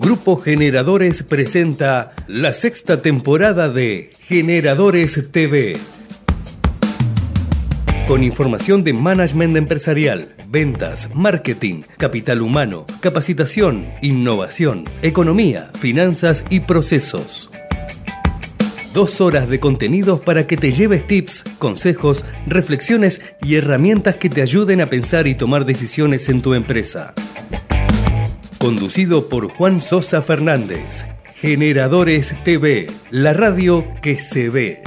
Grupo Generadores presenta la sexta temporada de Generadores TV. Con información de management empresarial, ventas, marketing, capital humano, capacitación, innovación, economía, finanzas y procesos. Dos horas de contenidos para que te lleves tips, consejos, reflexiones y herramientas que te ayuden a pensar y tomar decisiones en tu empresa. Conducido por Juan Sosa Fernández. Generadores TV, la radio que se ve.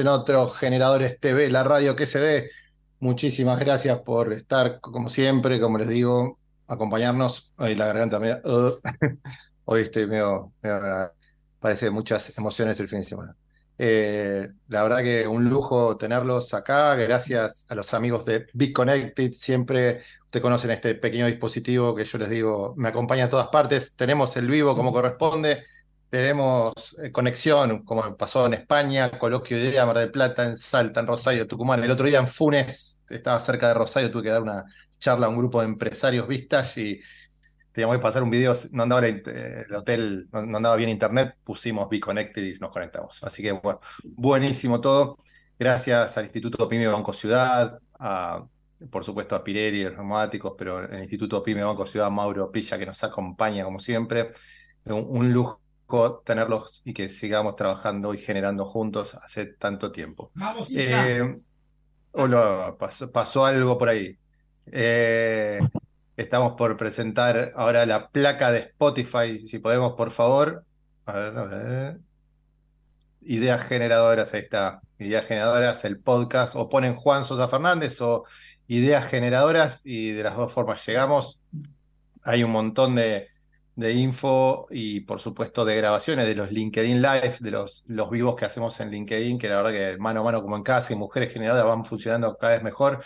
En otro Generadores TV, la radio que se ve. Muchísimas gracias por estar, como siempre, como les digo, acompañarnos. La garganta me... hoy estoy medio, Parece muchas emociones el fin de semana. Eh, la verdad que un lujo tenerlos acá. Gracias a los amigos de Big Connected. Siempre ustedes conocen este pequeño dispositivo que yo les digo me acompaña a todas partes. Tenemos el vivo como corresponde tenemos eh, conexión, como pasó en España, coloquio de idea, Mar del Plata, en Salta, en Rosario, Tucumán. El otro día en Funes, estaba cerca de Rosario, tuve que dar una charla a un grupo de empresarios vistas y teníamos que pasar un video, no andaba el, hotel, no, andaba bien internet, pusimos Be Connected y nos conectamos. Así que bueno, buenísimo todo. Gracias al Instituto PYME Banco Ciudad, a, por supuesto a Pirelli, los neumáticos, pero el Instituto PYME Banco Ciudad, Mauro Pilla, que nos acompaña como siempre. un lujo tenerlos y que sigamos trabajando y generando juntos hace tanto tiempo. Vamos, eh, hola, pasó, algo por ahí. Eh, estamos por presentar ahora la placa de Spotify, si podemos, por favor. A ver, a ver. Ideas generadoras, ahí está. Ideas generadoras, el podcast, o ponen Juan Sosa Fernández o Ideas generadoras y de las dos formas llegamos. Hay un montón de, de info y por supuesto de grabaciones de los LinkedIn Live, de los, los vivos que hacemos en LinkedIn, que la verdad que mano a mano como en casa y mujeres generadoras van funcionando cada vez mejor.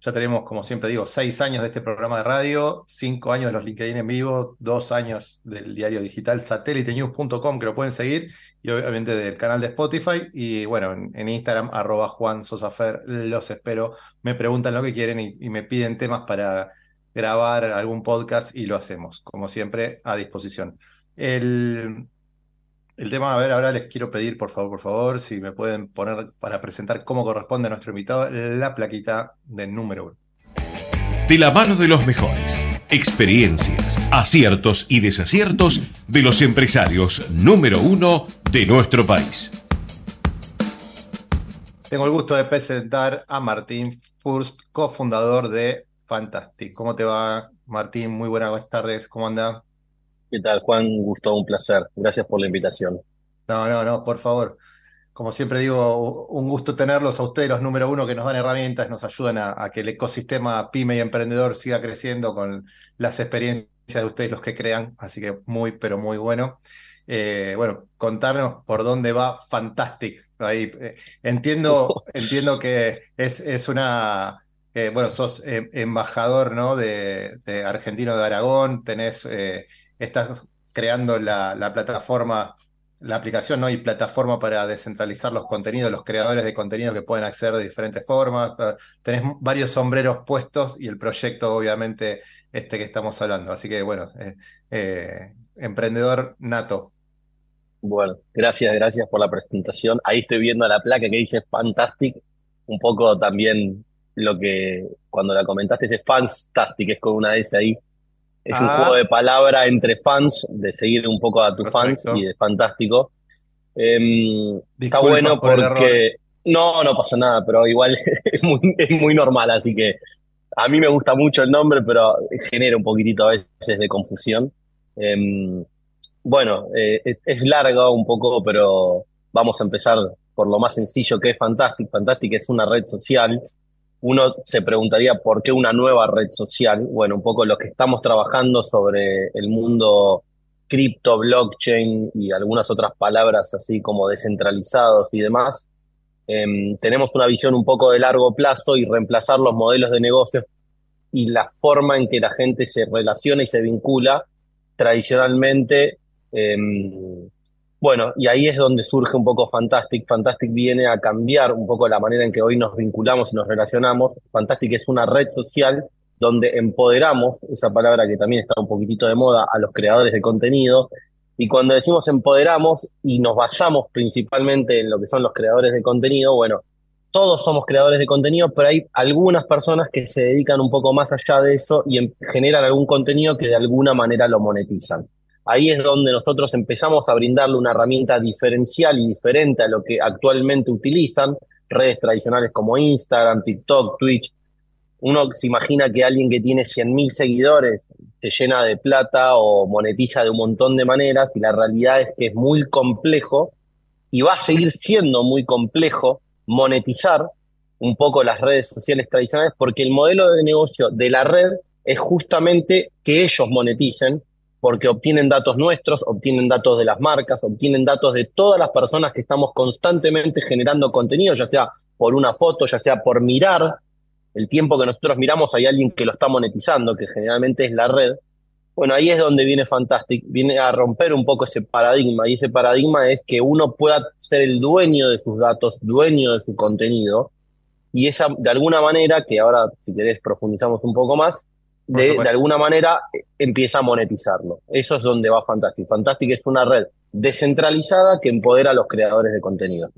Ya tenemos, como siempre digo, seis años de este programa de radio, cinco años de los LinkedIn en vivo, dos años del diario digital satélitenews.com que lo pueden seguir y obviamente del canal de Spotify y bueno, en, Instagram arroba Juan Sosafer, los espero, me preguntan lo que quieren y me piden temas para grabar algún podcast y lo hacemos, como siempre, a disposición. El, el tema, a ver, ahora les quiero pedir, por favor, por favor, si me pueden poner para presentar cómo corresponde a nuestro invitado la plaquita del número uno. De la mano de los mejores, experiencias, aciertos y desaciertos de los empresarios número uno de nuestro país. Tengo el gusto de presentar a Martín Furst, cofundador de Fantástico. ¿Cómo te va, Martín? Muy buenas tardes. ¿Cómo anda? ¿Qué tal, Juan? Un gusto, un placer. Gracias por la invitación. No, no, no, por favor. Como siempre digo, un gusto tenerlos a ustedes, los número uno, que nos dan herramientas, nos ayudan a, que el ecosistema pyme y emprendedor siga creciendo con las experiencias de ustedes, los que crean. Así que muy, pero muy bueno. Eh, bueno, contarnos por dónde va Fantastic. Ahí, eh, entiendo, entiendo que es, es una bueno, sos eh, embajador ¿no? de, argentino de Aragón, tenés, eh, estás creando la, plataforma, la aplicación ¿no? y plataforma para descentralizar los contenidos, los creadores de contenido que pueden acceder de diferentes formas. Tenés varios sombreros puestos y el proyecto obviamente este que estamos hablando. Así que bueno, eh, eh, emprendedor nato. Bueno, gracias, gracias por la presentación. Ahí estoy viendo la placa que dice Fantastic, un poco también lo que cuando la comentaste dice Fantastic, es con una S ahí. Es un Ah, juego de palabra entre fans, de seguir un poco a tus fans y de fantástico. Em, está bueno por porque no, no pasa nada, pero igual es muy, es muy normal, así que a mí me gusta mucho el nombre, pero genera un poquitito a veces de confusión. Em, bueno, eh, es, es largo un poco, pero vamos a empezar por lo más sencillo que es Fantastic. Fantastic es una red social. Uno se preguntaría por qué una nueva red social. Bueno, un poco lo que estamos trabajando sobre el mundo cripto, blockchain y algunas otras palabras así como descentralizados y demás. Em, tenemos una visión un poco de largo plazo y reemplazar los modelos de negocios y la forma en que la gente se relaciona y se vincula tradicionalmente. em, bueno, y ahí es donde surge un poco Fantastic. Fantastic viene a cambiar un poco la manera en que hoy nos vinculamos y nos relacionamos. Fantastic es una red social donde empoderamos, esa palabra que también está un poquitito de moda, a los creadores de contenido. Y cuando decimos empoderamos y nos basamos principalmente en lo que son los creadores de contenido, bueno, todos somos creadores de contenido, pero hay algunas personas que se dedican un poco más allá de eso y generan algún contenido que de alguna manera lo monetizan. Ahí es donde nosotros empezamos a brindarle una herramienta diferencial y diferente a lo que actualmente utilizan redes tradicionales como Instagram, TikTok, Twitch. Uno se imagina que alguien que tiene 100.000 seguidores se llena de plata o monetiza de un montón de maneras y la realidad es que es muy complejo y va a seguir siendo muy complejo monetizar un poco las redes sociales tradicionales porque el modelo de negocio de la red es justamente que ellos moneticen porque obtienen datos nuestros, obtienen datos de las marcas, obtienen datos de todas las personas que estamos constantemente generando contenido, ya sea por una foto, ya sea por mirar. El tiempo que nosotros miramos hay alguien que lo está monetizando, que generalmente es la red. Bueno, ahí es donde viene Fantastic, viene a romper un poco ese paradigma, y ese paradigma es que uno pueda ser el dueño de sus datos, dueño de su contenido, y esa, de alguna manera, que ahora si querés profundizamos un poco más, de, alguna manera eh, empieza a monetizarlo. Eso es donde va Fantastic. Fantastic es una red descentralizada que empodera a los creadores de contenido.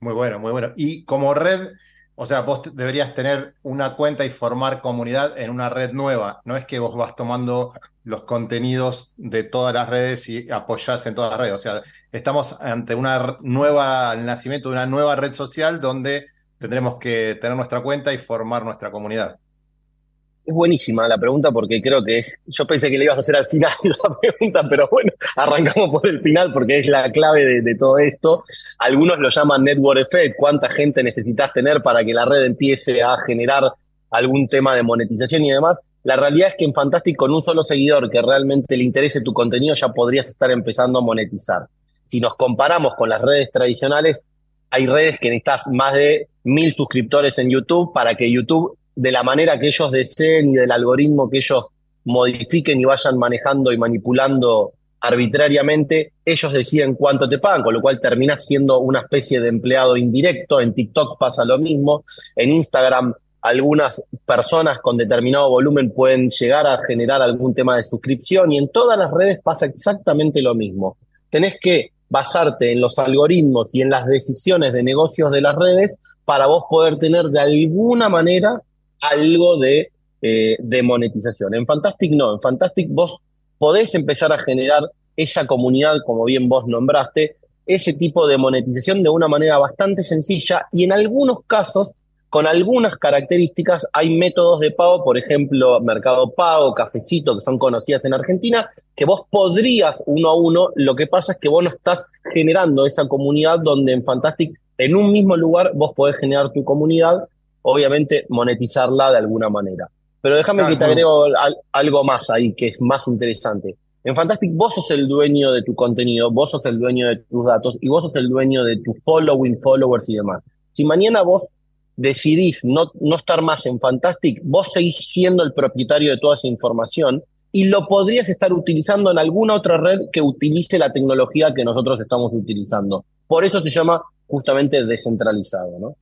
Muy bueno, muy bueno. Y como red, o sea, vos deberías tener una cuenta y formar comunidad en una red nueva. No es que vos vas tomando los contenidos de todas las redes y apoyás en todas las redes. O sea, estamos ante una nueva, el nacimiento de una nueva red social donde tendremos que tener nuestra cuenta y formar nuestra comunidad. Es buenísima la pregunta porque creo que yo pensé que le ibas a hacer al final la pregunta, pero bueno, arrancamos por el final porque es la clave de, de todo esto. Algunos lo llaman network effect, cuánta gente necesitas tener para que la red empiece a generar algún tema de monetización y demás. La realidad es que en Fantastic con un solo seguidor que realmente le interese tu contenido ya podrías estar empezando a monetizar. Si nos comparamos con las redes tradicionales, hay redes que necesitas más de mil suscriptores en YouTube para que YouTube, de la manera que ellos deseen y del algoritmo que ellos modifiquen y vayan manejando y manipulando arbitrariamente, ellos deciden cuánto te pagan, con lo cual terminas siendo una especie de empleado indirecto. En TikTok pasa lo mismo, en Instagram algunas personas con determinado volumen pueden llegar a generar algún tema de suscripción y en todas las redes pasa exactamente lo mismo. Tenés que basarte en los algoritmos y en las decisiones de negocios de las redes para vos poder tener de alguna manera algo de, eh, de monetización. En Fantastic no, en Fantastic vos podés empezar a generar esa comunidad, como bien vos nombraste, ese tipo de monetización de una manera bastante sencilla y en algunos casos con algunas características hay métodos de pago, por ejemplo, Mercado Pago, Cafecito, que son conocidas en Argentina, que vos podrías uno a uno, lo que pasa es que vos no estás generando esa comunidad donde en Fantastic, en un mismo lugar, vos podés generar tu comunidad, obviamente monetizarla de alguna manera. Pero déjame que te agrego al- algo más ahí, que es más interesante. En Fantastic vos sos el dueño de tu contenido, vos sos el dueño de tus datos y vos sos el dueño de tu following, followers y demás. Si mañana vos decidís no, no estar más en Fantastic, vos seguís siendo el propietario de toda esa información y lo podrías estar utilizando en alguna otra red que utilice la tecnología que nosotros estamos utilizando. Por eso se llama justamente descentralizado, ¿no?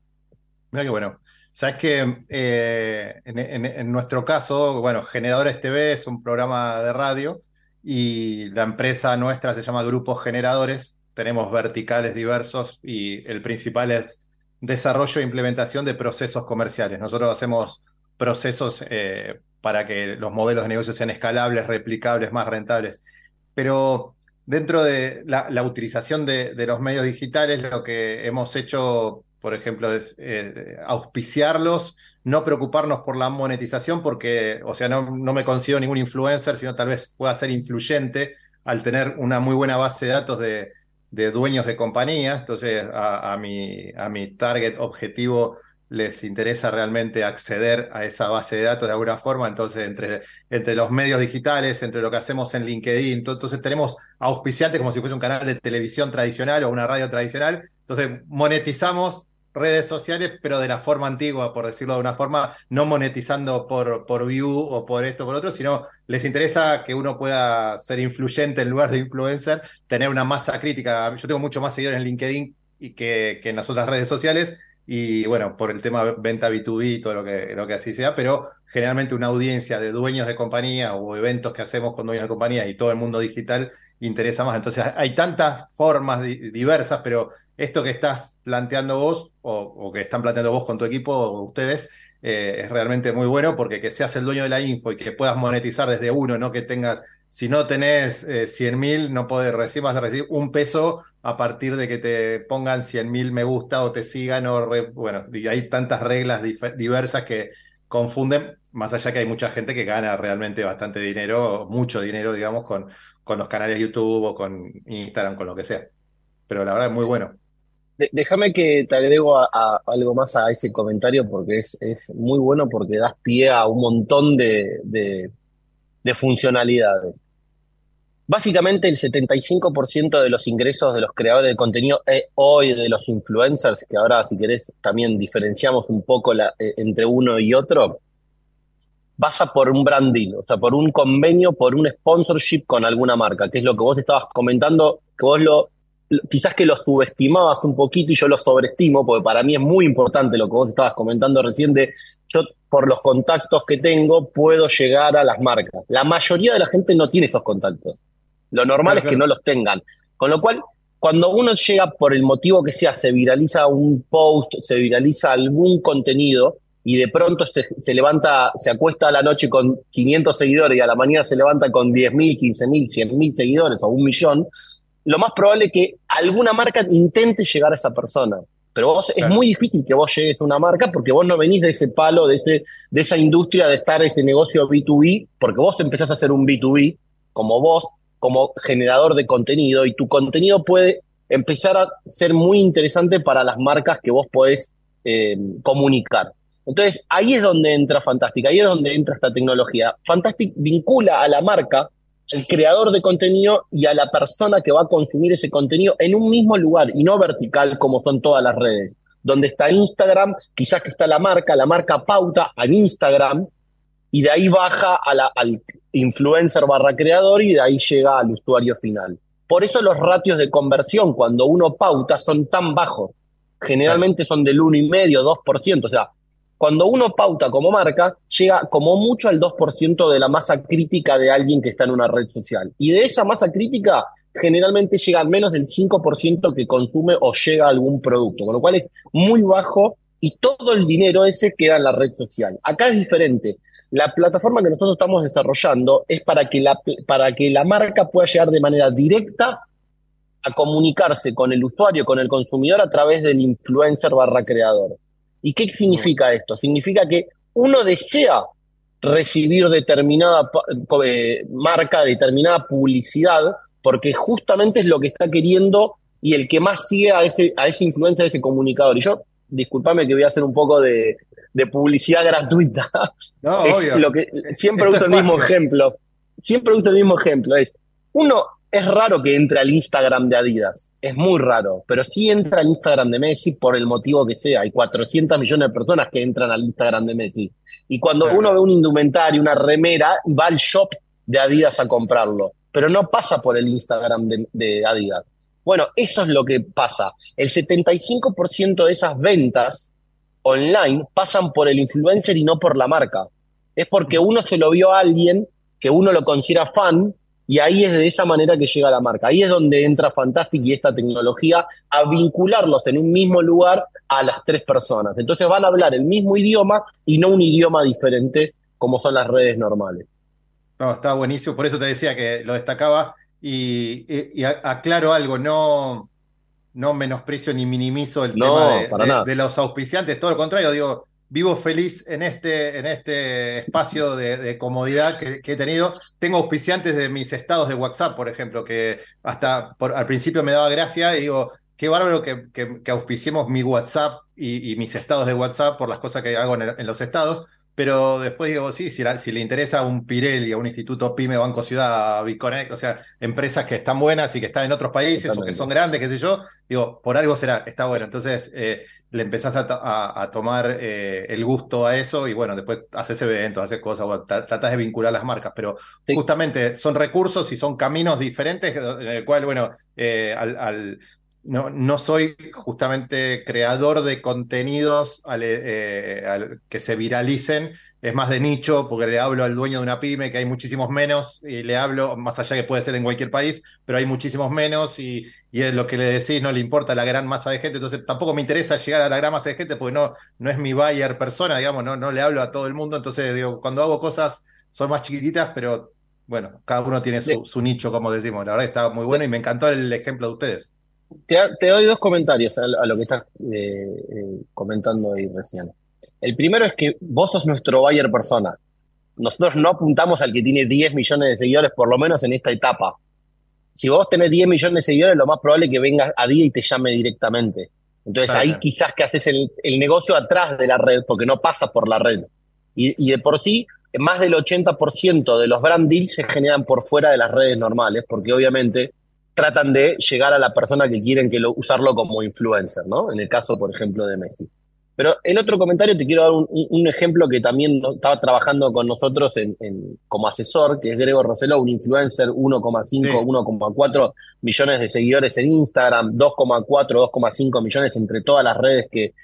Mira qué bueno. Sabes que eh, en, nuestro caso, bueno, Generadores TV es un programa de radio y la empresa nuestra se llama Grupos Generadores. Tenemos verticales diversos y el principal es desarrollo e implementación de procesos comerciales. Nosotros hacemos procesos eh, para que los modelos de negocio sean escalables, replicables, más rentables. Pero dentro de la, utilización de, de, los medios digitales, lo que hemos hecho por ejemplo, eh, auspiciarlos, no preocuparnos por la monetización, porque, o sea, no, no me considero ningún influencer, sino tal vez pueda ser influyente al tener una muy buena base de datos de, dueños de compañías. Entonces, a, mi, a mi target objetivo les interesa realmente acceder a esa base de datos de alguna forma. Entonces, entre, entre los medios digitales, entre lo que hacemos en LinkedIn, entonces tenemos auspiciantes como si fuese un canal de televisión tradicional o una radio tradicional. Entonces, monetizamos redes sociales, pero de la forma antigua, por decirlo de una forma, no monetizando por, por view o por esto por otro, sino les interesa que uno pueda ser influyente en lugar de influencer, tener una masa crítica. Yo tengo mucho más seguidores en LinkedIn y que, que en las otras redes sociales, y bueno, por el tema venta B2B y todo lo que, lo que así sea, pero generalmente una audiencia de dueños de compañía o eventos que hacemos con dueños de compañía y todo el mundo digital interesa más. Entonces hay tantas formas diversas, pero esto que estás planteando vos o, que están planteando vos con tu equipo o ustedes eh, es realmente muy bueno porque que seas el dueño de la info y que puedas monetizar desde uno, no que tengas, si no tenés eh, 100 mil, no podés recibir, vas a recibir un peso a partir de que te pongan 100 mil me gusta o te sigan o bueno, y hay tantas reglas diversas que confunden, más allá que hay mucha gente que gana realmente bastante dinero, mucho dinero, digamos, con, con los canales YouTube o con Instagram, con lo que sea. Pero la verdad es muy bueno déjame que te agrego algo más a ese comentario porque es, muy bueno porque das pie a un montón de, funcionalidades. Básicamente el 75% de los ingresos de los creadores de contenido eh, hoy de los influencers, que ahora si querés también diferenciamos un poco eh, entre uno y otro, pasa por un branding, o sea, por un convenio, por un sponsorship con alguna marca, que es lo que vos estabas comentando, que vos lo, quizás que lo subestimabas un poquito y yo lo sobreestimo, porque para mí es muy importante lo que vos estabas comentando recién de yo por los contactos que tengo puedo llegar a las marcas. La mayoría de la gente no tiene esos contactos. Lo normal es que no los tengan. Con lo cual, cuando uno llega por el motivo que sea, se viraliza un post, se viraliza algún contenido y de pronto se, se levanta, se acuesta a la noche con 500 seguidores y a la mañana se levanta con 10.000, 15.000, 100.000 seguidores o un millón, lo más probable es que alguna marca intente llegar a esa persona. Pero vos, es muy difícil que vos llegues a una marca porque vos no venís de ese palo, de, ese, de esa industria de estar ese negocio B2B, porque vos empezás a hacer un B2B como vos, como generador de contenido, y tu contenido puede empezar a ser muy interesante para las marcas que vos podés eh, comunicar. Entonces, ahí es donde entra Fantastic, ahí es donde entra esta tecnología. Fantastic vincula a la marca el creador de contenido y a la persona que va a consumir ese contenido en un mismo lugar y no vertical como son todas las redes. Donde está Instagram, quizás que está la marca, la marca pauta en Instagram y de ahí baja al influencer barra creador y de ahí llega al usuario final. Por eso los ratios de conversión cuando uno pauta son tan bajos. Generalmente son del 1,5, 2%. O sea, cuando uno pauta como marca, llega como mucho al 2% de la masa crítica de alguien que está en una red social. Y de esa masa crítica, generalmente llega al menos del 5% que consume o llega a algún producto, con lo cual es muy bajo y todo el dinero ese queda en la red social. Acá es diferente. La plataforma que nosotros estamos desarrollando es para que la, para que la marca pueda llegar de manera directa a comunicarse con el usuario, con el consumidor a través del influencer barra creador. ¿Y qué significa esto? Significa que uno desea recibir determinada eh, marca, determinada publicidad, porque justamente es lo que está queriendo y el que más sigue a ese, a esa influencia de ese comunicador. Y yo, discúlpame que voy a hacer un poco de, publicidad gratuita. No, es Lo que, siempre uso el mismo ejemplo. Siempre uso el mismo ejemplo. Es, uno es raro que entre al Instagram de Adidas, es muy raro, pero sí entra al Instagram de Messi por el motivo que sea. Hay 400 millones de personas que entran al Instagram de Messi. Y cuando uno ve un indumentario, una remera, y va al shop de Adidas a comprarlo, pero no pasa por el Instagram de, de Adidas. Bueno, eso es lo que pasa. El 75% de esas ventas online pasan por el influencer y no por la marca. Es porque uno se lo vio a alguien que uno lo considera fan y ahí es de esa manera que llega la marca. Ahí es donde entra Fantastic y esta tecnología a vincularlos en un mismo lugar a las tres personas. Entonces van a hablar el mismo idioma y no un idioma diferente como son las redes normales. No, está buenísimo. Por eso te decía que lo destacaba y, aclaro algo, no, no menosprecio ni minimizo el tema de, de los auspiciantes, todo lo contrario, digo, vivo feliz en este, en este espacio de, comodidad que, he tenido. Tengo auspiciantes de mis estados de WhatsApp, por ejemplo, que hasta al principio me daba gracia y digo, qué bárbaro que, que, auspiciemos mi WhatsApp y, mis estados de WhatsApp por las cosas que hago en, los estados. Pero después digo, sí, si, si, le interesa a un Pirelli, a un Instituto PYME, Banco Ciudad, Biconnect, o sea, empresas que están buenas y que están en otros países o que son grandes, qué sé yo, digo, por algo será, está bueno. Entonces, eh, le empezás a, tomar eh, el gusto a eso y bueno, después haces eventos, haces cosas, tratas de vincular las marcas, pero justamente son recursos y son caminos diferentes en el cual, bueno, eh, al, no, no, soy justamente creador de contenidos eh, que se viralicen, es más de nicho, porque le hablo al dueño de una pyme, que hay muchísimos menos, y le hablo, más allá que puede ser en cualquier país, pero hay muchísimos menos, y, es lo que le decís, no le importa a la gran masa de gente, entonces tampoco me interesa llegar a la gran masa de gente, porque no, no es mi buyer persona, digamos, no, no le hablo a todo el mundo, entonces digo, cuando hago cosas son más chiquititas, pero bueno, cada uno tiene su, nicho, como decimos, la verdad está muy bueno y me encantó el ejemplo de ustedes. Te, doy dos comentarios a, lo que estás eh, eh, comentando ahí recién. El primero es que vos sos nuestro buyer persona. Nosotros no apuntamos al que tiene 10 millones de seguidores, por lo menos en esta etapa. Si vos tenés 10 millones de seguidores, lo más probable es que vengas a día y te llame directamente. Entonces ahí quizás que haces el, negocio atrás de la red, porque no pasa por la red. Y, de por sí, más del 80% de los brand deals se generan por fuera de las redes normales, porque obviamente tratan de llegar a la persona que quieren que lo, usarlo como influencer, ¿no? En el caso, por ejemplo, de Messi. Pero el otro comentario te quiero dar un, ejemplo que también estaba trabajando con nosotros en, como asesor, que es Grego Rosselló, un influencer 1,5, 1,4 millones de seguidores en Instagram, 2,4, 2,5 millones entre todas las redes que,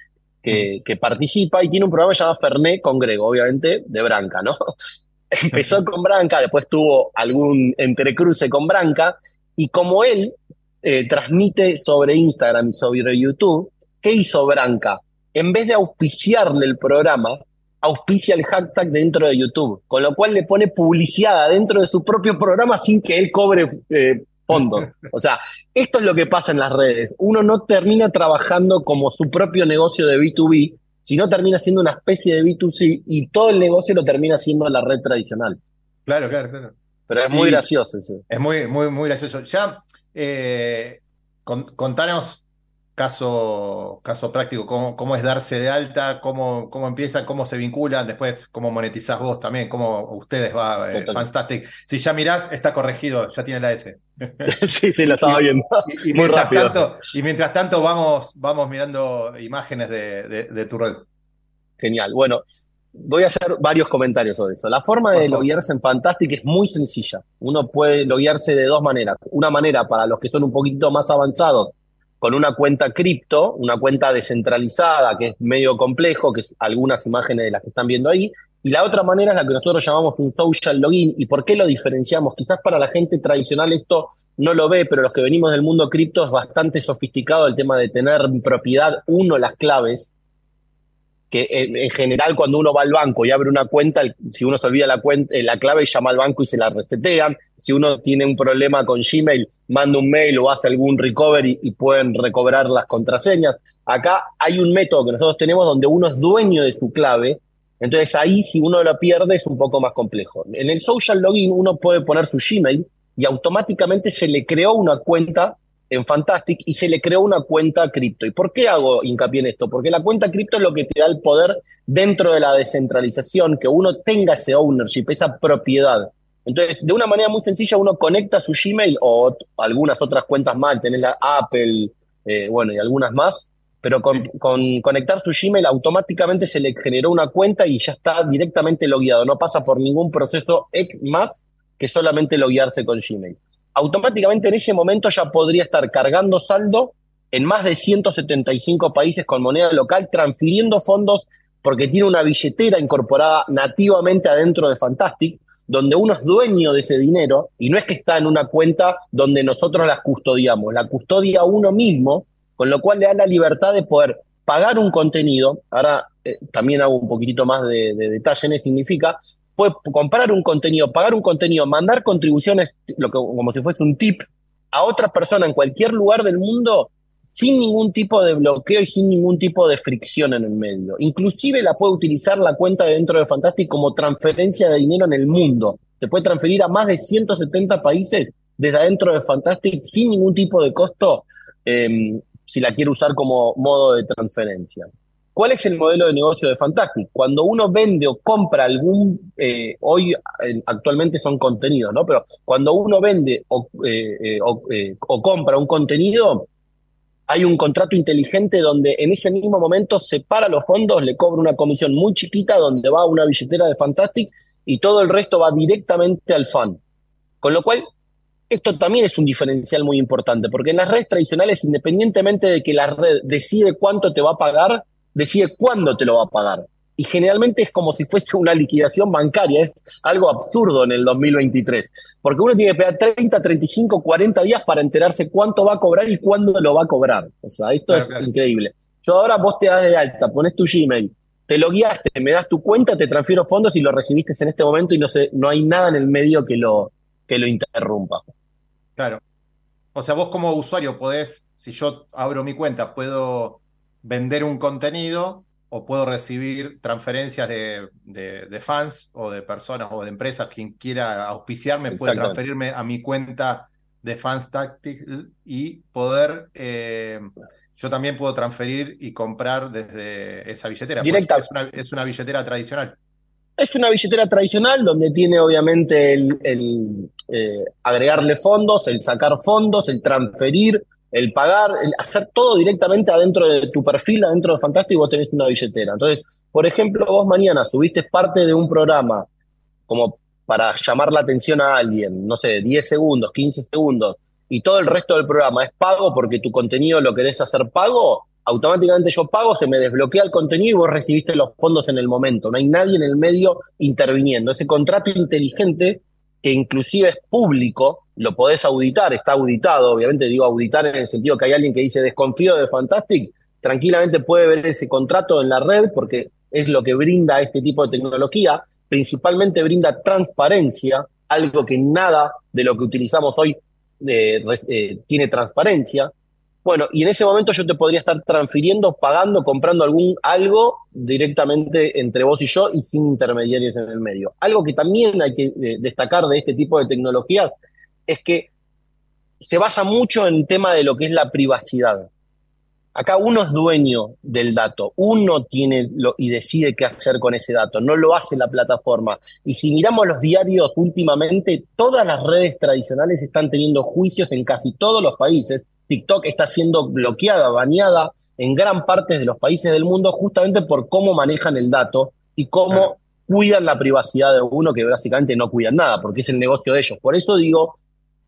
que, que, participa y tiene un programa llamado Fernet con Grego, obviamente, de Branca, ¿no? Empezó con Branca, después tuvo algún entrecruce con Branca y como él eh, transmite sobre Instagram y sobre YouTube, ¿qué hizo Branca? En vez de auspiciarle el programa, auspicia el hashtag dentro de YouTube, con lo cual le pone publicidad dentro de su propio programa sin que él cobre eh, fondos. O sea, esto es lo que pasa en las redes. Uno no termina trabajando como su propio negocio de B2B, sino termina siendo una especie de B2C y todo el negocio lo termina siendo la red tradicional. Claro, claro, claro. Pero es muy gracioso eso. Es muy, muy, muy gracioso. Ya, eh, contanos caso, caso práctico, cómo, cómo es darse de alta, cómo, cómo empiezan, cómo se vinculan, después cómo monetizás vos también, cómo ustedes va, eh, Fantastic. Si ya mirás, está corregido, ya tiene la S. sí, sí, lo estaba viendo. Y, mientras tanto, y mientras tanto vamos, vamos mirando imágenes de, tu red. Genial. Bueno, voy a hacer varios comentarios sobre eso. La forma de loguearse en Fantastic es muy sencilla. Uno puede loguearse de dos maneras. Una manera para los que son un poquito más avanzados, con una cuenta cripto, una cuenta descentralizada, que es medio complejo, que es algunas imágenes de las que están viendo ahí. Y la otra manera es la que nosotros llamamos un social login. ¿Y por qué lo diferenciamos? Quizás para la gente tradicional esto no lo ve, pero los que venimos del mundo cripto es bastante sofisticado el tema de tener propiedad, uno, las claves, que en, general cuando uno va al banco y abre una cuenta, si uno se olvida la, cuenta, la clave, llama al banco y se la resetean si uno tiene un problema con Gmail, manda un mail o hace algún recovery y pueden recobrar las contraseñas. Acá hay un método que nosotros tenemos donde uno es dueño de su clave. Entonces ahí si uno la pierde es un poco más complejo. En el social login uno puede poner su Gmail y automáticamente se le creó una cuenta en Fantastic y se le creó una cuenta cripto. ¿Y por qué hago hincapié en esto? Porque la cuenta cripto es lo que te da el poder dentro de la descentralización, que uno tenga ese ownership, esa propiedad. Entonces, de una manera muy sencilla, uno conecta su Gmail o algunas otras cuentas más, tenés la Apple, eh, bueno, y algunas más, pero con, conectar su Gmail automáticamente se le generó una cuenta y ya está directamente logueado, no pasa por ningún proceso más que solamente loguearse con Gmail. Automáticamente en ese momento ya podría estar cargando saldo en más de 175 países con moneda local, transfiriendo fondos porque tiene una billetera incorporada nativamente adentro de Fantastic, donde uno es dueño de ese dinero y no es que está en una cuenta donde nosotros las custodiamos, la custodia uno mismo, con lo cual le da la libertad de poder pagar un contenido, ahora eh, también hago un poquitito más de, detalle en significa, puede comprar un contenido, pagar un contenido, mandar contribuciones, lo que, como si fuese un tip, a otra persona en cualquier lugar del mundo sin ningún tipo de bloqueo y sin ningún tipo de fricción en el medio. Inclusive la puede utilizar la cuenta dentro de Fantastic como transferencia de dinero en el mundo. Se puede transferir a más de 170 países desde adentro de Fantastic sin ningún tipo de costo em, si la quiere usar como modo de transferencia. ¿Cuál es el modelo de negocio de Fantastic? Cuando uno vende o compra algún, eh, hoy actualmente son contenidos, ¿no? Pero cuando uno vende o, eh, eh, o compra un contenido, hay un contrato inteligente donde en ese mismo momento separa los fondos, le cobra una comisión muy chiquita donde va una billetera de Fantastic y todo el resto va directamente al fan. Con lo cual, esto también es un diferencial muy importante, porque en las redes tradicionales, independientemente de que la red decide cuánto te va a pagar, decide cuándo te lo va a pagar y generalmente es como si fuese una liquidación bancaria. Es algo absurdo en el 2023, porque uno tiene que esperar 30, 35, 40 días para enterarse cuánto va a cobrar y cuándo lo va a cobrar. O sea, esto es increíble. Yo ahora vos te das de alta, pones tu Gmail, te lo guiaste, me das tu cuenta, te transfiero fondos y lo recibiste en este momento y no, sé, no hay nada en el medio que lo, que lo interrumpa. Claro. O sea, vos como usuario podés, si yo abro mi cuenta, puedo vender un contenido o puedo recibir transferencias de, de, fans o de personas o de empresas, quien quiera auspiciarme puede transferirme a mi cuenta de Fans Tactics y poder, eh, yo también puedo transferir y comprar desde esa billetera. Pues es, una, es, una, billetera tradicional. Es una billetera tradicional donde tiene obviamente el, el eh, agregarle fondos, el sacar fondos, el transferir, el pagar, el hacer todo directamente adentro de tu perfil, adentro de Fantástico, y vos tenés una billetera. Entonces, por ejemplo, vos mañana subiste parte de un programa como para llamar la atención a alguien, no sé, 10 segundos, 15 segundos, y todo el resto del programa es pago porque tu contenido lo querés hacer pago, automáticamente yo pago, se me desbloquea el contenido y vos recibiste los fondos en el momento. No hay nadie en el medio interviniendo. Ese contrato inteligente que inclusive es público, lo podés auditar, está auditado, obviamente digo auditar en el sentido que hay alguien que dice desconfío de Fantastic, tranquilamente puede ver ese contrato en la red porque es lo que brinda este tipo de tecnología, principalmente brinda transparencia, algo que nada de lo que utilizamos hoy eh, eh, tiene transparencia, bueno, y en ese momento yo te podría estar transfiriendo, pagando, comprando algún algo directamente entre vos y yo y sin intermediarios en el medio. Algo que también hay que eh, destacar de este tipo de tecnologías es que se basa mucho en el tema de lo que es la privacidad. Acá uno es dueño del dato, uno tiene lo, y decide qué hacer con ese dato, no lo hace la plataforma. Y si miramos los diarios últimamente, todas las redes tradicionales están teniendo juicios en casi todos los países. TikTok está siendo bloqueada, baneada en gran parte de los países del mundo justamente por cómo manejan el dato y cómo cuidan la privacidad de uno que básicamente no cuidan nada, porque es el negocio de ellos. Por eso digo,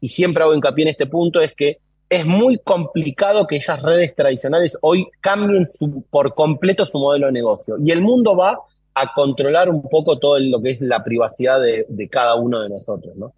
y siempre hago hincapié en este punto, es que es muy complicado que esas redes tradicionales hoy cambien por completo su modelo de negocio. Y el mundo va a controlar un poco todo lo que es la privacidad de, cada uno de nosotros, ¿no?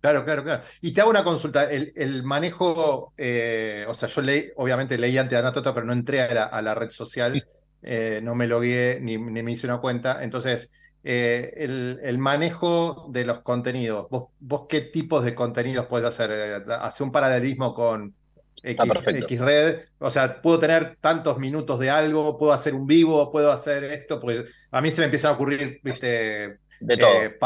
Claro, claro, claro. Y te hago una consulta. El, manejo, eh, o sea, yo leí, obviamente leí antes de Anatota, pero no entré a la, red social, eh, no me logué ni, ni, me hice una cuenta. Entonces, eh, el, manejo de los contenidos. ¿Vos, ¿Vos, qué tipos de contenidos puedes hacer? Eh, hace un paralelismo con X, red. O sea, puedo tener tantos minutos de algo, puedo hacer un vivo, puedo hacer esto, porque a mí se me empiezan a ocurrir, viste, de eh,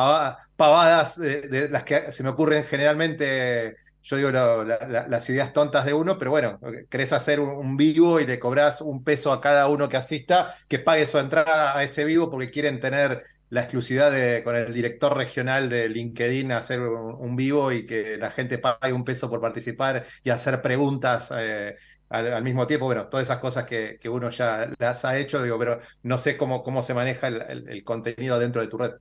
pavadas de, las que se me ocurren generalmente. Yo digo las ideas tontas de uno, pero bueno, querés hacer un, vivo y le cobras un peso a cada uno que asista, que pague su entrada a ese vivo porque quieren tener la exclusividad de, con el director regional de LinkedIn hacer un, vivo y que la gente pague un peso por participar y hacer preguntas eh, al, mismo tiempo. Bueno, todas esas cosas que, que, uno ya las ha hecho, digo, pero no sé cómo, cómo se maneja el, contenido dentro de tu red.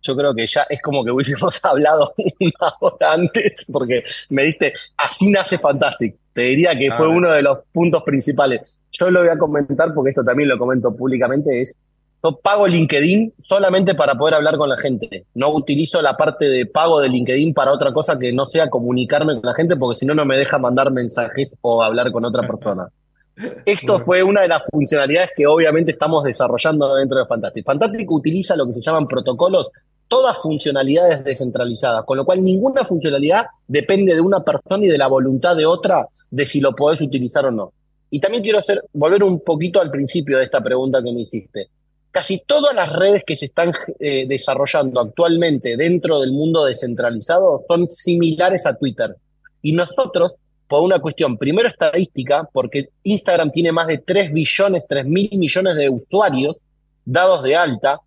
yo creo que ya es como que hubiésemos hablado una hora antes, porque me diste, así nace Fantastic. Te diría que fue Ah, uno de los puntos principales. Yo lo voy a comentar porque esto también lo comento públicamente, es, yo pago LinkedIn solamente para poder hablar con la gente. No utilizo la parte de pago de LinkedIn para otra cosa que no sea comunicarme con la gente, porque si no, no me deja mandar mensajes o hablar con otra persona. Esto fue una de las funcionalidades que obviamente estamos desarrollando dentro de Fantastic. Fantastic utiliza lo que se llaman protocolos, todas funcionalidades descentralizadas, con lo cual ninguna funcionalidad depende de una persona y de la voluntad de otra de si lo podés utilizar o no. Y también quiero hacer, volver un poquito al principio de esta pregunta que me hiciste. Casi todas las redes que se están eh, desarrollando actualmente dentro del mundo descentralizado son similares a Twitter. Y nosotros por una cuestión, primero estadística, porque Instagram tiene más de 3 billones, 3 mil millones de usuarios dados de alta,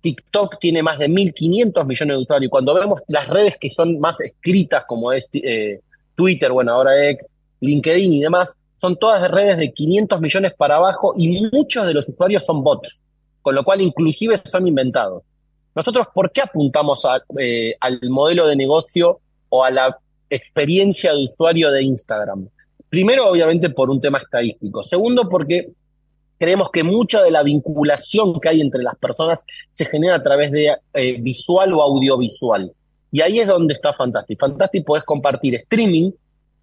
TikTok tiene más de 1.500 millones de usuarios, cuando vemos las redes que son más escritas, como es eh, Twitter, bueno, ahora X, LinkedIn y demás, son todas redes de 500 millones para abajo y muchos de los usuarios son bots, con lo cual inclusive son inventados. Nosotros, ¿por qué apuntamos eh, al modelo de negocio o a la experiencia de usuario de Instagram. Primero, obviamente, por un tema estadístico. Segundo, porque creemos que mucha de la vinculación que hay entre las personas se genera a través de eh, visual o audiovisual. Y ahí es donde está Fantastic. Fantastic podés compartir streaming,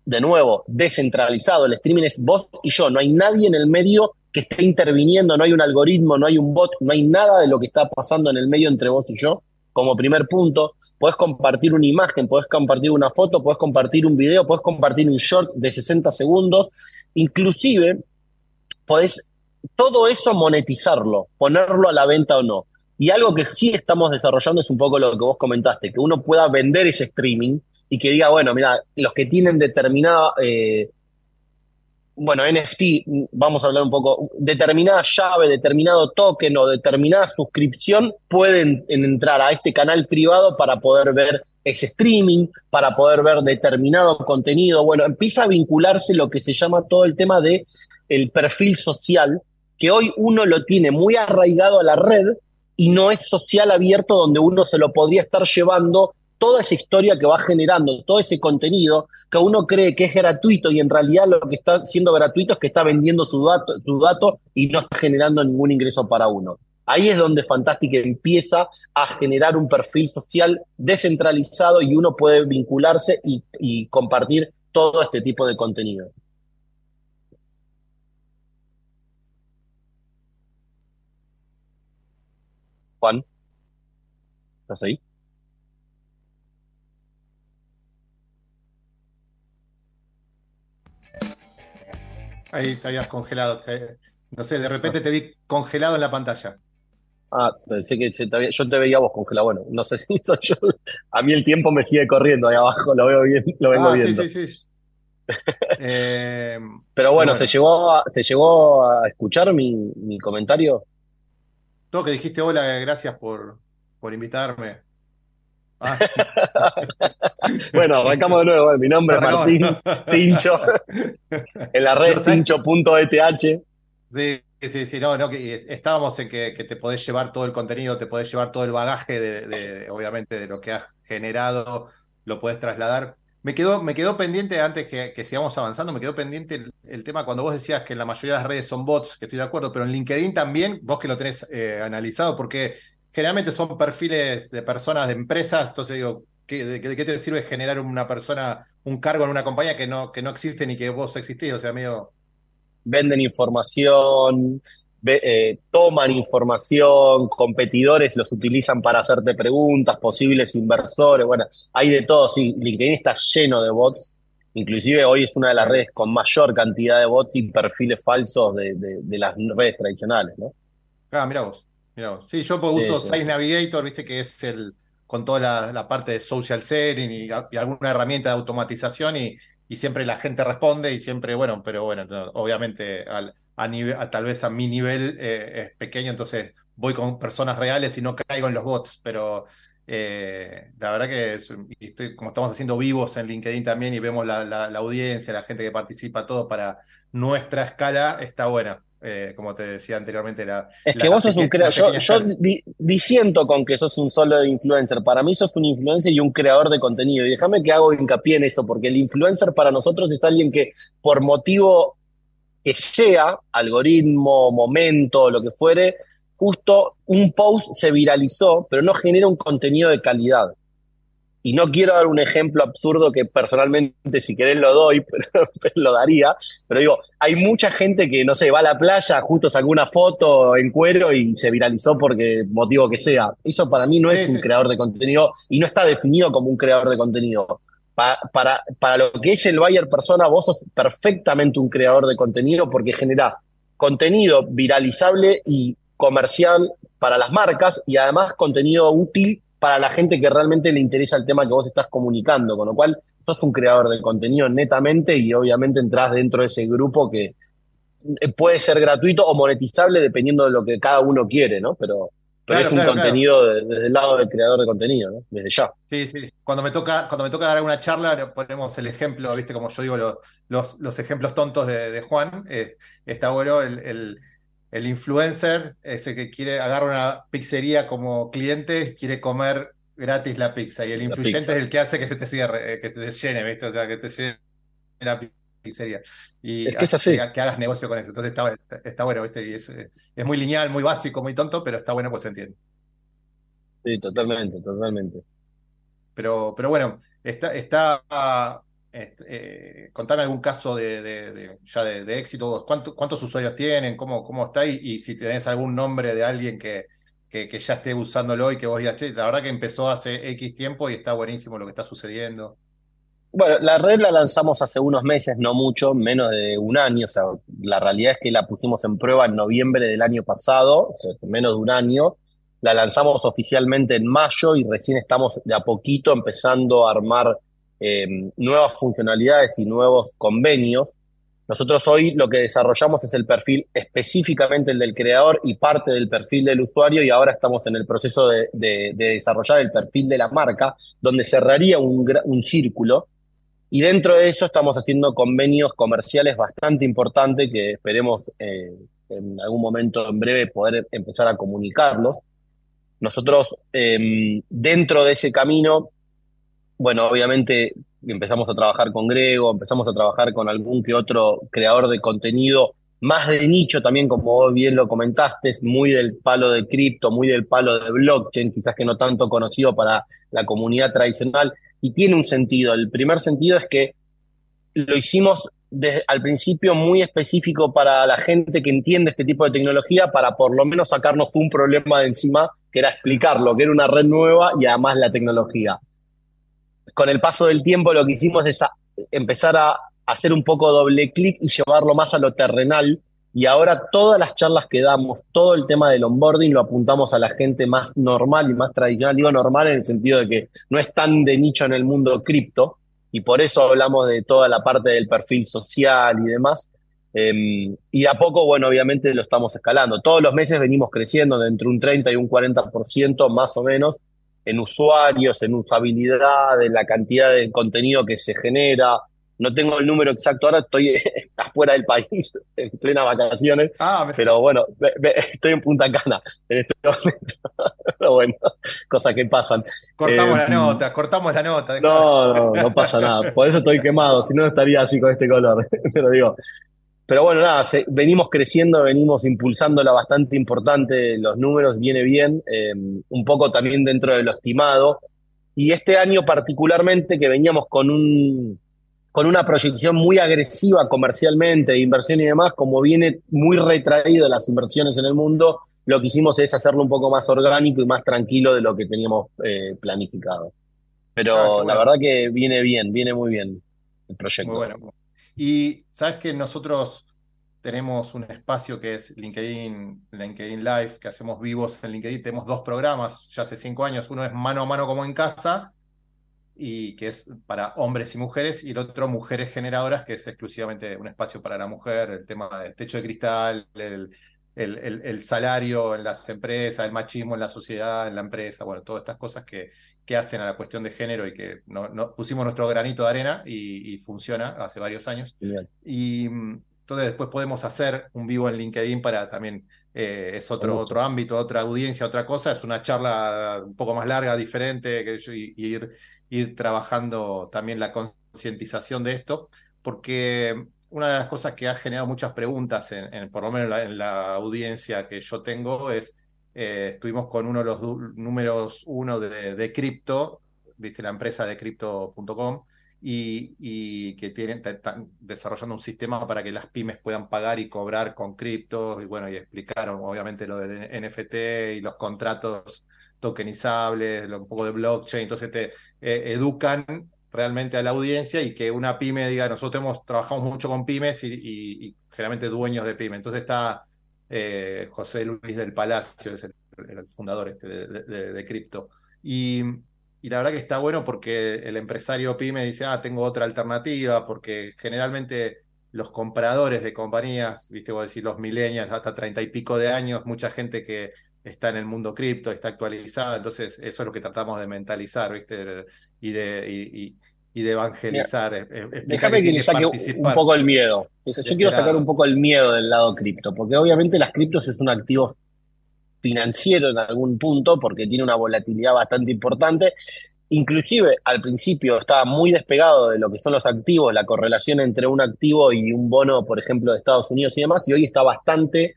de nuevo, descentralizado. El streaming es vos y yo. No hay nadie en el medio que esté interviniendo, no hay un algoritmo, no hay un bot, no hay nada de lo que está pasando en el medio entre vos y yo como primer punto, podés compartir una imagen, podés compartir una foto, podés compartir un video, podés compartir un short de 60 segundos, inclusive podés todo eso monetizarlo, ponerlo a la venta o no. Y algo que sí estamos desarrollando es un poco lo que vos comentaste, que uno pueda vender ese streaming y que diga, bueno, mira, los que tienen determinada eh, bueno, NFT, vamos a hablar un poco, determinada llave, determinado token o determinada suscripción pueden entrar a este canal privado para poder ver ese streaming, para poder ver determinado contenido. Bueno, empieza a vincularse lo que se llama todo el tema de el perfil social, que hoy uno lo tiene muy arraigado a la red y no es social abierto donde uno se lo podría estar llevando toda esa historia que va generando, todo ese contenido que uno cree que es gratuito y en realidad lo que está siendo gratuito es que está vendiendo su dato, y no está generando ningún ingreso para uno. Ahí es donde Fantastic empieza a generar un perfil social descentralizado y uno puede vincularse y, y compartir todo este tipo de contenido. Juan, ¿estás ahí? Ahí te habías congelado. No sé, de repente te vi congelado en la pantalla. Ah, pensé que se te había- yo te veía vos congelado. Bueno, no sé si soy yo. A mí el tiempo me sigue corriendo ahí abajo, lo veo bien, lo vengo Ah, sí, viendo. sí, sí. Eh, Pero bueno, bueno. ¿se llegó a, ¿se llegó a escuchar mi, mi comentario? todo que dijiste hola, gracias por, por invitarme. Ah, Bueno, arrancamos de nuevo. Mi nombre es Martín Tincho, en la red tincho.eth. Sí, sí, sí, no, no, que estábamos en que, que te podés llevar todo el contenido, te podés llevar todo el bagaje de, de- obviamente, de lo que has generado, lo podés trasladar. Me quedó, me quedó pendiente, antes que, que sigamos avanzando, me quedó pendiente el, el tema cuando vos decías que la mayoría de las redes son bots, que estoy de acuerdo, pero en LinkedIn también, vos que lo tenés eh, analizado, porque generalmente son perfiles de personas, de empresas, entonces digo, ¿qué, de, de qué te sirve generar una persona, un cargo en una compañía que no, que no existe ni que vos existís? O sea, medio... Venden información, ve- eh, toman información, competidores los utilizan para hacerte preguntas, posibles inversores. Bueno, hay de todo. Sí, LinkedIn está lleno de bots. Inclusive hoy es una de las redes con mayor cantidad de bots y perfiles falsos de, de- de las redes tradicionales, ¿no? Ah, mira vos, Sí, yo pues, Sí, uso sí. Navigator, viste que es el con toda la, la parte de social sharing y, y alguna herramienta de automatización y, y siempre la gente responde y siempre, bueno, pero bueno, no, obviamente al, a nivel, a- tal vez a mi nivel eh, es pequeño, entonces voy con personas reales y no caigo en los bots, pero eh, la verdad que es- estoy, como estamos haciendo vivos en LinkedIn también y vemos la, la- la audiencia, la gente que participa, todo para nuestra escala, está buena. Eh, como te decía anteriormente, la, Es que vos sos un creador. Yo, yo disiento con que sos un solo influencer. Para mí sos un influencer y un creador de contenido. Y déjame que hago hincapié en eso, porque el influencer para nosotros es alguien que, por motivo que sea, algoritmo, momento, lo que fuere, justo un post se viralizó, pero no genera un contenido de calidad. Y no quiero dar un ejemplo absurdo que personalmente, si querés, lo doy, pero, lo daría. Pero digo, hay mucha gente que, no sé, va a la playa, justo sacó una foto en cuero y se viralizó porque motivo que sea. Eso para mí no es un creador de contenido y no está definido como un creador de contenido. Para, para, para lo que es el buyer persona, vos sos perfectamente un creador de contenido porque generás contenido viralizable y comercial para las marcas y además contenido útil para la gente que realmente le interesa el tema que vos estás comunicando, con lo cual sos un creador de contenido netamente y obviamente entras dentro de ese grupo que eh, puede ser gratuito o monetizable dependiendo de lo que cada uno quiere, ¿no? Pero, es un contenido desde el lado del creador de contenido, ¿no? Desde ya. Sí, sí. Cuando me toca, cuando me toca dar alguna charla, ponemos el ejemplo, viste, como yo digo, los, los, ejemplos tontos de, Juan. Eh, está bueno el el influencer, ese que quiere agarrar una pizzería como cliente, quiere comer gratis la pizza. Y el influyente es el que hace que se te cierre, eh, que se te llene, ¿viste? O sea, que te llene la pizzería. Y es que, que, hagas negocio con eso. Entonces está, bueno, ¿viste? Y es, es, muy lineal, muy básico, muy tonto, pero está bueno pues se entiende. Sí, totalmente, totalmente. Pero, pero bueno, está, está este, eh, contame algún caso de, ya de, éxito. ¿Cuántos usuarios tienen? ¿Cómo, cómo está? Y, si tenés algún nombre de alguien que, que, ya esté usándolo y que vos ya la verdad que empezó hace X tiempo y está buenísimo lo que está sucediendo. Bueno, la red la lanzamos hace unos meses, no mucho, menos de un año. O sea, la realidad es que la pusimos en prueba en noviembre del año pasado, menos de un año. La lanzamos oficialmente en mayo y recién estamos de a poquito empezando a armar eh, nuevas funcionalidades y nuevos convenios. Nosotros hoy lo que desarrollamos es el perfil específicamente el del creador y parte del perfil del usuario y ahora estamos en el proceso de, desarrollar el perfil de la marca, donde cerraría un, un círculo y dentro de eso estamos haciendo convenios comerciales bastante importantes que esperemos eh, en algún momento en breve poder empezar a comunicarlos. Nosotros em, dentro de ese camino bueno, obviamente empezamos a trabajar con Grego, empezamos a trabajar con algún que otro creador de contenido más de nicho también, como vos bien lo comentaste, muy del palo de cripto, muy del palo de blockchain, quizás que no tanto conocido para la comunidad tradicional, y tiene un sentido. El primer sentido es que lo hicimos desde, al principio muy específico para la gente que entiende este tipo de tecnología, para por lo menos sacarnos un problema de encima, que era explicarlo, que era una red nueva y además la tecnología con el paso del tiempo lo que hicimos es empezar a hacer un poco doble clic y llevarlo más a lo terrenal. Y ahora todas las charlas que damos, todo el tema del onboarding lo apuntamos a la gente más normal y más tradicional. Digo normal en el sentido de que no es tan de nicho en el mundo cripto y por eso hablamos de toda la parte del perfil social y demás. Em, y a poco, bueno, obviamente lo estamos escalando. Todos los meses venimos creciendo de entre un 30 y un 40% más o menos en usuarios, en usabilidad, en la cantidad de contenido que se genera. No tengo el número exacto ahora, estoy afuera del país, en plenas vacaciones. Ah, pero bueno, estoy en Punta Cana en este momento. pero bueno, cosas que pasan. Cortamos la eh, nota, cortamos la nota. No, no, no pasa nada. Por eso estoy quemado, si no estaría así con este color. pero digo, pero bueno, nada, venimos creciendo, venimos impulsándola bastante importante, los números viene bien, eh, un poco también dentro de lo estimado. Y este año particularmente que veníamos con un con una proyección muy agresiva comercialmente, de inversión y demás, como viene muy retraído las inversiones en el mundo, lo que hicimos es hacerlo un poco más orgánico y más tranquilo de lo que teníamos eh, planificado. Pero ah, la verdad que viene bien, viene muy bien el proyecto. Muy bueno. Y sabes que nosotros tenemos un espacio que es LinkedIn, LinkedIn Live, que hacemos vivos en LinkedIn. Tenemos dos programas ya hace cinco años. Uno es mano a mano como en casa, y que es para hombres y mujeres, y el otro Mujeres Generadoras, que es exclusivamente un espacio para la mujer, el tema del techo de cristal, el, el, salario en las empresas, el machismo en la sociedad, en la empresa, bueno, todas estas cosas que, que hacen a la cuestión de género y que no, pusimos nuestro granito de arena y, funciona hace varios años. Y mm, entonces después podemos hacer un vivo en LinkedIn para también, eh, es otro, otro ámbito, otra audiencia, otra cosa, es una charla un poco más larga, diferente, que y, ir, ir trabajando también la concientización de esto, porque una de las cosas que ha generado muchas preguntas, en, por lo menos en la, audiencia que yo tengo, es, eh, estuvimos con uno de los números uno de, de cripto, viste la empresa de crypto.com, y, que tienen, están desarrollando un sistema para que las pymes puedan pagar y cobrar con criptos, y bueno, y explicaron obviamente lo del NFT y los contratos tokenizables, un poco de blockchain, entonces te eh, educan realmente a la audiencia y que una pyme diga, nosotros hemos, trabajamos mucho con pymes y, generalmente dueños de pyme. Entonces está eh, José Luis del Palacio, es el, fundador este de, de cripto. Y y la verdad que está bueno porque el empresario pyme dice, ah, tengo otra alternativa, porque generalmente los compradores de compañías, viste, voy a decir los millennials, hasta treinta y pico de años, mucha gente que está en el mundo cripto, está actualizada, entonces eso es lo que tratamos de mentalizar, viste, y de, y, de evangelizar. déjame que, le saque un poco el miedo. Yo quiero sacar un poco el miedo del lado cripto, porque obviamente las criptos es un activo financiero en algún punto porque tiene una volatilidad bastante importante. Inclusive al principio estaba muy despegado de lo que son los activos, la correlación entre un activo y un bono, por ejemplo, de Estados Unidos y demás, y hoy está bastante,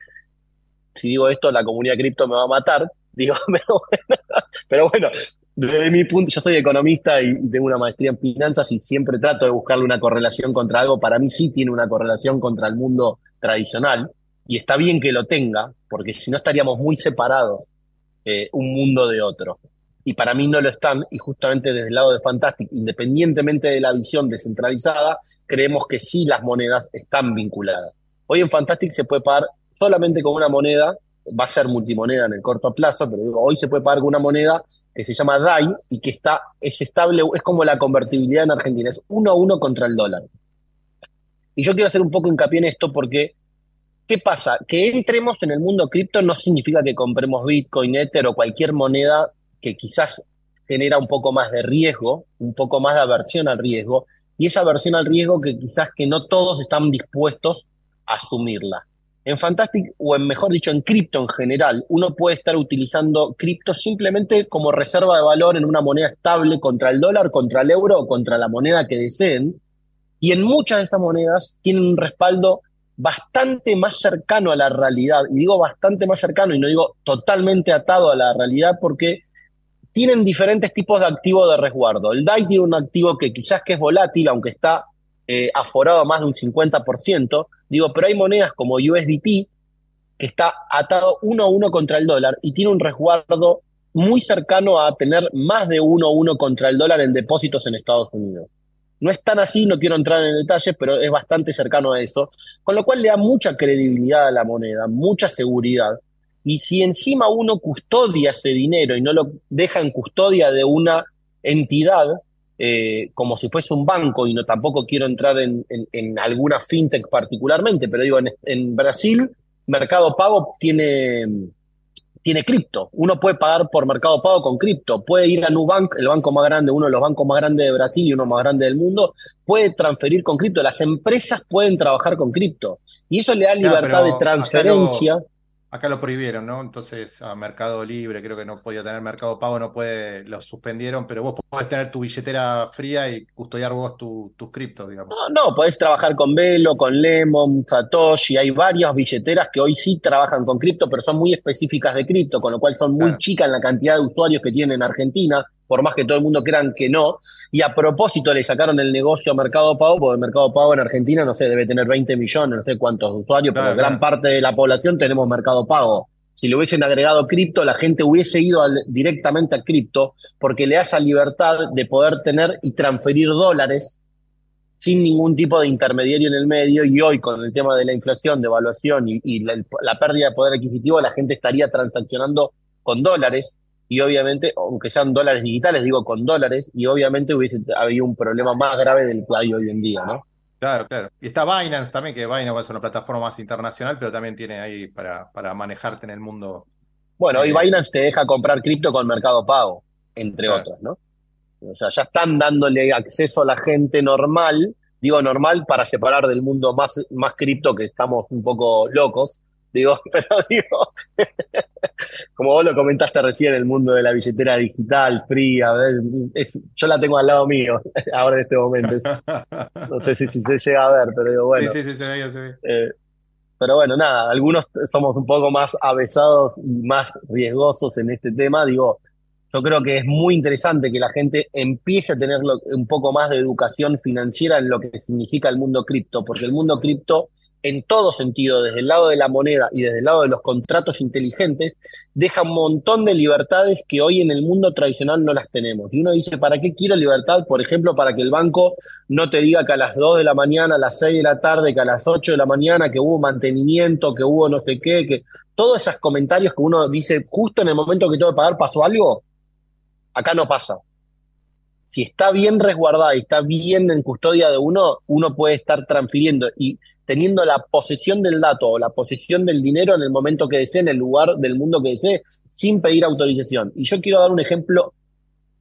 si digo esto, la comunidad cripto me va a matar, digo, pero bueno, desde mi punto, yo soy economista y tengo una maestría en finanzas y siempre trato de buscarle una correlación contra algo. Para mí sí tiene una correlación contra el mundo tradicional y está bien que lo tenga, porque si no estaríamos muy separados eh, un mundo de otro. Y para mí no lo están, y justamente desde el lado de Fantastic, independientemente de la visión descentralizada, creemos que sí las monedas están vinculadas. Hoy en Fantastic se puede pagar solamente con una moneda, va a ser multimoneda en el corto plazo, pero digo, hoy se puede pagar con una moneda que se llama DAI y que está, es estable, es como la convertibilidad en Argentina, es uno a uno contra el dólar. Y yo quiero hacer un poco hincapié en esto porque ¿Qué pasa? Que entremos en el mundo cripto no significa que compremos Bitcoin, Ether o cualquier moneda que quizás genera un poco más de riesgo, un poco más de aversión al riesgo, y esa aversión al riesgo que quizás que no todos están dispuestos a asumirla. En Fantastic, o en mejor dicho, en cripto en general, uno puede estar utilizando cripto simplemente como reserva de valor en una moneda estable contra el dólar, contra el euro o contra la moneda que deseen. Y en muchas de estas monedas tienen un respaldo bastante más cercano a la realidad, y digo bastante más cercano y no digo totalmente atado a la realidad porque tienen diferentes tipos de activos de resguardo. El DAI tiene un activo que quizás que es volátil, aunque está eh, aforado a más de un 50%, digo, pero hay monedas como USDT que está atado uno a uno contra el dólar y tiene un resguardo muy cercano a tener más de uno a uno contra el dólar en depósitos en Estados Unidos. No es tan así, no quiero entrar en detalles, pero es bastante cercano a eso, con lo cual le da mucha credibilidad a la moneda, mucha seguridad. Y si encima uno custodia ese dinero y no lo deja en custodia de una entidad, eh, como si fuese un banco, y no tampoco quiero entrar en, alguna fintech particularmente, pero digo, en Brasil, Mercado Pago tiene tiene cripto. Uno puede pagar por mercado pago con cripto. Puede ir a Nubank, el banco más grande, uno de los bancos más grandes de Brasil y uno más grande del mundo. Puede transferir con cripto. Las empresas pueden trabajar con cripto. Y eso le da libertad de transferencia. Acá lo prohibieron, ¿no? Entonces a Mercado Libre, creo que no podía tener Mercado Pago, no puede, lo suspendieron, pero vos podés tener tu billetera fría y custodiar vos tus criptos, digamos. No, no, podés trabajar con Velo, con Lemon, Satoshi, hay varias billeteras que hoy sí trabajan con cripto, pero son muy específicas de cripto, con lo cual son muy chicas en la cantidad de usuarios que tienen en Argentina por más que todo el mundo crean que no. Y a propósito le sacaron el negocio a Mercado Pago, porque Mercado Pago en Argentina, no sé, debe tener 20 millones, no sé cuántos usuarios, pero gran parte de la población tenemos Mercado Pago. Si le hubiesen agregado cripto, la gente hubiese ido directamente a cripto, porque le da esa libertad de poder tener y transferir dólares sin ningún tipo de intermediario en el medio. Y hoy, con el tema de la inflación, de evaluación y, la pérdida de poder adquisitivo, la gente estaría transaccionando con dólares y obviamente, aunque sean dólares digitales, digo con dólares, y obviamente hubiese habido un problema más grave del que hay hoy en día, ¿no? Claro, claro. Y está Binance también, que Binance es una plataforma más internacional, pero también tiene ahí para, para manejarte en el mundo. Bueno, hoy eh, Binance te deja comprar cripto con Mercado Pago, entre otros, ¿no? O sea, ya están dándole acceso a la gente normal digo normal para separar del mundo más, más cripto que estamos un poco locos, digo, pero digo, como vos lo comentaste recién, el mundo de la billetera digital, fría, es, yo la tengo al lado mío ahora en este momento. no sé si, se llega a ver, pero digo, bueno. Sí, sí, sí, se ve, se ve. Eh, pero bueno, nada, algunos somos un poco más avesados y más riesgosos en este tema. Digo, yo creo que es muy interesante que la gente empiece a tener un poco más de educación financiera en lo que significa el mundo cripto, porque el mundo cripto en todo sentido, desde el lado de la moneda y desde el lado de los contratos inteligentes, deja un montón de libertades que hoy en el mundo tradicional no las tenemos. Y uno dice, ¿para qué quiero libertad? Por ejemplo, para que el banco no te diga que a las 2 de la mañana, a las 6 de la tarde, que a las 8 de la mañana, que hubo mantenimiento, que hubo no sé qué, que todos esos comentarios que uno dice, justo en el momento que tengo que pagar pasó algo, acá no pasa si está bien resguardada y está bien en custodia de uno, uno puede estar transfiriendo teniendo la posesión del dato o la posesión del dinero en el momento que desee, en el lugar del mundo que desee, sin pedir autorización. Y yo quiero dar un ejemplo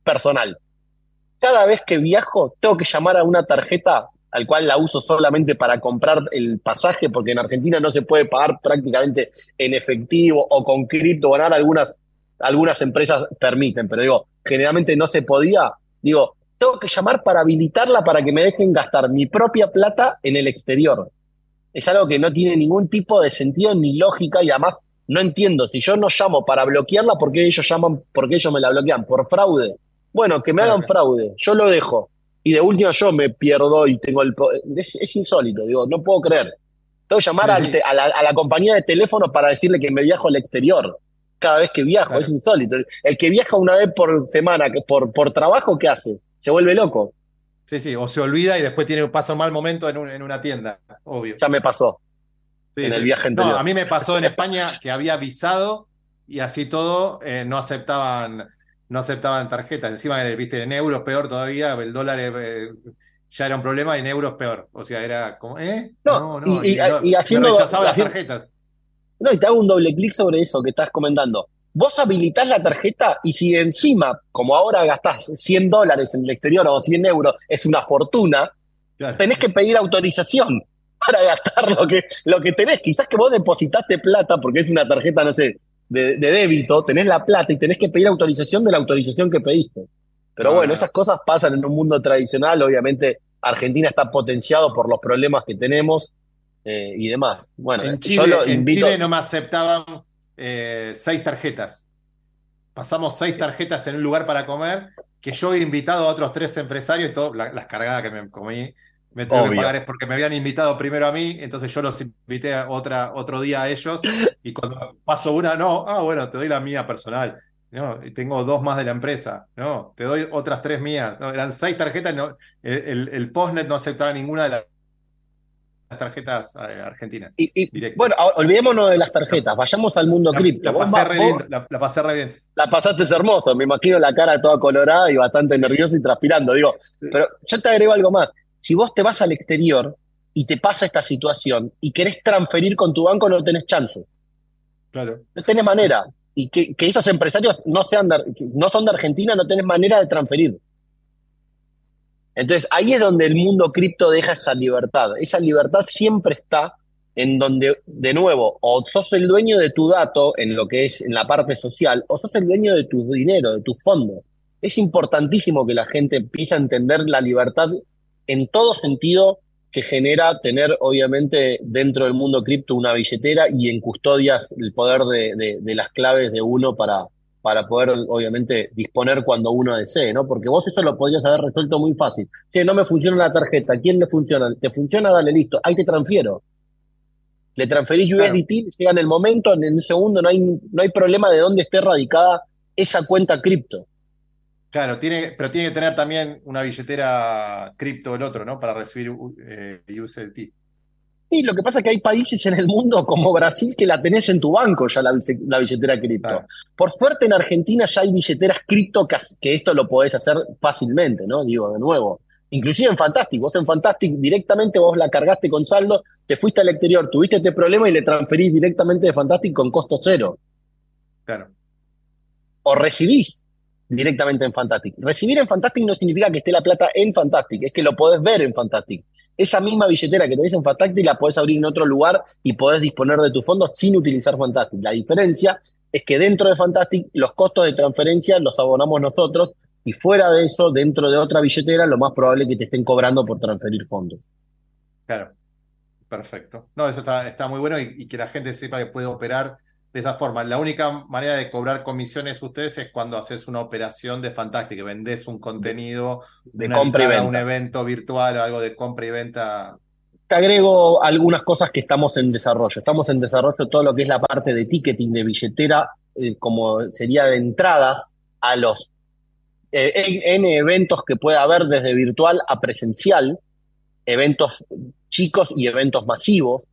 personal. Cada vez que viajo, tengo que llamar a una tarjeta al cual la uso solamente para comprar el pasaje, porque en Argentina no se puede pagar prácticamente en efectivo o con cripto, ganar algunas, algunas empresas permiten, pero digo, generalmente no se podía. Digo, tengo que llamar para habilitarla para que me dejen gastar mi propia plata en el exterior es algo que no tiene ningún tipo de sentido ni lógica y además no entiendo. Si yo no llamo para bloquearla, ¿por qué ellos llaman, por qué ellos me la bloquean? ¿Por fraude? Bueno, que me hagan fraude, yo lo dejo. Y de último yo me pierdo y tengo el... Es, insólito, digo, no puedo creer. Tengo que llamar a, la, compañía de teléfono para decirle que me viajo al exterior cada vez que viajo, es insólito. El que viaja una vez por semana por, por trabajo, ¿qué hace? Se vuelve loco. Sí, sí, o se olvida y después tiene, pasa un mal momento en, en una tienda, obvio. Ya me pasó. en el viaje anterior. No, a mí me pasó en España que había visado y así todo eh, no aceptaban no aceptaban tarjetas. Encima, viste, en euros peor todavía, el dólar eh, ya era un problema y en euros peor. O sea, era como, ¿eh? No, no, y, haciendo. las tarjetas. No, y te hago un doble clic sobre eso que estás comentando. Vos habilitás la tarjeta y si encima, como ahora gastás 100 dólares en el exterior o 100 euros, es una fortuna, tenés que pedir autorización para gastar lo que, lo que tenés. Quizás que vos depositaste plata porque es una tarjeta, no sé, de, débito, tenés la plata y tenés que pedir autorización de la autorización que pediste. Pero bueno, esas cosas pasan en un mundo tradicional. Obviamente, Argentina está potenciado por los problemas que tenemos eh, y demás. Bueno, en Chile, en Chile no me aceptaban eh, seis tarjetas. Pasamos seis tarjetas en un lugar para comer, que yo he invitado a otros tres empresarios y todo, las cargadas que me comí, me tuve que pagar es porque me habían invitado primero a mí, entonces yo los invité a otra, otro día a ellos, y cuando paso una, no, ah, bueno, te doy la mía personal. No, y tengo dos más de la empresa. No, te doy otras tres mías. No, eran seis tarjetas. No, el, el postnet no aceptaba ninguna de las tarjetas eh, argentinas. Y, bueno, olvidémonos de las tarjetas, vayamos al mundo cripto. La, pasé re bien, la, pasé re bien. La pasaste hermoso, me imagino la cara toda colorada y bastante nerviosa y transpirando. Digo, pero yo te agrego algo más. Si vos te vas al exterior y te pasa esta situación y querés transferir con tu banco, no tenés chance. Claro. No tenés manera. Y que, esos empresarios no, sean no son de Argentina, no tenés manera de transferir. Entonces ahí es donde el mundo cripto deja esa libertad. Esa libertad siempre está en donde, de nuevo, o sos el dueño de tu dato en lo que es en la parte social, o sos el dueño de tu dinero, de tu fondo. Es importantísimo que la gente empiece a entender la libertad en todo sentido que genera tener, obviamente, dentro del mundo cripto una billetera y en custodias el poder de las claves de uno para, para poder, obviamente, disponer cuando uno desee, ¿no? Porque vos eso lo podrías haber resuelto muy fácil. Si no me funciona la tarjeta, ¿quién le funciona? ¿Te funciona? Dale, listo. Ahí te transfiero. Le transferís USDT, llega en el momento, en el segundo, no hay, no hay problema de dónde esté radicada esa cuenta cripto. Claro, tiene, pero tiene que tener también una billetera cripto el otro, ¿no? Para recibir eh, USDT. Lo que pasa es que hay países en el mundo como Brasil que la tenés en tu banco ya la, billetera cripto. Por suerte en Argentina ya hay billeteras cripto que, esto lo podés hacer fácilmente, ¿no? Digo, de nuevo. Inclusive en Fantastic, vos en Fantastic directamente vos la cargaste con saldo, te fuiste al exterior, tuviste este problema y le transferís directamente de Fantastic con costo cero. Claro. O recibís directamente en Fantastic. Recibir en Fantastic no significa que esté la plata en Fantastic, es que lo podés ver en Fantastic. Esa misma billetera que tenés en Fantastic la podés abrir en otro lugar y podés disponer de tus fondos sin utilizar Fantastic. La diferencia es que dentro de Fantastic los costos de transferencia los abonamos nosotros y fuera de eso, dentro de otra billetera, lo más probable es que te estén cobrando por transferir fondos. Claro, perfecto. No, eso está, está muy bueno y, y que la gente sepa que puede operar de esa forma. La única manera de cobrar comisiones ustedes es cuando haces una operación de Fantastic, que vendés un contenido, De compra y venta. un evento virtual o algo de compra y venta. Te agrego algunas cosas que estamos en desarrollo. Estamos en desarrollo todo lo que es la parte de ticketing de billetera, eh, como sería de entradas a los eh, en eventos que pueda haber desde virtual a presencial, eventos chicos y eventos masivos,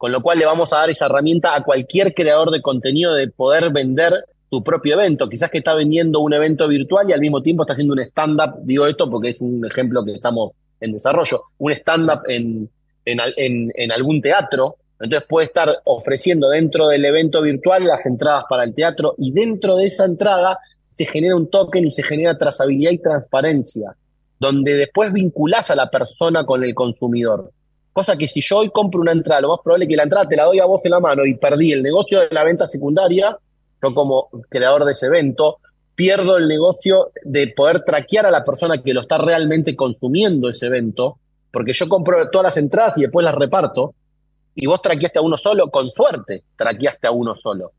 con lo cual le vamos a dar esa herramienta a cualquier creador de contenido de poder vender tu propio evento. Quizás que está vendiendo un evento virtual y al mismo tiempo está haciendo un stand-up, digo esto porque es un ejemplo que estamos en desarrollo, un stand-up en, en, en- en algún teatro. Entonces puede estar ofreciendo dentro del evento virtual las entradas para el teatro y dentro de esa entrada se genera un token y se genera trazabilidad y transparencia, donde después vinculás a la persona con el consumidor. Cosa que si yo hoy compro una entrada, lo más probable es que la entrada te la doy a vos en la mano y perdí el negocio de la venta secundaria, yo como creador de ese evento, pierdo el negocio de poder traquear a la persona que lo está realmente consumiendo ese evento, porque yo compro todas las entradas y después las reparto, y vos traqueaste a uno solo, con suerte, traqueaste a uno solo,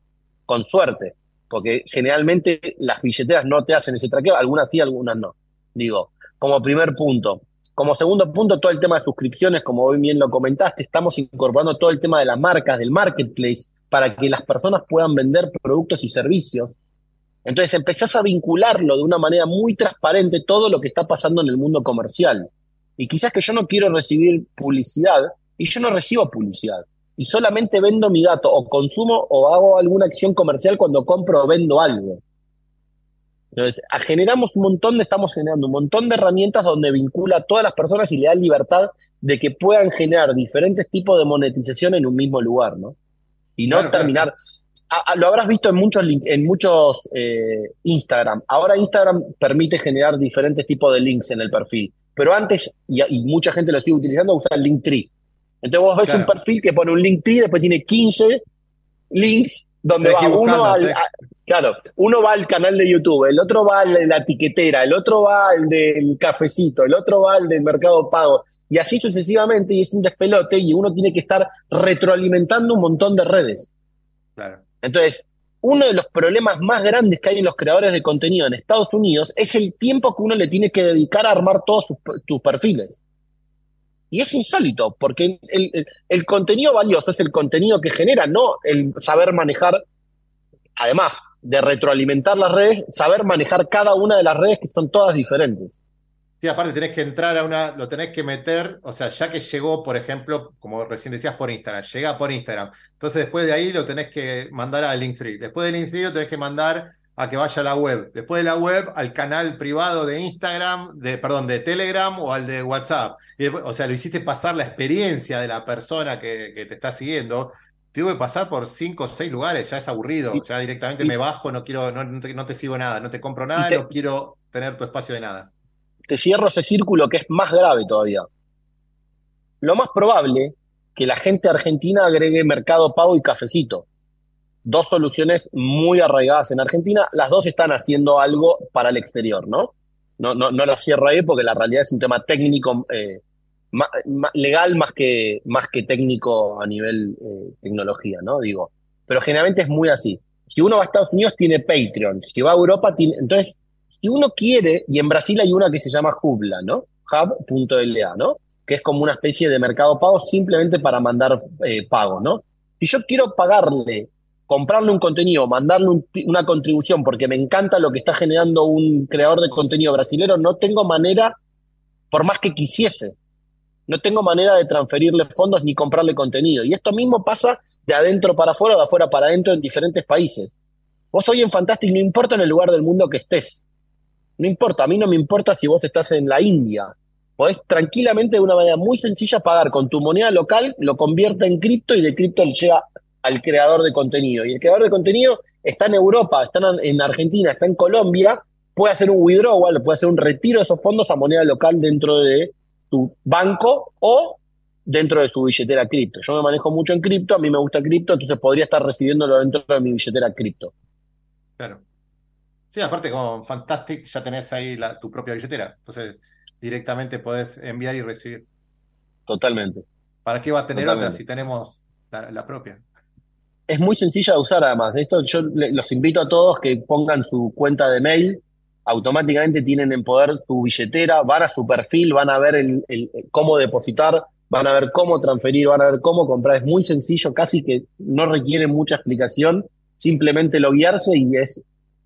con suerte, porque generalmente las billeteras no te hacen ese traqueo, algunas sí, algunas no. Digo, como primer punto. Como segundo punto, todo el tema de suscripciones, como hoy bien lo comentaste, estamos incorporando todo el tema de las marcas, del marketplace, para que las personas puedan vender productos y servicios. Entonces empezás a vincularlo de una manera muy transparente todo lo que está pasando en el mundo comercial. Y quizás que yo no quiero recibir publicidad y yo no recibo publicidad. Y solamente vendo mi dato o consumo o hago alguna acción comercial cuando compro o vendo algo. Entonces, a- generamos un montón, de- estamos generando un montón de herramientas donde vincula a todas las personas y le da libertad de que puedan generar diferentes tipos de monetización en un mismo lugar, ¿no? Y no Claro, claro. terminar. a- a- lo habrás visto en muchos, en muchos eh, Instagram. Ahora Instagram permite generar diferentes tipos de links en el perfil. Pero antes, y, y mucha gente lo sigue utilizando, usa el Linktree. Entonces vos ves Claro. un perfil que pone un Linktree, después tiene 15 links donde va uno al, a- Claro, uno va al canal de YouTube, el otro va al de la tiquetera, el otro va al del cafecito, el otro va al del mercado pago, y así sucesivamente, y es un despelote, y uno tiene que estar retroalimentando un montón de redes. Claro. Entonces, uno de los problemas más grandes que hay en los creadores de contenido en Estados Unidos es el tiempo que uno le tiene que dedicar a armar todos sus, tus perfiles. Y es insólito, porque el, contenido valioso es el contenido que genera, no el saber manejar, además de retroalimentar las redes, saber manejar cada una de las redes que son todas diferentes. Sí, aparte tenés que entrar a una, lo tenés que meter, o sea, ya que llegó, por ejemplo, como recién decías, por Instagram, llega por Instagram. Entonces después de ahí lo tenés que mandar al Linktree. Después del Linktree lo tenés que mandar a que vaya a la web. Después de la web al canal privado de Instagram, de, perdón, de Telegram o al de WhatsApp. Y después- o sea, lo hiciste pasar la experiencia de la persona que, que te está siguiendo. Tuve que pasar por cinco o seis lugares, ya es aburrido, Y- ya directamente y- me bajo, no quiero, no, no te, no te sigo nada, no te compro nada, te- no quiero tener tu espacio de nada. te cierro ese círculo que es más grave todavía. Lo más probable que la gente argentina agregue Mercado Pago y Cafecito. Dos soluciones muy arraigadas en Argentina. Las dos están haciendo algo para el exterior, ¿no? No, no, no lo cierro ahí porque la realidad es un tema técnico, eh, legal más que, más que técnico a nivel eh, tecnología, ¿no? Digo, pero generalmente es muy así. Si uno va a Estados Unidos tiene Patreon, si va a Europa tiene... Entonces, si uno quiere, y en Brasil hay una que se llama Hubla, ¿no? Hub.la, ¿no? Que es como una especie de mercado pago simplemente para mandar eh, pagos, ¿no? Si yo quiero pagarle, comprarle un contenido, mandarle un- una contribución porque me encanta lo que está generando un creador de contenido brasilero, no tengo manera, por más que quisiese, no tengo manera de transferirle fondos ni comprarle contenido. Y esto mismo pasa de adentro para afuera de afuera para adentro en diferentes países. Vos hoy en Fantastic no importa en el lugar del mundo que estés. No importa, a mí no me importa si vos estás en la India. Podés tranquilamente de una manera muy sencilla pagar con tu moneda local, lo convierte en cripto y de cripto le llega al creador de contenido. Y el creador de contenido está en Europa, está en- en Argentina, está en Colombia, puede hacer un withdrawal, puede hacer un retiro de esos fondos a moneda local dentro de su banco o dentro de su billetera cripto. Yo me manejo mucho en cripto, a mí me gusta cripto, entonces podría estar recibiéndolo dentro de mi billetera cripto. Claro. Sí, aparte con Fantastic ya tenés ahí la, tu propia billetera, entonces directamente podés enviar y recibir. Totalmente. ¿Para qué va a tener otra si tenemos la, propia? Es muy sencilla de usar además. Esto yo los invito a todos que pongan su cuenta de mail, automáticamente tienen en poder su billetera, van a su perfil, van a ver el, cómo depositar, van a ver cómo transferir, van a ver cómo comprar. Es muy sencillo, casi que no requiere mucha explicación, simplemente loguearse y es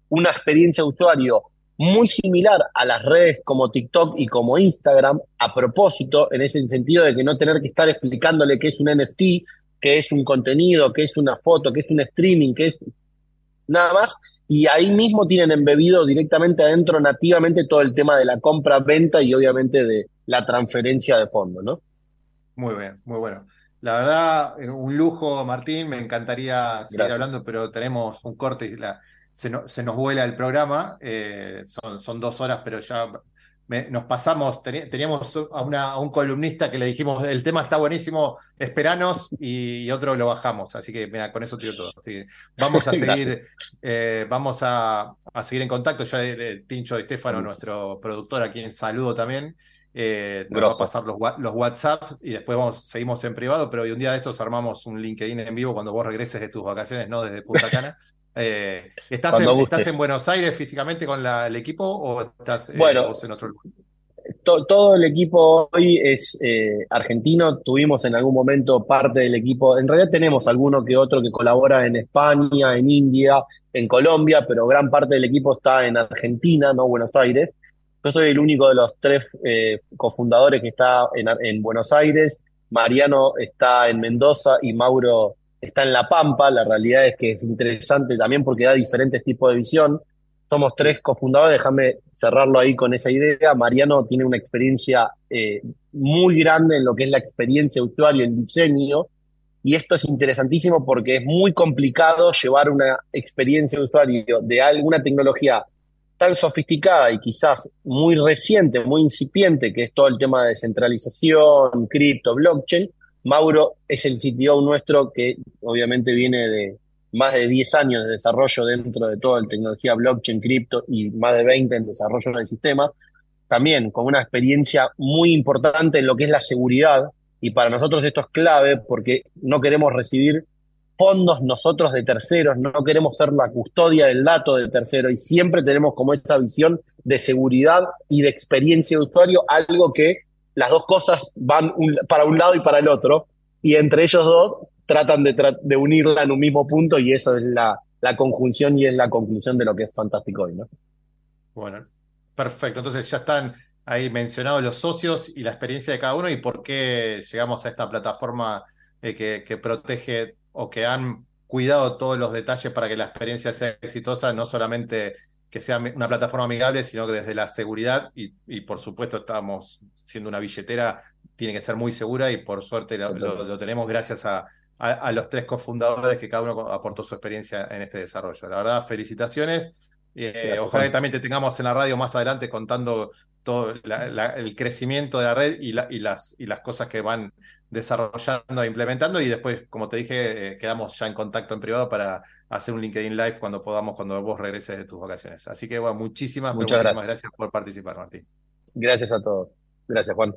una experiencia de usuario muy similar a las redes como TikTok y como Instagram, a propósito, en ese sentido de que no tener que estar explicándole qué es un NFT, qué es un contenido, qué es una foto, qué es un streaming, qué es nada más. Y ahí mismo tienen embebido directamente adentro nativamente todo el tema de la compra, venta y obviamente de la transferencia de fondos, ¿no? Muy bien, muy bueno. La verdad, eh, un lujo, Martín. Me encantaría seguir hablando, pero tenemos un corte y la, se, nos vuela el programa. Eh, son, son dos horas, pero ya nos pasamos. teníamos a, un columnista que le dijimos: el tema está buenísimo, esperanos, y, otro lo bajamos. Así que, mira, con eso tiro todo. vamos a seguir, eh, vamos a, seguir en contacto. Ya Tincho de Estefano, nuestro productor, a quien saludo también. Eh, nos va a pasar los, los, WhatsApp y después vamos, seguimos en privado, pero hoy un día de estos armamos un LinkedIn en vivo cuando vos regreses de tus vacaciones, no desde Punta Cana. Eh, ¿estás, en, ¿Estás en Buenos Aires físicamente con el equipo o estás eh, en otro lugar? todo el equipo hoy es argentino. Tuvimos en algún momento parte del equipo. En realidad tenemos alguno que otro que colabora en España, en India, en Colombia, pero gran parte del equipo está en Argentina, no Buenos Aires. Yo soy el único de los tres eh, cofundadores que está en, Buenos Aires. Mariano está en Mendoza y Mauro está en La Pampa. La realidad es que es interesante también porque da diferentes tipos de visión. Somos tres cofundadores, déjame cerrarlo ahí con esa idea. Mariano tiene una experiencia eh, muy grande en lo que es la experiencia de usuario, el diseño, y esto es interesantísimo porque es muy complicado llevar una experiencia de usuario de alguna tecnología tan sofisticada y quizás muy reciente, muy incipiente, que es todo el tema de descentralización, cripto, blockchain, Mauro es el CTO nuestro que obviamente viene de más de 10 años de desarrollo dentro de toda la tecnología blockchain, cripto y más de 20 en desarrollo del sistema, también con una experiencia muy importante en lo que es la seguridad y para nosotros esto es clave porque no queremos recibir fondos nosotros de terceros, no queremos ser la custodia del dato de tercero y siempre tenemos como esta visión de seguridad y de experiencia de usuario, algo que las dos cosas van para un lado y para el otro, y entre ellos dos tratan de, unirla en un mismo punto y eso es la, la, conjunción y es la conclusión de lo que es fantástico hoy, ¿no? Bueno, perfecto. Entonces ya están ahí mencionados los socios y la experiencia de cada uno y por qué llegamos a esta plataforma eh, que protege o que han cuidado todos los detalles para que la experiencia sea exitosa, no solamente que sea una plataforma amigable, sino que desde la seguridad y, por supuesto estamos siendo una billetera, tiene que ser muy segura y por suerte lo, tenemos gracias a, los tres cofundadores que cada uno aportó su experiencia en este desarrollo. La verdad, felicitaciones. Eh, ojalá que también te tengamos en la radio más adelante contando todo el crecimiento de la red y, y, las, y las cosas que van desarrollando e implementando y después, como te dije, eh, quedamos ya en contacto en privado para hacer un LinkedIn Live cuando podamos, cuando vos regreses de tus vacaciones. Así que, bueno, muchísimas, Muchas gracias. por participar, Martín. Gracias a todos. Gracias, Juan.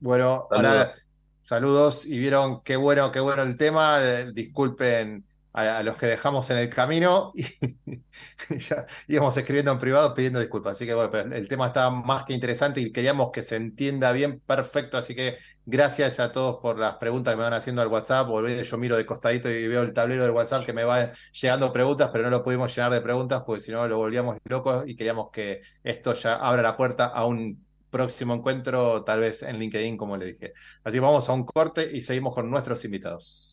Bueno, saludos. saludos y vieron qué bueno, qué bueno el tema. Eh, disculpen a, los que dejamos en el camino y ya íbamos escribiendo en privado pidiendo disculpas. Así que bueno, el tema está más que interesante y queríamos que se entienda bien, perfecto. Así que gracias a todos por las preguntas que me van haciendo al WhatsApp. Yo miro de costadito y veo el tablero del WhatsApp que me va llegando preguntas, pero no lo pudimos llenar de preguntas porque si no lo volvíamos locos y queríamos que esto ya abra la puerta a un próximo encuentro, tal vez en LinkedIn, como le dije. Así que vamos a un corte y seguimos con nuestros invitados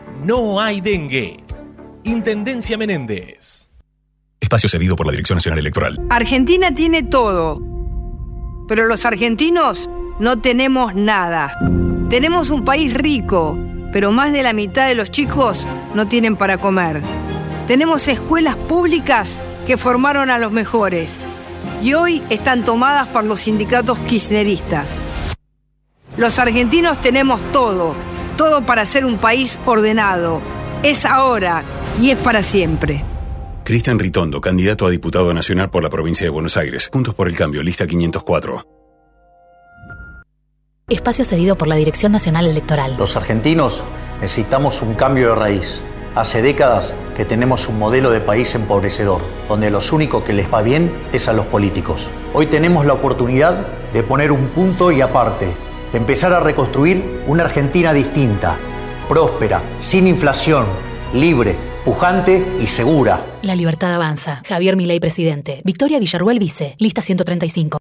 no hay dengue. Intendencia Menéndez. Espacio cedido por la Dirección Nacional Electoral. Argentina tiene todo, pero los argentinos no tenemos nada. Tenemos un país rico, pero más de la mitad de los chicos no tienen para comer. Tenemos escuelas públicas que formaron a los mejores y hoy están tomadas por los sindicatos kirchneristas. Los argentinos tenemos todo, todo para ser un país ordenado. Es ahora y es para siempre. Cristian Ritondo, candidato a diputado nacional por la provincia de Buenos Aires. Juntos por el Cambio, lista 504. Espacio cedido por la Dirección Nacional Electoral. Los argentinos necesitamos un cambio de raíz. Hace décadas que tenemos un modelo de país empobrecedor, donde los únicos que les va bien es a los políticos. Hoy tenemos la oportunidad de poner un punto y aparte, de empezar a reconstruir una Argentina distinta, próspera, sin inflación, libre, pujante y segura. La libertad avanza. Javier Milei, presidente. Victoria Villarruel, vice. Lista 135.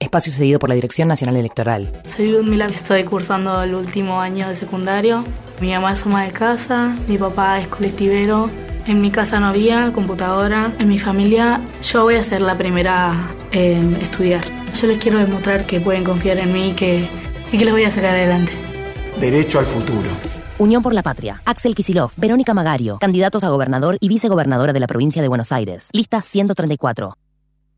Espacio cedido por la Dirección Nacional Electoral. Soy Ludmila, estoy cursando el último año de secundario. Mi mamá es ama de casa, mi papá es colectivero. En mi casa no había computadora. En mi familia yo voy a ser la primera en estudiar. Yo les quiero demostrar que pueden confiar en mí que, y que los voy a sacar adelante. Derecho al futuro. Unión por la Patria. Axel Kisilov, Verónica Magario, candidatos a gobernador y vicegobernadora de la provincia de Buenos Aires. Lista 134.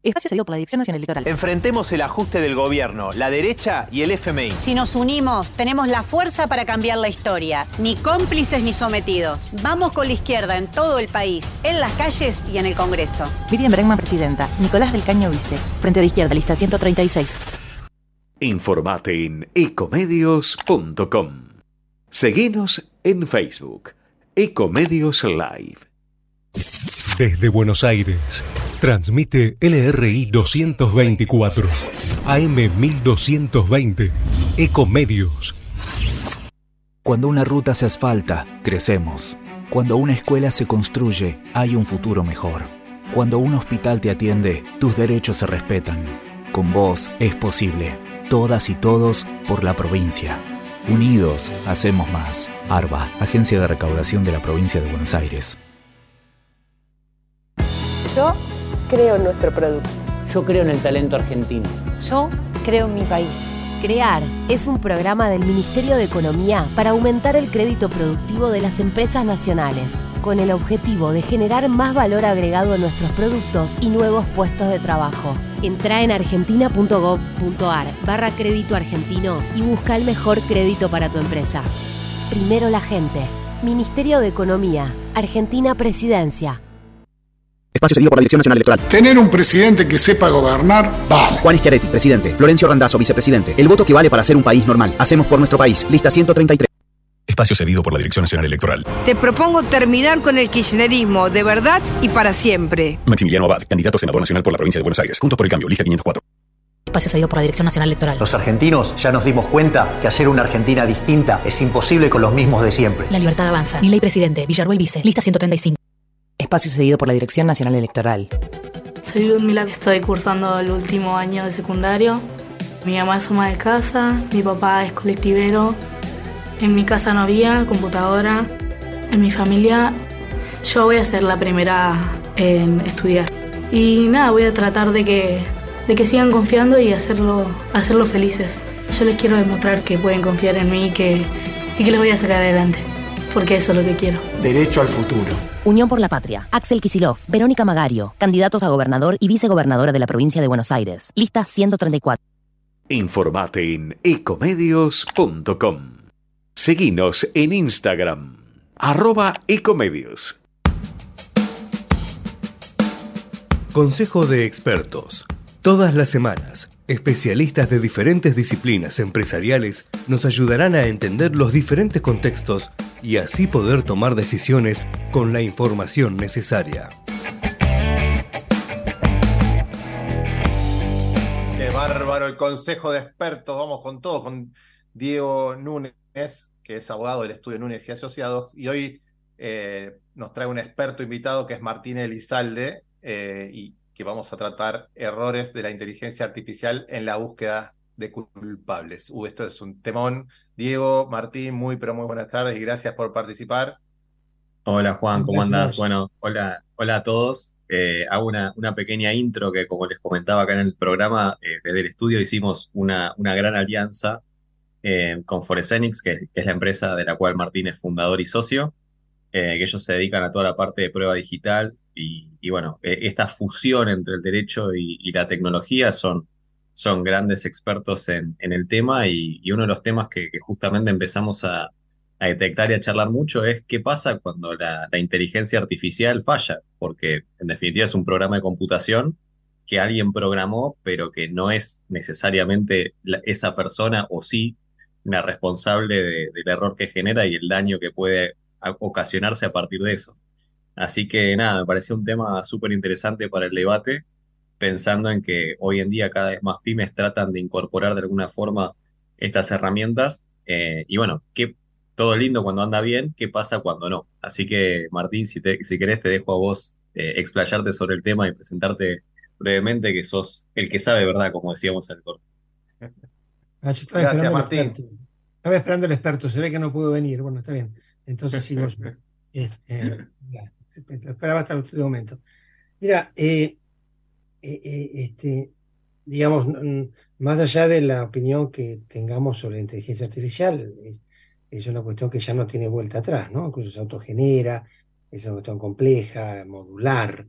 Espacio cedido por la Dirección Nacional Electoral. Enfrentemos el ajuste del gobierno, la derecha y el FMI. Si nos unimos, tenemos la fuerza para cambiar la historia. Ni cómplices ni sometidos. Vamos con la izquierda en todo el país, en las calles y en el Congreso. Miriam Bregman, presidenta. Nicolás del Caño, vice. Frente de Izquierda, lista 136. Informate en ecomedios.com. Seguinos en Facebook. Ecomedios Live. Desde Buenos Aires, transmite LRI 224, AM 1220, Ecomedios. Cuando una ruta se asfalta, crecemos. Cuando una escuela se construye, hay un futuro mejor. Cuando un hospital te atiende, tus derechos se respetan. Con vos es posible. Todas y todos por la provincia. Unidos, hacemos más. ARBA, Agencia de Recaudación de la Provincia de Buenos Aires. Yo creo en nuestro producto. Yo creo en el talento argentino. Yo creo en mi país. CREAR es un programa del Ministerio de Economía para aumentar el crédito productivo de las empresas nacionales, con el objetivo de generar más valor agregado en nuestros productos y nuevos puestos de trabajo. Entra en argentina.gov.ar barra crédito argentino y busca el mejor crédito para tu empresa. Primero la gente. Ministerio de Economía. Argentina Presidencia. Espacio cedido por la Dirección Nacional Electoral. Tener un presidente que sepa gobernar, vale. Juan Schiaretti, presidente. Florencio Randazzo, vicepresidente. El voto que vale para ser un país normal. Hacemos por nuestro país. Lista 133. Espacio cedido por la Dirección Nacional Electoral. Te propongo terminar con el kirchnerismo de verdad y para siempre. Maximiliano Abad, candidato a senador nacional por la provincia de Buenos Aires. Juntos por el cambio, lista 504. Espacio cedido por la Dirección Nacional Electoral. Los argentinos ya nos dimos cuenta que hacer una Argentina distinta es imposible con los mismos de siempre. La libertad avanza. Milei presidente. Villarruel vice. Lista 135. Espacio cedido por la Dirección Nacional Electoral. Soy Ludmila, que estoy cursando el último año de secundario. Mi mamá es ama de casa, mi papá es colectivero. En mi casa no había computadora. En mi familia yo voy a ser la primera en estudiar. Y nada, voy a tratar de que, de que sigan confiando y hacerlo, hacerlo felices. Yo les quiero demostrar que pueden confiar en mí y que, y que les voy a sacar adelante. Porque eso es lo que quiero. Derecho al futuro. Unión por la Patria. Axel Kisilov, Verónica Magario, candidatos a gobernador y vicegobernadora de la provincia de Buenos Aires. Lista 134. Informate en ecomedios.com. Seguinos en Instagram. Arroba ecomedios. Consejo de expertos. Todas las semanas Especialistas de diferentes disciplinas empresariales nos ayudarán a entender los diferentes contextos y así poder tomar decisiones con la información necesaria. Qué bárbaro el consejo de expertos. Vamos con todo, con Diego Núñez, que es abogado del estudio Núñez y Asociados, y hoy eh, nos trae un experto invitado que es Martín Elizalde, eh, y que vamos a tratar errores de la inteligencia artificial en la búsqueda de culpables. Uh, esto es un temón. Diego, Martín, muy pero muy buenas tardes y gracias por participar. Hola Juan, ¿cómo andás? Bueno, hola, hola a todos. Eh, hago una, una, pequeña intro que como les comentaba acá en el programa, eh, desde el estudio hicimos una, una gran alianza eh, con Forensics, que, es la empresa de la cual Martín es fundador y socio, que ellos se dedican a toda la parte de prueba digital y, bueno, e, esta fusión entre el derecho y, la tecnología son, son grandes expertos en, el tema y, uno de los temas que, justamente empezamos a, detectar y a charlar mucho es qué pasa cuando la, inteligencia artificial falla, porque en definitiva es un programa de computación que alguien programó, pero que no es necesariamente esa persona o sí la responsable del error que genera y el daño que puede ocasionarse a partir de eso. Así que nada, me pareció un tema súper interesante para el debate, pensando en que hoy en día cada vez más pymes tratan de incorporar de alguna forma estas herramientas. Eh, y bueno, que todo lindo cuando anda bien, ¿qué pasa cuando no? Así que Martín, si, te, si querés te dejo a vos eh, explayarte sobre el tema y presentarte brevemente que sos el que sabe, ¿verdad? Como decíamos en el corte. Ah, Gracias, Martín. Estaba esperando el experto, se ve que no pudo venir. Bueno, está bien. Entonces sigo Este, esperaba hasta este momento. Mira, eh, eh, eh, este, digamos, más allá de la opinión que tengamos sobre la inteligencia artificial, es, una cuestión que ya no tiene vuelta atrás, ¿no? Incluso se autogenera, es una cuestión compleja, modular.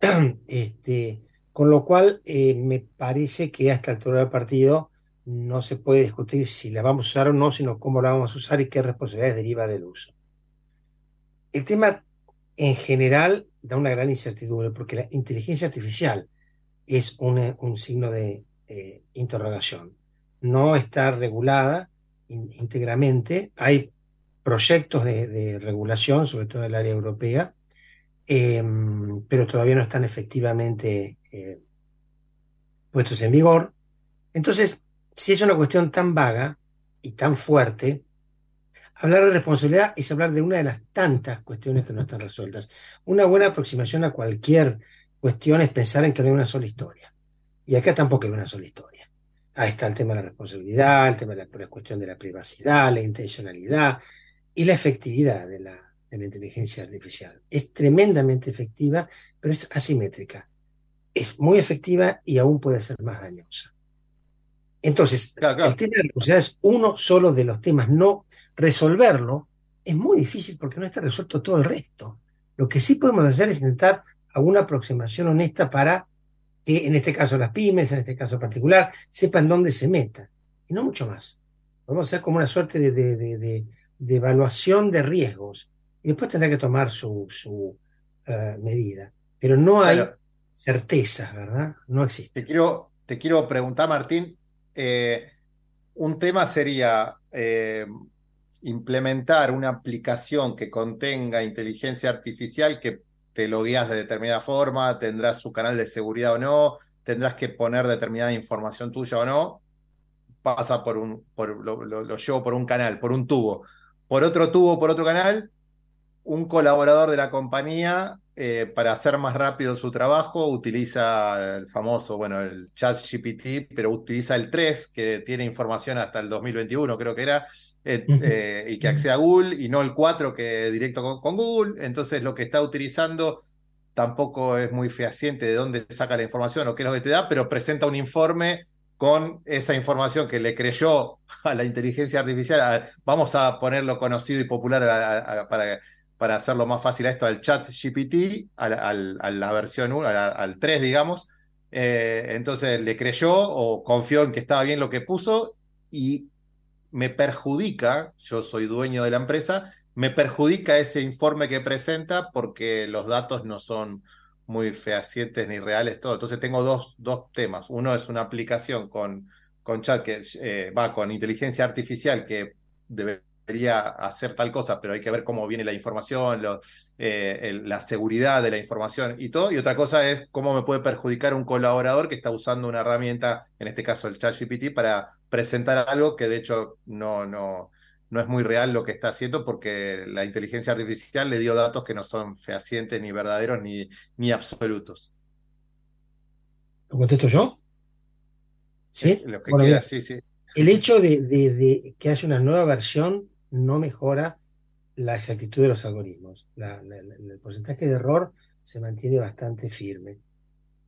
Este, con lo cual, me parece que hasta el altura del partido no se puede discutir si la vamos a usar o no, sino cómo la vamos a usar y qué responsabilidades deriva del uso. El tema en general da una gran incertidumbre porque la inteligencia artificial es un signo de eh, interrogación. No está regulada íntegramente. Hay proyectos de, regulación, sobre todo en el área europea, em, pero todavía no están efectivamente eh, puestos en vigor. Entonces, si es una cuestión tan vaga y tan fuerte, Hablar de responsabilidad es hablar de una de las tantas cuestiones que no están resueltas. Una buena aproximación a cualquier cuestión es pensar en que no hay una sola historia. Y acá tampoco hay una sola historia. Ahí está el tema de la responsabilidad, el tema de la, cuestión de la privacidad, la intencionalidad y la efectividad de la, de la inteligencia artificial. Es tremendamente efectiva, pero es asimétrica. Es muy efectiva y aún puede ser más dañosa. Entonces, el tema de la responsabilidad es uno solo de los temas. No resolverlo es muy difícil porque no está resuelto todo el resto. Lo que sí podemos hacer es intentar alguna aproximación honesta para que, en este caso, las pymes, en este caso particular, sepan dónde se meta. Y no mucho más. Podemos hacer como una suerte de, evaluación de riesgos. Y después tendrá que tomar su, eh, medida. Pero no hay certezas, ¿verdad? No existe. Te quiero, te quiero preguntar, Martín, eh, un tema sería eh, implementar una aplicación que contenga inteligencia artificial que te lo guías de determinada forma, tendrás su canal de seguridad o no, tendrás que poner determinada información tuya o no, pasa por un, por, lo, llevo por un canal, por un tubo. Por otro tubo, por otro canal, un colaborador de la compañía eh, para hacer más rápido su trabajo utiliza el famoso, bueno, el chat GPT, pero utiliza el 3, que tiene información hasta el 2021, creo que era, eh, eh, y que accede a Google, y no el 4 que directo con, Google. Entonces lo que está utilizando tampoco es muy fehaciente de dónde saca la información o qué es lo que te da, pero presenta un informe con esa información que le creyó a la inteligencia artificial. vamos a ponerlo conocido y popular para para hacerlo más fácil a esto, al chat GPT, a la, versión 1, al 3, digamos. Eh, entonces le creyó o confió en que estaba bien lo que puso y me perjudica, yo soy dueño de la empresa, me perjudica ese informe que presenta porque los datos no son muy fehacientes ni reales, todo. Entonces tengo dos, dos temas. Uno es una aplicación con, con chat que eh, va con inteligencia artificial que debería hacer tal cosa, pero hay que ver cómo viene la información, eh, la seguridad de la información y todo. Y otra cosa es cómo me puede perjudicar un colaborador que está usando una herramienta, en este caso el ChatGPT, para presentar algo que de hecho no, no, no es muy real lo que está haciendo porque la inteligencia artificial le dio datos que no son fehacientes, ni verdaderos, ni, ni absolutos. ¿Lo contesto yo? Sí, lo que quieras, sí, sí. El hecho de, que haya una nueva versión no mejora la exactitud de los algoritmos. el porcentaje de error se mantiene bastante firme.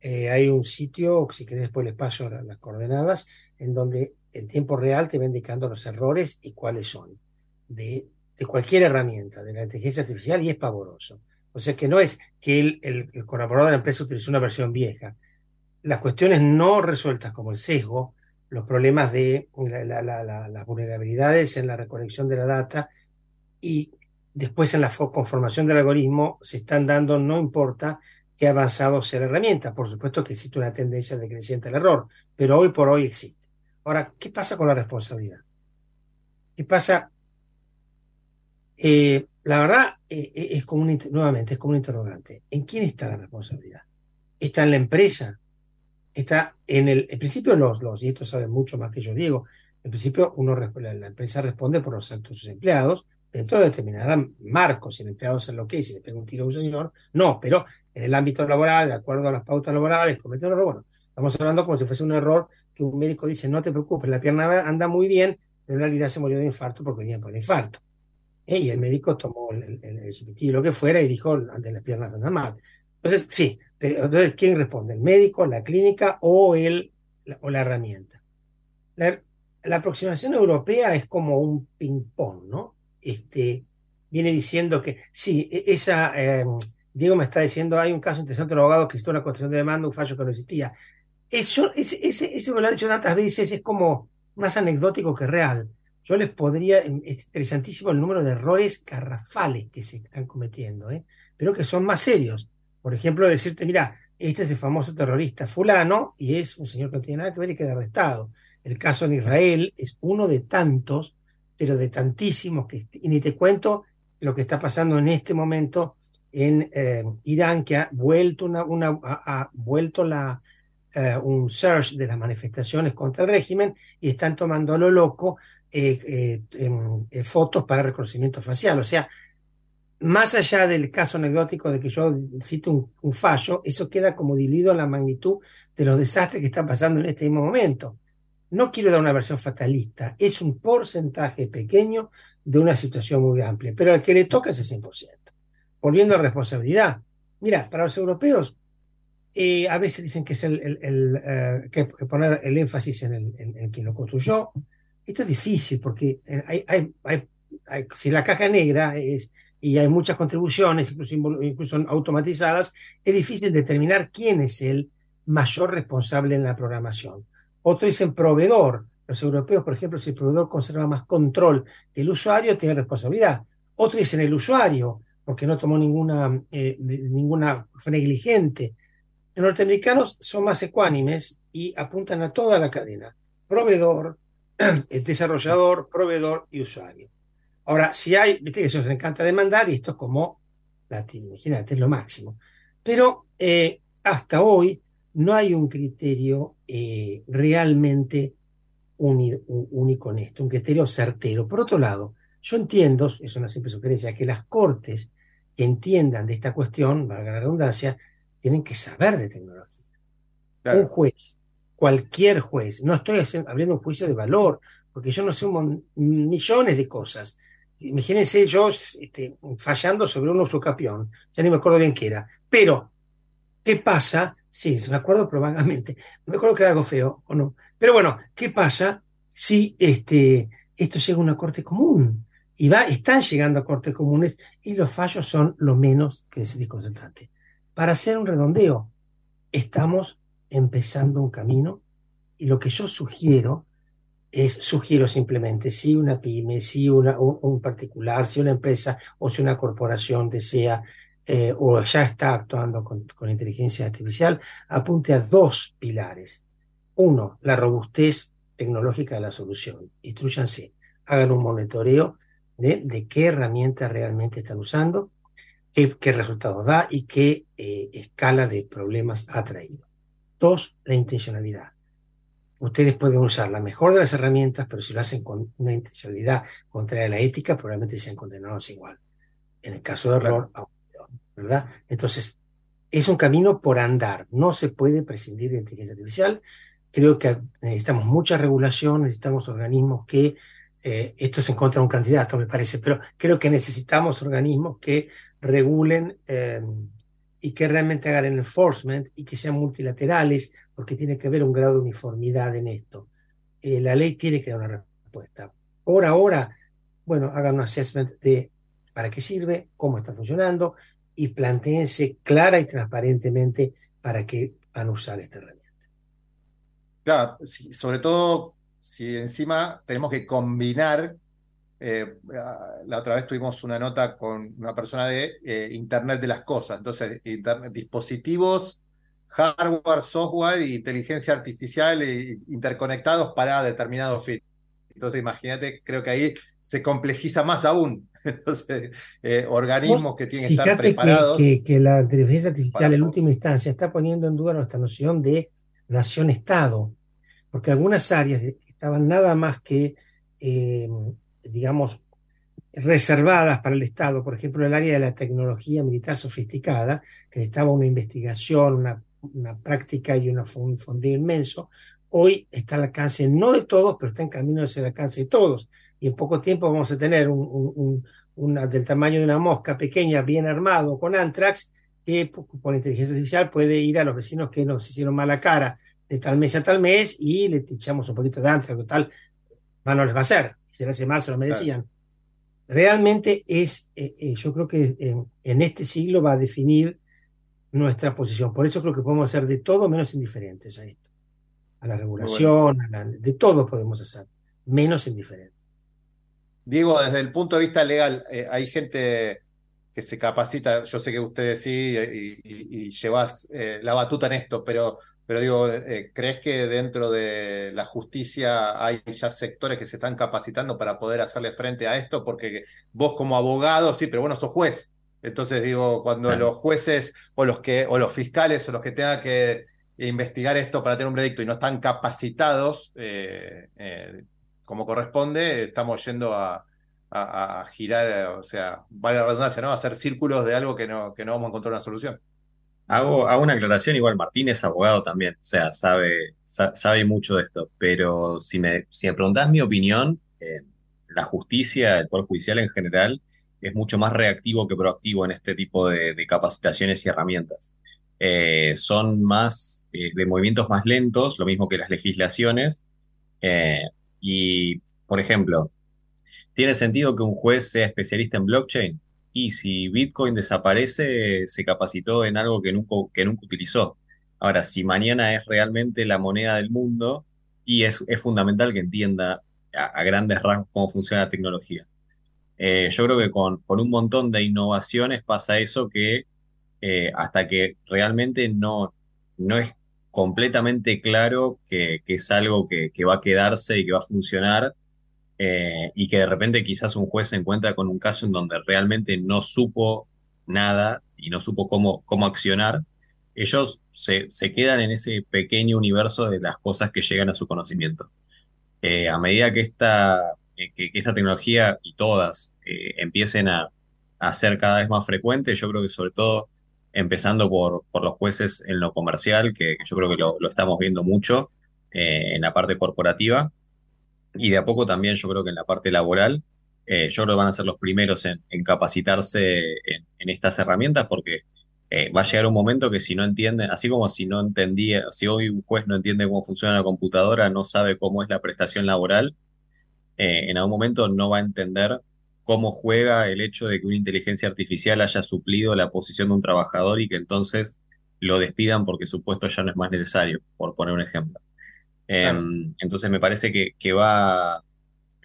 Eh, hay un sitio, si querés después les paso las coordenadas, en donde en tiempo real te va indicando los errores y cuáles son de, cualquier herramienta, de la inteligencia artificial, y es pavoroso. O sea que no es que el, colaborador de la empresa utilizó una versión vieja. Las cuestiones no resueltas, como el sesgo, los problemas de las vulnerabilidades en la recolección de la data y después en la conformación del algoritmo se están dando, no importa qué avanzado sea la herramienta. Por supuesto que existe una tendencia decreciente al error, pero hoy por hoy existe. Ahora, ¿qué pasa con la responsabilidad? ¿Qué pasa? Eh, la verdad eh, eh, es como un, nuevamente, es como un interrogante. ¿En quién está la responsabilidad? ¿Está en la empresa? ¿Está en el, en principio los, los, y esto sabe mucho más que yo digo, en principio uno, la, empresa responde por los actos de sus empleados, dentro de determinada marcos, si el empleado se enloquece y le pega un tiro a un señor, no, pero en el ámbito laboral, de acuerdo a las pautas laborales, comete un error, bueno, Estamos hablando como si fuese un error que un médico dice, no te preocupes, la pierna anda muy bien, pero en realidad se murió de infarto porque venía por el infarto. ¿Eh? Y el médico tomó el, el, lo que fuera y dijo, antes las piernas andan mal. Entonces, sí, entonces, ¿quién responde? ¿El médico, la clínica o, el, o la herramienta? La, aproximación europea es como un ping-pong, ¿no? Este, viene diciendo que, sí, e, esa... Eh, Diego me está diciendo, hay un caso interesante de un abogado que hizo una construcción de demanda, un fallo que no existía. Eso, ese, ese, ese me lo han dicho tantas veces, es como más anecdótico que real. Yo les podría, es interesantísimo el número de errores garrafales que se están cometiendo, ¿eh? pero que son más serios. Por ejemplo, decirte, mira, este es el famoso terrorista fulano y es un señor que no tiene nada que ver y queda arrestado. El caso en Israel es uno de tantos, pero de tantísimos, que, y ni te cuento lo que está pasando en este momento en eh, Irán, que ha vuelto, una, ha vuelto eh, un search de las manifestaciones contra el régimen y están tomando a lo loco eh, fotos para reconocimiento facial. O sea, más allá del caso anecdótico de que yo cito un, fallo, eso queda como diluido en la magnitud de los desastres que están pasando en este mismo momento. No quiero dar una versión fatalista, es un porcentaje pequeño de una situación muy amplia, pero al que le toca es el 100%. Volviendo a la responsabilidad. Mira, para los europeos, y a veces dicen que es el, eh, que, poner el énfasis en, el, en, quien lo construyó. Esto es difícil porque hay, hay, hay, si la caja negra es, y hay muchas contribuciones, incluso, incluso automatizadas, es difícil determinar quién es el mayor responsable en la programación. Otros dicen proveedor. Los europeos, por ejemplo, si el proveedor conserva más control del usuario, tiene responsabilidad. Otros dicen el usuario, porque no tomó ninguna, eh, ninguna negligente los norteamericanos son más ecuánimes y apuntan a toda la cadena, proveedor, desarrollador, proveedor y usuario. Ahora, si hay, viste que eso les encanta demandar y esto es como, imagínate, es lo máximo. Pero eh, hasta hoy no hay un criterio eh, realmente único en esto, un criterio certero. Por otro lado, yo entiendo, es una simple sugerencia, que las cortes que entiendan de esta cuestión, valga la redundancia, tienen que saber de tecnología. Un juez, cualquier juez, no estoy abriendo un juicio de valor, porque yo no sé millones de cosas. Imagínense yo este, fallando sobre un usucapión, ya ni me acuerdo bien qué era. Pero, ¿qué pasa? Sí, me acuerdo probablemente, no me acuerdo que era algo feo o no. Pero bueno, ¿qué pasa si este, esto llega a una corte común? Y va, están llegando a cortes comunes y los fallos son lo menos que se trate para hacer un redondeo. Estamos empezando un camino y lo que yo sugiero es, sugiero simplemente, si una pyme, si una, un, particular, si una empresa o si una corporación desea eh, o ya está actuando con, inteligencia artificial, apunte a dos pilares. Uno, la robustez tecnológica de la solución. Instruyanse, hagan un monitoreo de, qué herramientas realmente están usando, qué, resultados da y qué eh, escala de problemas ha traído. Dos, la intencionalidad. Ustedes pueden usar la mejor de las herramientas, pero si lo hacen con una intencionalidad contraria a la ética, probablemente sean condenados igual. En el caso de error, ¿verdad? Entonces, es un camino por andar. No se puede prescindir de inteligencia artificial. Creo que necesitamos mucha regulación, necesitamos organismos que, eh, esto es en contra de un candidato, me parece, pero creo que necesitamos organismos que regulen eh, y que realmente hagan el enforcement y que sean multilaterales, porque tiene que haber un grado de uniformidad en esto. Eh, la ley tiene que dar una respuesta. Por ahora, bueno, hagan un assessment de para qué sirve, cómo está funcionando y planteense clara y transparentemente para qué van a usar esta herramienta. Claro, sobre todo si encima tenemos que combinar, eh, la otra vez tuvimos una nota con una persona de eh, Internet de las Cosas, entonces dispositivos, hardware, software e inteligencia artificial e, interconectados para determinados fines. Entonces imagínate, creo que ahí se complejiza más aún Entonces, eh, organismos que tienen que estar preparados. Que, que, la inteligencia artificial en última instancia está poniendo en duda nuestra noción de nación-estado, porque algunas áreas estaban nada más que, eh, digamos, reservadas para el Estado, por ejemplo, el área de la tecnología militar sofisticada, que necesitaba una investigación, una, una práctica y una, un fondeo inmenso, hoy está al alcance no de todos, pero está en camino de ser al alcance de todos. Y en poco tiempo vamos a tener un, una, del tamaño de una mosca pequeña, bien armado, con Antrax, que por inteligencia artificial puede ir a los vecinos que nos hicieron mala cara de tal mes a tal mes y le echamos un poquito de Antrax o tal, mal no les va a hacer, se les hace mal se lo merecían. Realmente es, eh, eh, yo creo que en, este siglo va a definir nuestra posición. Por eso creo que podemos hacer de todo menos indiferentes a esto. A la regulación, de todo podemos hacer, menos indiferentes. Diego, desde el punto de vista legal, eh, hay gente que se capacita, yo sé que ustedes sí y, llevas eh, la batuta en esto, pero, pero digo, eh, ¿crees que dentro de la justicia hay ya sectores que se están capacitando para poder hacerle frente a esto? Porque vos como abogado, sí, pero bueno, sos juez. Entonces digo, cuando los jueces o los que, o los fiscales o los que tengan que investigar esto para tener un veredicto y no están capacitados, como corresponde, estamos yendo a, girar, o sea, vale la redundancia, ¿no? A hacer círculos de algo que no, que no vamos a encontrar una solución. Hago, una aclaración, igual Martín es abogado también, o sea, sabe, sabe mucho de esto, pero si me, si me preguntás mi opinión, eh, la justicia, el Poder Judicial en general, es mucho más reactivo que proactivo en este tipo de, capacitaciones y herramientas. Eh, son más eh, de movimientos más lentos, lo mismo que las legislaciones, y, por ejemplo, ¿tiene sentido que un juez sea especialista en blockchain? Y si Bitcoin desaparece, se capacitó en algo que nunca, que nunca utilizó. Ahora, si mañana es realmente la moneda del mundo, y es, fundamental que entienda a, grandes rasgos cómo funciona la tecnología. Eh, yo creo que con, un montón de innovaciones pasa eso que eh, hasta que realmente no, no es completamente claro que, es algo que, va a quedarse y que va a funcionar eh, y que de repente quizás un juez se encuentra con un caso en donde realmente no supo nada y no supo cómo, cómo accionar, ellos se, quedan en ese pequeño universo de las cosas que llegan a su conocimiento. Eh, a medida que esta, eh, que, esta tecnología y todas empiecen a, a ser cada vez más frecuentes, yo creo que sobre todo empezando por, por los jueces en lo comercial, que, yo creo que lo, estamos viendo mucho en la parte corporativa, y de a poco también yo creo que en la parte laboral, eh, yo creo que van a ser los primeros en, capacitarse en, estas herramientas, porque eh, va a llegar un momento que si no entienden, así como si no entendía, si hoy un juez no entiende cómo funciona la computadora, no sabe cómo es la prestación laboral, en algún momento no va a entender cómo juega el hecho de que una inteligencia artificial haya suplido la posición de un trabajador y que entonces lo despidan porque su puesto ya no es más necesario, por poner un ejemplo. Em, entonces me parece que, va,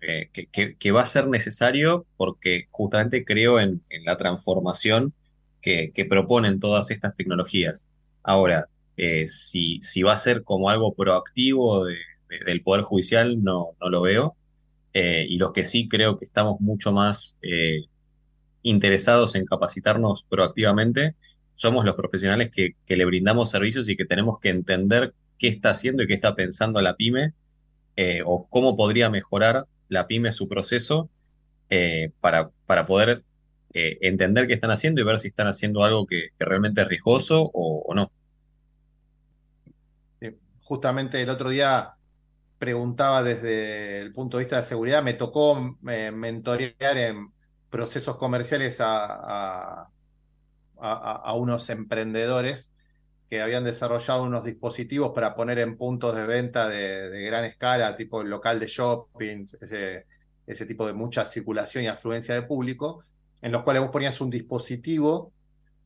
eh, que, va a ser necesario porque justamente creo en, la transformación que, proponen todas estas tecnologías. Ahora, eh, si, va a ser como algo proactivo del Poder Judicial, no, lo veo. Eh, y los que sí creo que estamos mucho más interesados en capacitarnos proactivamente somos los profesionales que, que, le brindamos servicios y que tenemos que entender qué está haciendo y qué está pensando la pyme o cómo podría mejorar la pyme su proceso para, para poder eh, entender qué están haciendo y ver si están haciendo algo que, realmente es riesgoso o, no. Justamente el otro día preguntaba desde el punto de vista de seguridad, me tocó mentorear en procesos comerciales a, unos emprendedores que habían desarrollado unos dispositivos para poner en puntos de venta de, gran escala, tipo el local de shopping, ese, ese tipo de mucha circulación y afluencia de público, en los cuales vos ponías un dispositivo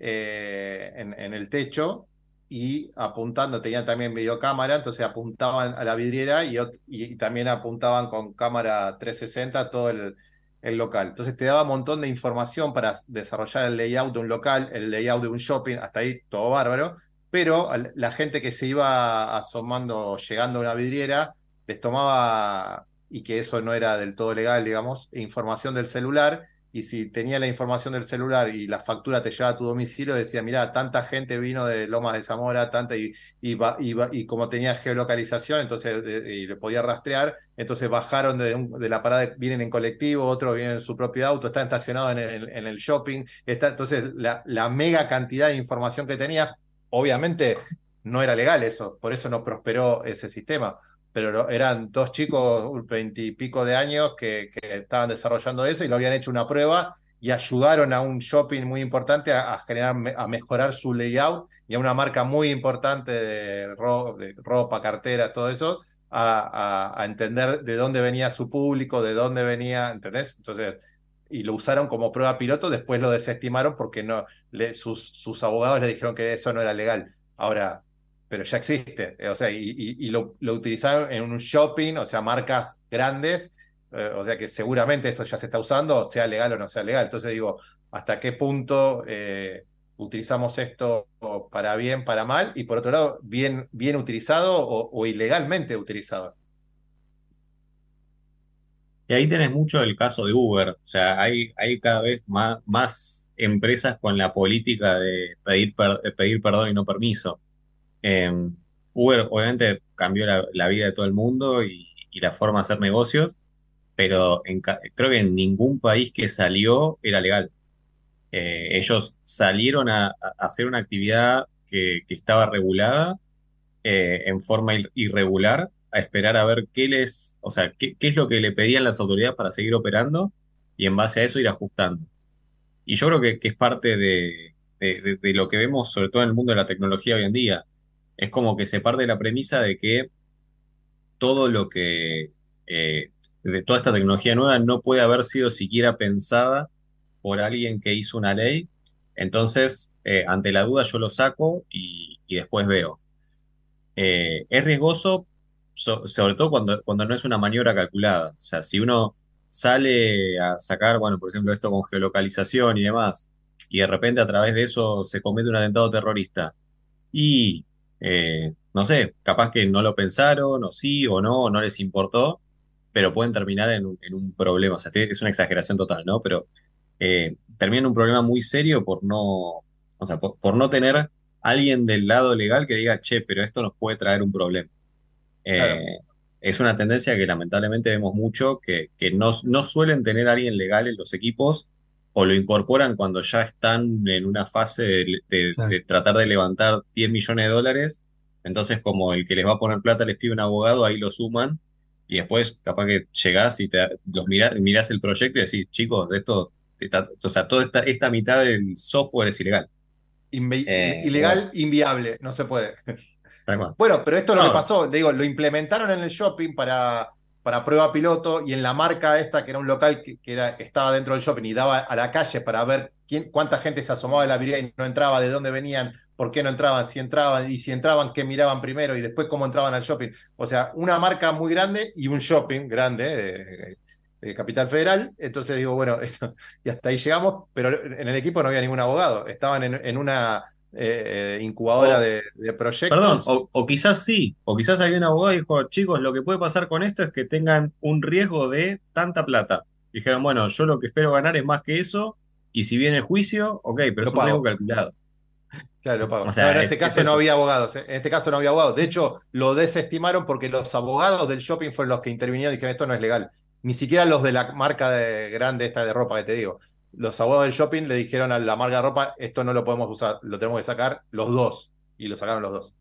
eh, en, el techo y apuntando, tenían también videocámara, entonces apuntaban a la vidriera y, también apuntaban con cámara 360 todo el, local. Entonces te daba un montón de información para desarrollar el layout de un local, el layout de un shopping, hasta ahí todo bárbaro, pero la gente que se iba asomando, llegando a una vidriera, les tomaba, y que eso no era del todo legal, digamos, información del celular y si tenía la información del celular y la factura te llevaba a tu domicilio, decía, mira, tanta gente vino de Lomas de Zamora, tanta, y, y, y, como tenía geolocalización, entonces y le podía rastrear, entonces bajaron de, la parada, vienen en colectivo, otros vienen en su propio auto, están estacionados en el, shopping, está, entonces la, la mega cantidad de información que tenía, obviamente no era legal eso, por eso no prosperó ese sistema pero eran dos chicos, veintipico de años, que, estaban desarrollando eso y lo habían hecho una prueba y ayudaron a un shopping muy importante a, generar, a mejorar su layout y a una marca muy importante de, ropa, cartera, todo eso, a, entender de dónde venía su público, de dónde venía, ¿entendés? Entonces, y lo usaron como prueba piloto, después lo desestimaron porque no, sus, sus abogados le dijeron que eso no era legal. Ahora, pero ya existe. Eh, o sea, y, lo, utilizaron en un shopping, o sea, marcas grandes, eh, o sea que seguramente esto ya se está usando, sea legal o no sea legal. Entonces digo, ¿hasta qué punto eh, utilizamos esto para bien, para mal? Y por otro lado, bien, bien utilizado o, ilegalmente utilizado. Y ahí tenés mucho el caso de Uber. O sea, hay, hay cada vez más, más empresas con la política de pedir, pedir perdón y no permiso. Em, Uber obviamente cambió la, vida de todo el mundo y, la forma de hacer negocios, pero creo que en ningún país que salió era legal. Eh, ellos salieron a, hacer una actividad que, estaba regulada eh, en forma irregular, a esperar a ver qué les, o sea, qué, es lo que le pedían las autoridades para seguir operando y en base a eso ir ajustando. Y yo creo que, es parte de, de lo que vemos, sobre todo en el mundo de la tecnología hoy en día es como que se parte de la premisa de que todo lo que, eh, de toda esta tecnología nueva no puede haber sido siquiera pensada por alguien que hizo una ley. Entonces, eh, ante la duda yo lo saco y, después veo. Eh, es riesgoso, sobre todo cuando, cuando no es una maniobra calculada. O sea, si uno sale a sacar, bueno, por ejemplo, esto con geolocalización y demás, y de repente a través de eso se comete un atentado terrorista, y eh, no sé, capaz que no lo pensaron, o sí, o no, no les importó, pero pueden terminar en un, problema. O sea, es una exageración total, ¿no? Pero eh, en un problema muy serio por no, o sea, por, no tener alguien del lado legal que diga, che, pero esto nos puede traer un problema. Eh, es una tendencia que lamentablemente vemos mucho, que, que no, no suelen tener alguien legal en los equipos o lo incorporan cuando ya están en una fase de, tratar de levantar 10 millones de dólares. Entonces, como el que les va a poner plata les pide un abogado, ahí lo suman. Y después, capaz que llegás y te, los mirás, el proyecto y decís, chicos, esto, o sea, toda esta, esta mitad del software es ilegal. Eh, ilegal, inviable, no se puede. Bueno, pero esto es lo que pasó. Digo, lo implementaron en el shopping para para prueba piloto y en la marca esta, que era un local que, era, estaba dentro del shopping y daba a la calle para ver quién, cuánta gente se asomaba de la vidriera y no entraba, de dónde venían, por qué no entraban, si entraban y si entraban, qué miraban primero y después cómo entraban al shopping. O sea, una marca muy grande y un shopping grande. Eh, Capital Federal. Entonces digo, bueno, y hasta ahí llegamos, pero en el equipo no había ningún abogado. Estaban en, una eh, incubadora de, proyectos. Perdón, o, quizás sí, o quizás había un abogado y dijo, chicos, lo que puede pasar con esto es que tengan un riesgo de tanta plata. Dijeron, bueno, yo lo que espero ganar es más que eso, y si viene el juicio, ok, pero es un riesgo calculado. Claro, lo pago. en este caso no había abogados. ¿eh? En este caso no había abogados. De hecho, lo desestimaron porque los abogados del shopping fueron los que intervinieron y dijeron esto no es legal. Ni siquiera los de la marca de, grande esta de ropa que te digo. Los abogados del shopping le dijeron a la marca de ropa esto no lo podemos usar, lo tenemos que sacar los dos. Y lo sacaron los dos.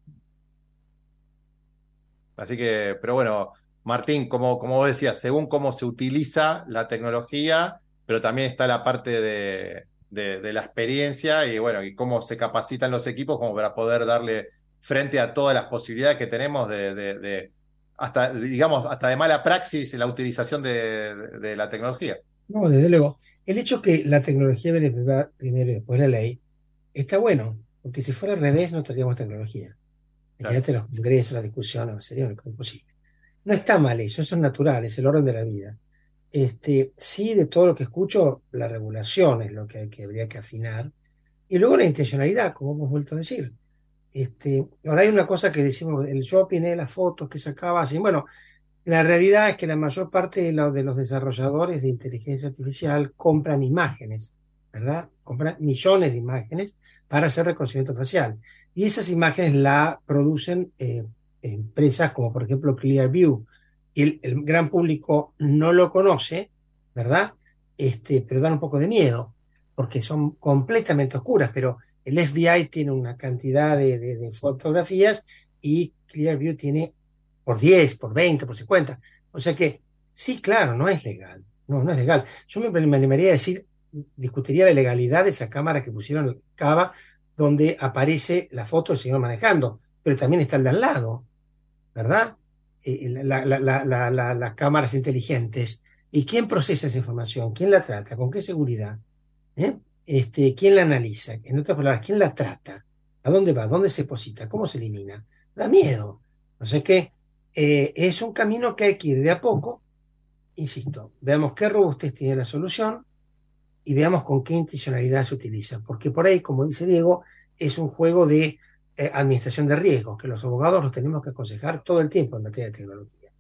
Así que, pero bueno, Martín, como, como vos decías, según cómo se utiliza la tecnología, pero también está la parte de, de, la experiencia y bueno, y cómo se capacitan los equipos como para poder darle frente a todas las posibilidades que tenemos de, hasta, digamos, hasta de mala praxis la utilización de, la tecnología. No, desde luego. El hecho que la tecnología viene primero y después la ley está bueno, porque si fuera al revés no tendríamos tecnología. Imagínate los congresos, la discusión, sería imposible. No está mal eso, eso es natural, es el orden de la vida. Este, sí, de todo lo que escucho, la regulación es lo que, habría que afinar. Y luego la intencionalidad, como hemos vuelto a decir. Este, ahora hay una cosa que decimos, el shopping, eh, las fotos que sacaba, así. Bueno, la realidad es que la mayor parte de, de los desarrolladores de inteligencia artificial compran imágenes, ¿verdad? Compran millones de imágenes para hacer reconocimiento facial. Y esas imágenes la producen eh, empresas como por ejemplo Clearview, el, gran público no lo conoce, ¿verdad? Este, pero dan un poco de miedo, porque son completamente oscuras, pero el FBI tiene una cantidad de, fotografías y Clearview tiene por 10, por 20, por 50. O sea que, sí, claro, no es legal. No, no es legal. Yo me, animaría a decir, discutiría la legalidad de esa cámara que pusieron Cava, donde aparece la foto del señor manejando, pero también está el de al lado, ¿verdad? Eh, las cámaras inteligentes. ¿Y quién procesa esa información? ¿Quién la trata? ¿Con qué seguridad? ¿Eh? Este, ¿Quién la analiza? En otras palabras, ¿quién la trata? ¿A dónde va? ¿Dónde se deposita? ¿Cómo se elimina? Da miedo. No sé qué. Eh, es un camino que hay que ir de a poco. Insisto, veamos qué robustez tiene la solución y veamos con qué intencionalidad se utiliza. Porque por ahí, como dice Diego, es un juego de eh, administración de riesgos, que los abogados los tenemos que aconsejar todo el tiempo en materia de tecnología.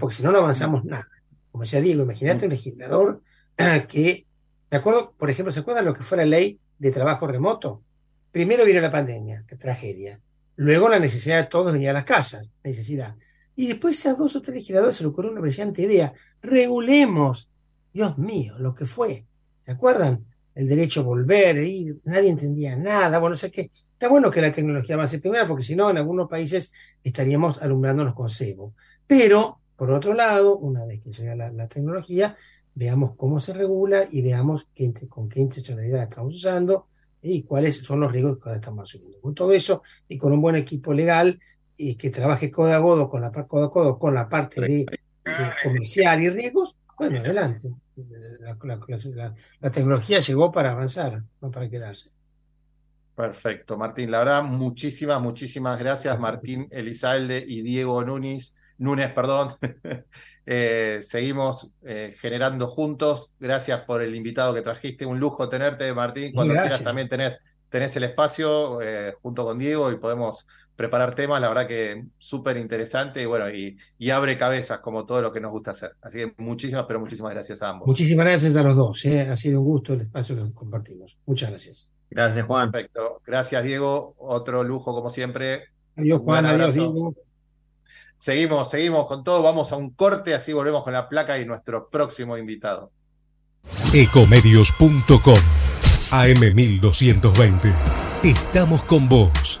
Porque si no, no avanzamos nada. Como decía Diego, imagínate un legislador que, de acuerdo, por ejemplo, ¿se acuerdan lo que fue la ley de trabajo remoto? Primero vino la pandemia, qué tragedia. Luego la necesidad de todos venir a las casas, necesidad. Y después a dos o tres legisladores se le ocurrió una brillante idea. Regulemos, Dios mío, lo que fue. ¿Se acuerdan? El derecho a volver, ir, nadie entendía nada. Bueno, o sea que Está bueno que la tecnología avance primero, porque si no, en algunos países estaríamos alumbrándonos con cebo. Pero, por otro lado, una vez que llega la, tecnología, veamos cómo se regula y veamos con qué intencionalidad estamos usando y cuáles son los riesgos que estamos asumiendo. Con todo eso y con un buen equipo legal y que trabaje codo a codo con la, codo a codo con la parte de, comercial y riesgos, bueno, adelante. la tecnología llegó para avanzar, no para quedarse. Perfecto, Martín. La verdad, muchísimas, muchísimas gracias, Martín Elizalde y Diego Núñez. Núñez, perdón. Eh, seguimos eh, generando juntos. Gracias por el invitado que trajiste. Un lujo tenerte, Martín. Cuando quieras también tenés, tenés el espacio eh, junto con Diego y podemos preparar temas. La verdad que súper interesante y bueno, y, y, abre cabezas como todo lo que nos gusta hacer. Así que muchísimas, pero muchísimas gracias a ambos. Muchísimas gracias a los dos. Ha sido un gusto el espacio que compartimos. Muchas gracias. Gracias, Juan. Perfecto. Gracias, Diego. Otro lujo, como siempre. Adiós, Juan. Adiós, Diego. Seguimos, seguimos con todo. Vamos a un corte, así volvemos con la placa y nuestro próximo invitado. Ecomedios.com AM1220. Estamos con vos.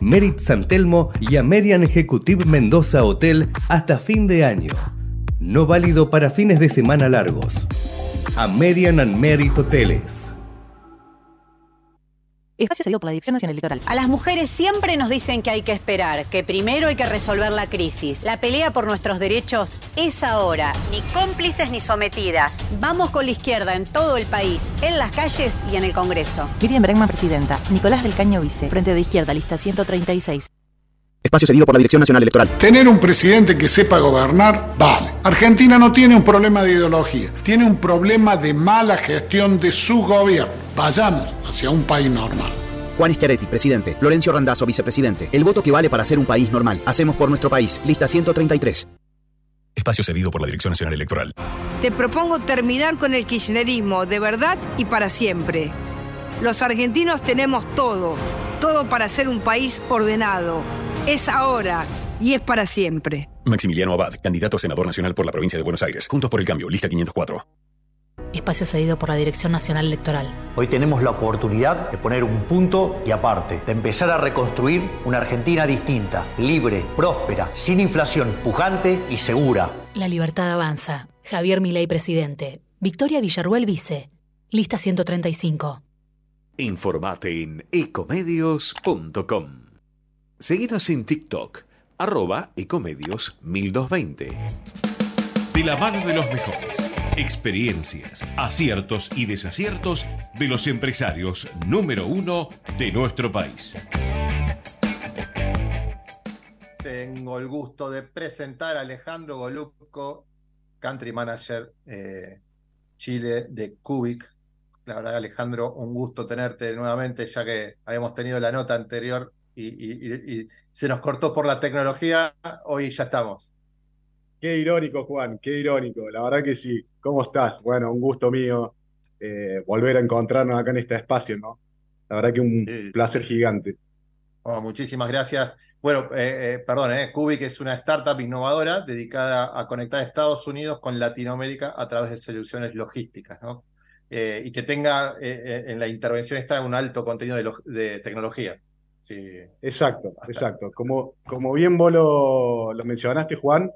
Merit San Telmo y Amerian Executive Mendoza Hotel hasta fin de año. No válido para fines de semana largos. Amerian and Merit Hoteles. Espacio cedido por la Dirección Nacional Electoral. A las mujeres siempre nos dicen que hay que esperar, que primero hay que resolver la crisis. La pelea por nuestros derechos es ahora. Ni cómplices ni sometidas. Vamos con la izquierda en todo el país, en las calles y en el Congreso. Miriam Bregman, presidenta. Nicolás del Caño, vice. Frente de Izquierda, lista 136. Espacio cedido por la Dirección Nacional Electoral. Tener un presidente que sepa gobernar, vale. Argentina no tiene un problema de ideología, tiene un problema de mala gestión de su gobierno. Vayamos hacia un país normal. Juan Schiaretti, presidente. Florencio Randazzo, vicepresidente. El voto que vale para ser un país normal. Hacemos por nuestro país. Lista 133. Espacio cedido por la Dirección Nacional Electoral. Te propongo terminar con el kirchnerismo de verdad y para siempre. Los argentinos tenemos todo, todo para ser un país ordenado. Es ahora y es para siempre. Maximiliano Abad, candidato a senador nacional por la provincia de Buenos Aires. Juntos por el cambio, lista 504. Espacio cedido por la Dirección Nacional Electoral. Hoy tenemos la oportunidad de poner un punto y aparte, de empezar a reconstruir una Argentina distinta, libre, próspera, sin inflación, pujante y segura. La libertad avanza. Javier Milei, presidente. Victoria Villarruel, vice. Lista 135. Informate en ecomedios.com. Seguinos en TikTok, arroba ecomedios 1220. De la mano de los mejores. Experiencias, aciertos y desaciertos de los empresarios número uno de nuestro país. Tengo el gusto de presentar a Alejandro Golubko, Country Manager eh, Chile de Cubic. La verdad, Alejandro, un gusto tenerte nuevamente, ya que habíamos tenido la nota anterior y, se nos cortó por la tecnología, hoy ya estamos. Qué irónico, Juan, qué irónico. La verdad que sí. ¿Cómo estás? Bueno, un gusto mío eh, volver a encontrarnos acá en este espacio, ¿no? La verdad que un placer gigante. Oh, muchísimas gracias. Bueno, eh, eh, perdón, eh, Cubic es una startup innovadora dedicada a conectar Estados Unidos con Latinoamérica a través de soluciones logísticas, ¿no? y que tenga en la intervención está un alto contenido de tecnología. Exacto, exacto. Como, como bien vos lo, mencionaste, Juan,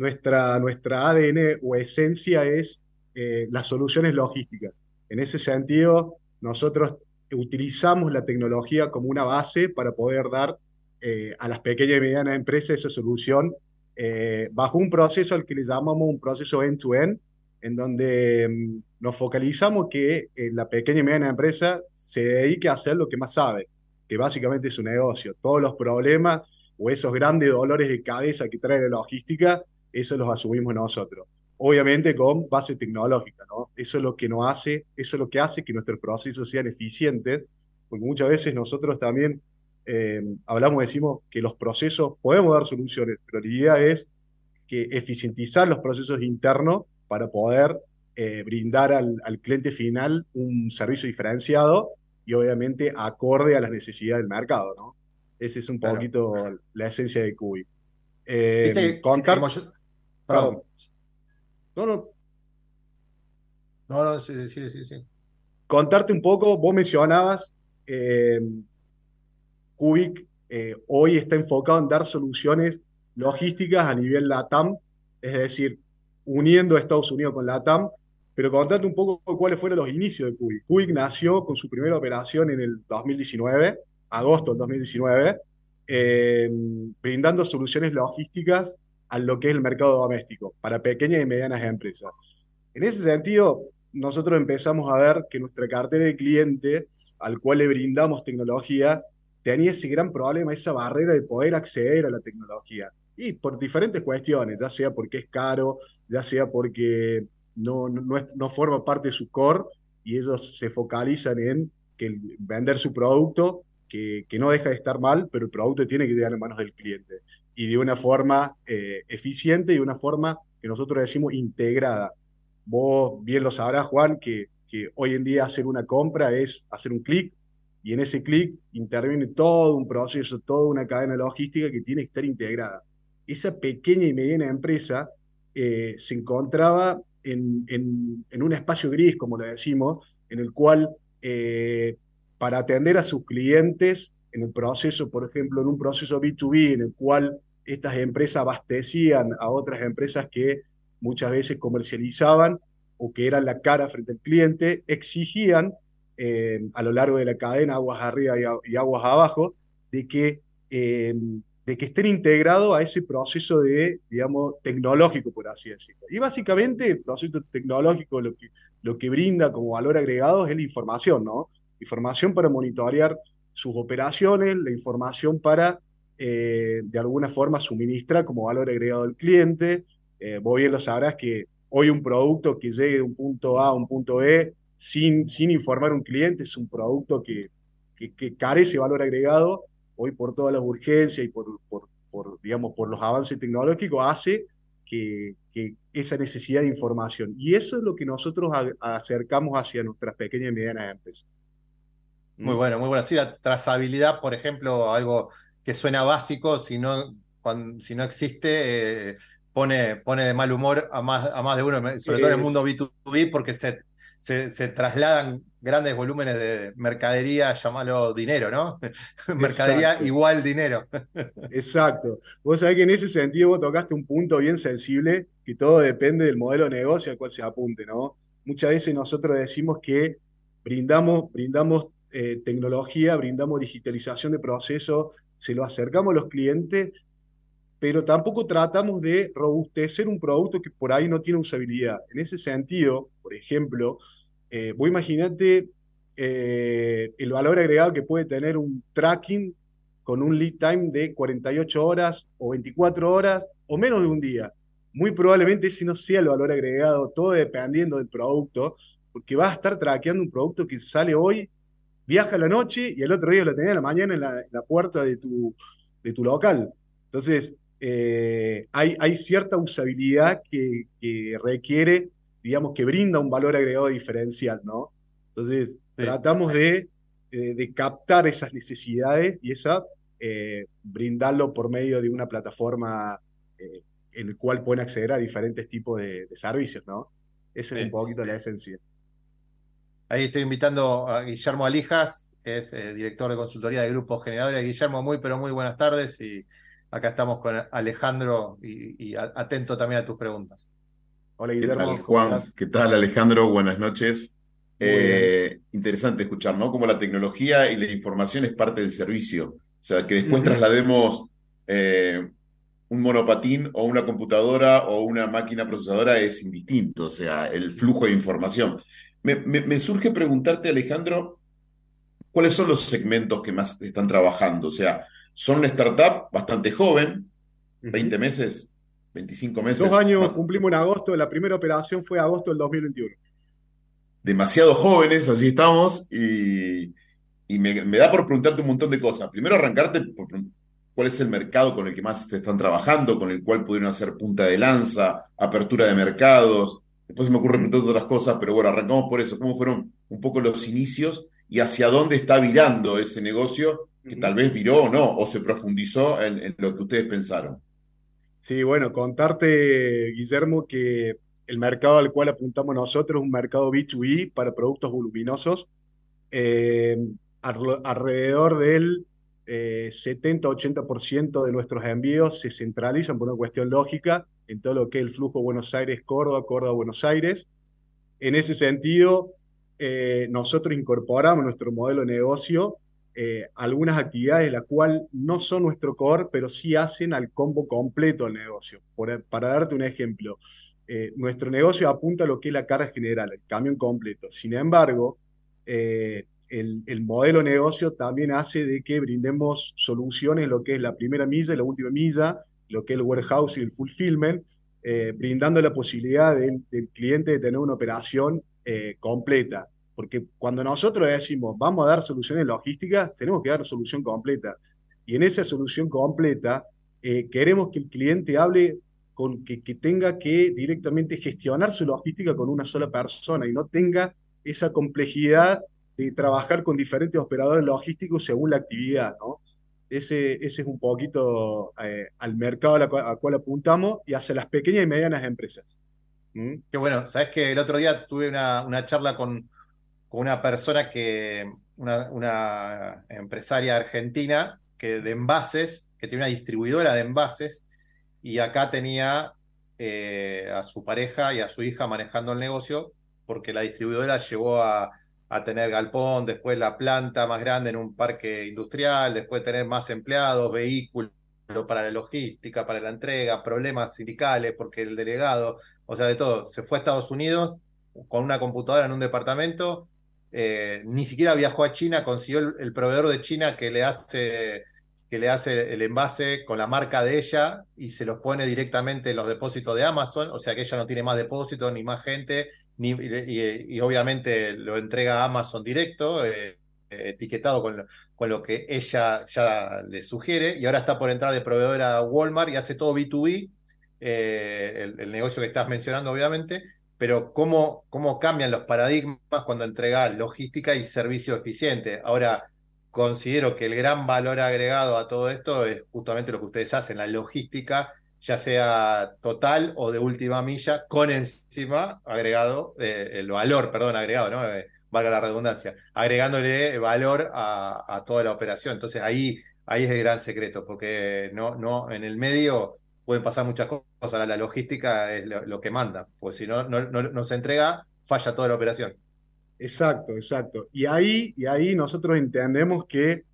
nuestra, nuestra ADN o esencia es eh, las soluciones logísticas. En ese sentido, nosotros utilizamos la tecnología como una base para poder dar eh, a las pequeñas y medianas empresas esa solución eh, bajo un proceso al que le llamamos un proceso end-to-end, en donde mm, nos focalizamos que la pequeña y mediana empresa se dedique a hacer lo que más sabe, que básicamente es un negocio. Todos los problemas o esos grandes dolores de cabeza que trae la logística, eso los asumimos nosotros. Obviamente con base tecnológica, ¿no? Eso es lo que nos hace, eso es lo que hace que nuestros procesos sean eficientes, porque muchas veces nosotros también eh, hablamos, decimos que los procesos podemos dar soluciones, pero la idea es que eficientizar los procesos internos para poder eh, brindar al, al cliente final un servicio diferenciado y obviamente acorde a las necesidades del mercado, ¿no? Esa es un poquito la esencia de Cubi. Eh, contar... Perdón. No, no. No, no, sí, sí, sí, sí. Contarte un poco, vos mencionabas, eh, Cubic eh, hoy está enfocado en dar soluciones logísticas a nivel LATAM, es decir, uniendo a Estados Unidos con LATAM pero contarte un poco cuáles fueron los inicios de Cubic. Cubic nació con su primera operación en el 2019, agosto del 2019, eh, brindando soluciones logísticas a lo que es el mercado doméstico para pequeñas y medianas empresas. En ese sentido, nosotros empezamos a ver que nuestra cartera de cliente, al cual le brindamos tecnología, tenía ese gran problema, esa barrera de poder acceder a la tecnología. Y por diferentes cuestiones, ya sea porque es caro, ya sea porque no, no, forma parte de su core y ellos se focalizan en que vender su producto, que, que, no deja de estar mal, pero el producto tiene que llegar en manos del cliente y de una forma eh, eficiente y de una forma que nosotros decimos integrada. Vos bien lo sabrás, Juan, que, que hoy en día hacer una compra es hacer un clic y en ese clic interviene todo un proceso, toda una cadena logística que tiene que estar integrada. Esa pequeña y mediana empresa eh, se encontraba en, un espacio gris, como le decimos, en el cual eh, para atender a sus clientes en el proceso, por ejemplo, en un proceso B2B en el cual estas empresas abastecían a otras empresas que muchas veces comercializaban o que eran la cara frente al cliente, exigían eh, a lo largo de la cadena, aguas arriba y, aguas abajo, de que, eh, de que estén integrados a ese proceso de, digamos, tecnológico, por así decirlo. Y básicamente el proceso tecnológico lo que, lo que brinda como valor agregado es la información, ¿no? Información para monitorear sus operaciones, la información para, de alguna forma, suministrar como valor agregado al cliente. vos bien lo sabrás que hoy un producto que llegue de un punto A a un punto B sin, sin informar a un cliente, es un producto que, que, carece de valor agregado, hoy por todas las urgencias y por, por, digamos, por los avances tecnológicos, hace que, que, esa necesidad de información. Y eso es lo que nosotros acercamos hacia nuestras pequeñas y medianas empresas. Muy bueno, muy bueno. Sí, la trazabilidad, por ejemplo, algo que suena básico, si no, si no existe, eh, pone, pone de mal humor a más, a más de uno, sobre todo en el mundo B2B, porque se se, trasladan grandes volúmenes de mercadería, llamalo dinero, ¿no? mercadería igual dinero. Exacto. Vos sabés que en ese sentido vos tocaste un punto bien sensible, que todo depende del modelo de negocio al cual se apunte, ¿no? Muchas veces nosotros decimos que brindamos, brindamos eh, tecnología, brindamos digitalización de procesos, se lo acercamos a los clientes, pero tampoco tratamos de robustecer un producto que por ahí no tiene usabilidad. En ese sentido, por ejemplo, eh, vos imaginate eh, el valor agregado que puede tener un tracking con un lead time de 48 horas o 24 horas o menos de un día. Muy probablemente ese no sea el valor agregado, todo dependiendo del producto, porque vas a estar traqueando un producto que sale hoy, viaja a la noche y el otro día lo tenés a la mañana en la, puerta de tu, de tu local. Entonces, eh, hay, hay, cierta usabilidad que, requiere, digamos, que brinda un valor agregado diferencial, ¿no? Entonces, tratamos de, de, captar esas necesidades y esa, eh, brindarlo por medio de una plataforma eh, en la cual pueden acceder a diferentes tipos de, servicios, ¿no? Esa es un poquito la esencia. Ahí estoy invitando a Guillermo Alijas, que es director de consultoría de Grupos Generadores. Guillermo, muy, pero muy buenas tardes y Acá estamos con Alejandro y, atento también a tus preguntas. Hola Guillermo. ¿Qué tal, Juan? ¿Qué tal Alejandro? Buenas noches. Eh, interesante escuchar, ¿no? Como la tecnología y la información es parte del servicio. O sea, que después traslademos eh, un monopatín o una computadora o una máquina procesadora es indistinto, o sea, el flujo de información. Me surge preguntarte, Alejandro, ¿cuáles son los segmentos que más están trabajando? O sea, son una startup bastante joven, 20 meses, 25 meses. Dos años cumplimos en agosto, la primera operación fue agosto del 2021. Demasiado jóvenes, así estamos, y, me, da por preguntarte un montón de cosas. Primero, arrancarte por cuál es el mercado con el que más te están trabajando, con el cual pudieron hacer punta de lanza, apertura de mercados. Después se me ocurre preguntar otras cosas, pero bueno, arrancamos por eso. ¿Cómo fueron un poco los inicios y hacia dónde está virando ese negocio que tal vez viró o no, o se profundizó en, lo que ustedes pensaron. Sí, bueno, contarte, Guillermo, que el mercado al cual apuntamos nosotros es un mercado B2B para productos voluminosos. Eh, alrededor del 70-80% eh, de nuestros envíos se centralizan por una cuestión lógica en todo lo que es el flujo Buenos Aires-Córdoba, Córdoba-Buenos Aires. En ese sentido, eh, nosotros incorporamos nuestro modelo de negocio eh, algunas actividades las cuales no son nuestro core, pero sí hacen al combo completo del negocio. para darte un ejemplo, eh, nuestro negocio apunta a lo que es la carga general, el camión completo. Sin embargo, eh, el, el, modelo negocio también hace de que brindemos soluciones lo que es la primera milla y la última milla, lo que es el warehouse y el fulfillment, brindando la posibilidad del, cliente de tener una operación completa. Porque cuando nosotros decimos vamos a dar soluciones logísticas, tenemos que dar solución completa. Y en esa solución completa eh, queremos que el cliente hable con que, que, tenga que directamente gestionar su logística con una sola persona y no tenga esa complejidad de trabajar con diferentes operadores logísticos según la actividad, ¿no? Ese, ese es un poquito eh, al mercado al cual, apuntamos y hacia las pequeñas y medianas empresas. Qué bueno, sabes que el otro día tuve una, una charla con, con una persona que, una, empresaria argentina que de envases, que tiene una distribuidora de envases, y acá tenía eh, a su pareja y a su hija manejando el negocio, porque la distribuidora llevó a, a tener galpón, después la planta más grande en un parque industrial, después tener más empleados, vehículos para la logística, para la entrega, problemas sindicales, porque el delegado, o sea, de todo, se fue a Estados Unidos con una computadora en un departamento, eh, ni siquiera viajó a China, consiguió el, proveedor de China que le hace que le hace el envase con la marca de ella y se los pone directamente en los depósitos de Amazon, o sea que ella no tiene más depósitos ni más gente, y, obviamente lo entrega Amazon directo, eh, etiquetado con, con lo que ella ya le sugiere, y ahora está por entrar de proveedor a Walmart y hace todo B2B, eh, el, negocio que estás mencionando obviamente, pero cómo, cómo cambian los paradigmas cuando entregas logística y servicio eficiente. Ahora, considero que el gran valor agregado a todo esto es justamente lo que ustedes hacen, la logística, ya sea total o de última milla, con encima agregado, eh, el valor, perdón, agregado, ¿no? Eh, valga la redundancia, agregándole valor a, toda la operación. Entonces ahí, ahí es el gran secreto, porque no, no, en el medio pueden pasar muchas cosas, la logística es lo, que manda, pues si no, no, no se entrega, falla toda la operación. Exacto, exacto. Y ahí, y ahí nosotros entendemos que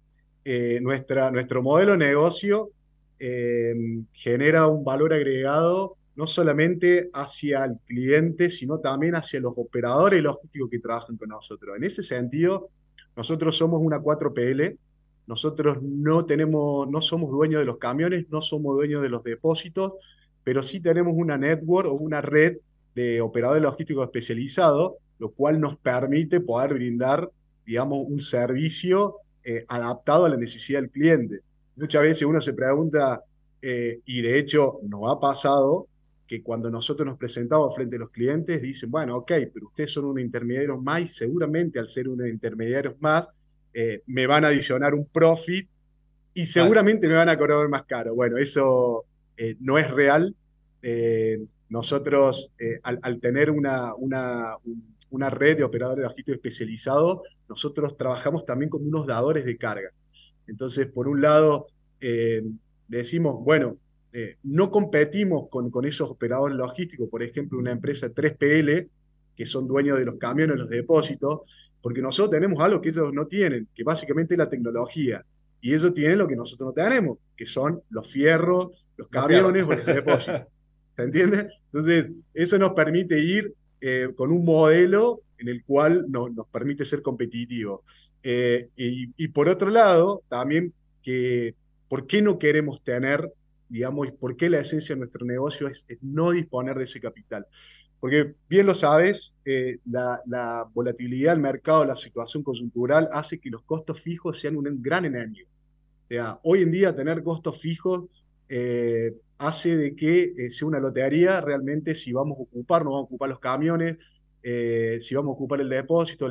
eh, nuestra, nuestro modelo de negocio eh, genera un valor agregado no solamente hacia el cliente, sino también hacia los operadores logísticos que trabajan con nosotros. En ese sentido, nosotros somos una 4PL, nosotros no tenemos, no somos dueños de los camiones, no somos dueños de los depósitos, pero sí tenemos una network o una red de operadores logísticos especializados lo cual nos permite poder brindar, digamos, un servicio eh, adaptado a la necesidad del cliente. Muchas veces uno se pregunta, eh, y de hecho nos ha pasado, que cuando nosotros nos presentamos frente a los clientes, dicen, bueno, ok, pero ustedes son un intermediario más y seguramente al ser un intermediario más, eh, me van a adicionar un profit y seguramente me van a cobrar más caro. Bueno, eso no es real. nosotros, al, al, tener una, una, una red de operadores logísticos especializados, nosotros trabajamos también como unos dadores de carga. Entonces, por un lado, eh, decimos, bueno, eh, no competimos con, con, esos operadores logísticos, por ejemplo, una empresa 3PL, que son dueños de los camiones, los depósitos, porque nosotros tenemos algo que ellos no tienen, que básicamente es la tecnología. Y ellos tienen lo que nosotros no tenemos, que son los fierros, los camiones o los depósitos. ¿Se entiende? Entonces, eso nos permite ir eh, con un modelo en el cual nos permite ser competitivos. Eh, y, por otro lado, también que, ¿por qué no queremos tener, digamos, y por qué la esencia de nuestro negocio es, no disponer de ese capital? Porque bien lo sabes, eh, la, volatilidad del mercado, la situación coyuntural hace que los costos fijos sean un gran enemigo. O sea, hoy en día tener costos fijos hace de que eh, sea una lotería realmente si vamos a ocupar, no vamos a ocupar los camiones, eh, si vamos a ocupar el depósito,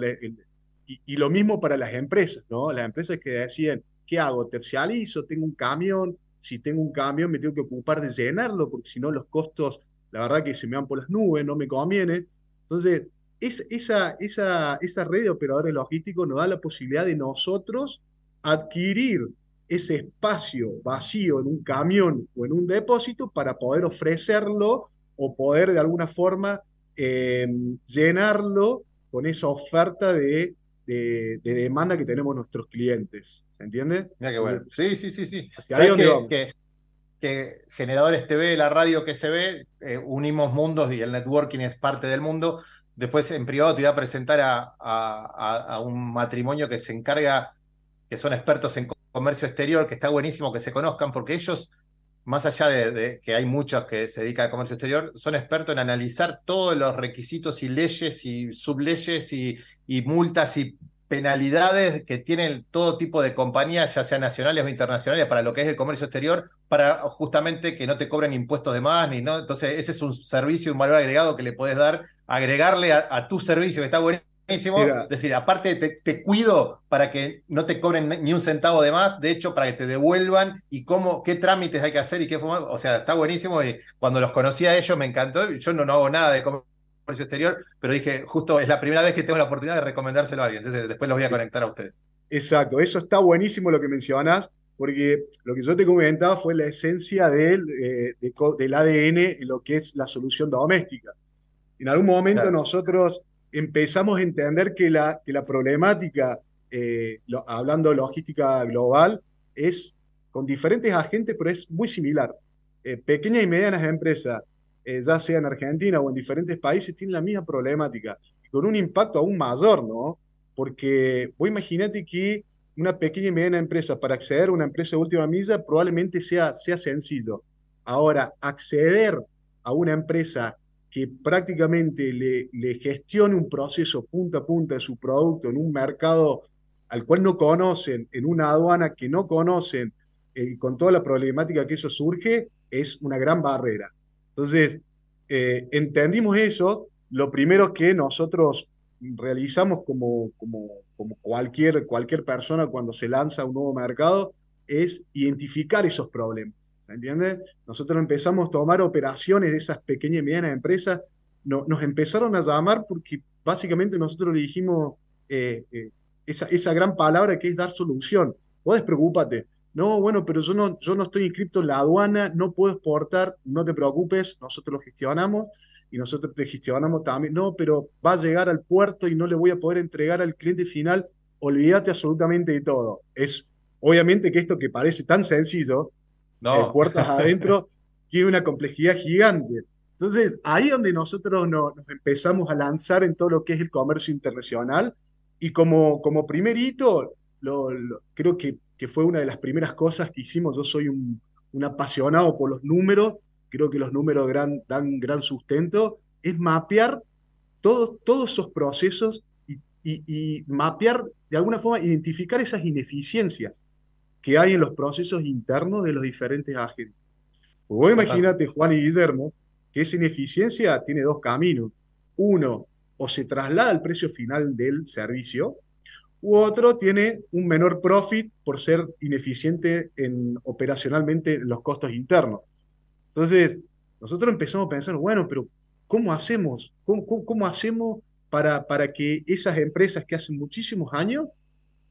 y, lo mismo para las empresas, ¿no? Las empresas que deciden, ¿qué hago? ¿Tercializo? ¿Tengo un camión? Si tengo un camión me tengo que ocupar de llenarlo, porque si no los costos, la verdad que se me van por las nubes, no me conviene. Entonces, es, esa, esa, esa red de operadores logísticos nos da la posibilidad de nosotros adquirir ese espacio vacío en un camión o en un depósito para poder ofrecerlo o poder de alguna forma eh, llenarlo con esa oferta de, de, demanda que tenemos nuestros clientes. ¿Se entiende? Mira qué bueno. Sí, sí, sí, sí. que, que, Generadores TV, la radio que se ve, eh, unimos mundos y el networking es parte del mundo. Después en privado te voy a presentar a, a un matrimonio que se encarga, que son expertos en comercio exterior, que está buenísimo que se conozcan, porque ellos, más allá de, que hay muchos que se dedican al comercio exterior, son expertos en analizar todos los requisitos y leyes y subleyes y, multas y penalidades que tienen todo tipo de compañías, ya sean nacionales o internacionales, para lo que es el comercio exterior, para justamente que no te cobren impuestos de más, ni no. Entonces, ese es un servicio y un valor agregado que le puedes dar, agregarle a, a tu servicio, que está buenísimo buenísimo. Es decir, aparte te, cuido para que no te cobren ni un centavo de más, de hecho, para que te devuelvan y cómo, qué trámites hay que hacer y qué O sea, está buenísimo y cuando los conocí a ellos me encantó. Yo no, no hago nada de comercio exterior, pero dije, justo es la primera vez que tengo la oportunidad de recomendárselo a alguien. Entonces, después los voy a conectar a ustedes. Exacto, eso está buenísimo lo que mencionas, porque lo que yo te comentaba fue la esencia del, eh, del ADN en lo que es la solución doméstica. En algún momento nosotros empezamos a entender que la, que la problemática, eh, hablando de logística global, es con diferentes agentes, pero es muy similar. Eh, pequeñas y medianas empresas, eh, ya sea en Argentina o en diferentes países, tienen la misma problemática, con un impacto aún mayor, ¿no? Porque vos imagínate que una pequeña y mediana empresa, para acceder a una empresa de última milla, probablemente sea, sea sencillo. Ahora, acceder a una empresa que prácticamente le, gestione un proceso punta a punta de su producto en un mercado al cual no conocen, en una aduana que no conocen, eh, con toda la problemática que eso surge, es una gran barrera. Entonces, eh, entendimos eso, lo primero que nosotros realizamos como cualquier, cualquier persona cuando se lanza a un nuevo mercado es identificar esos problemas. ¿Se entiende? Nosotros empezamos a tomar operaciones de esas pequeñas y medianas empresas. No, nos empezaron a llamar porque básicamente nosotros le dijimos eh, eh, esa, esa gran palabra que es dar solución. Vos despreocúpate. No, bueno, pero yo no, yo no estoy inscrito en la aduana, no puedo exportar, no te preocupes, nosotros lo gestionamos y nosotros te gestionamos también. No, pero va a llegar al puerto y no le voy a poder entregar al cliente final. Olvídate absolutamente de todo. Es obviamente que esto que parece tan sencillo, no. puertas adentro, tiene una complejidad gigante. Entonces, ahí es donde nosotros nos, empezamos a lanzar en todo lo que es el comercio internacional y como, como primer hito, lo, creo que, que, fue una de las primeras cosas que hicimos. Yo soy un, un apasionado por los números creo que los números gran, dan gran sustento, es mapear todos, todos esos procesos y, mapear, de alguna forma, identificar esas ineficiencias que hay en los procesos internos de los diferentes agentes. Pues vos imagínate, Juan y Guillermo, que esa ineficiencia tiene dos caminos. Uno, o se traslada al precio final del servicio, u otro tiene un menor profit por ser ineficiente en, operacionalmente en los costos internos. Entonces, nosotros empezamos a pensar, bueno, pero ¿cómo hacemos? ¿Cómo, hacemos para, para, que esas empresas que hace muchísimos años,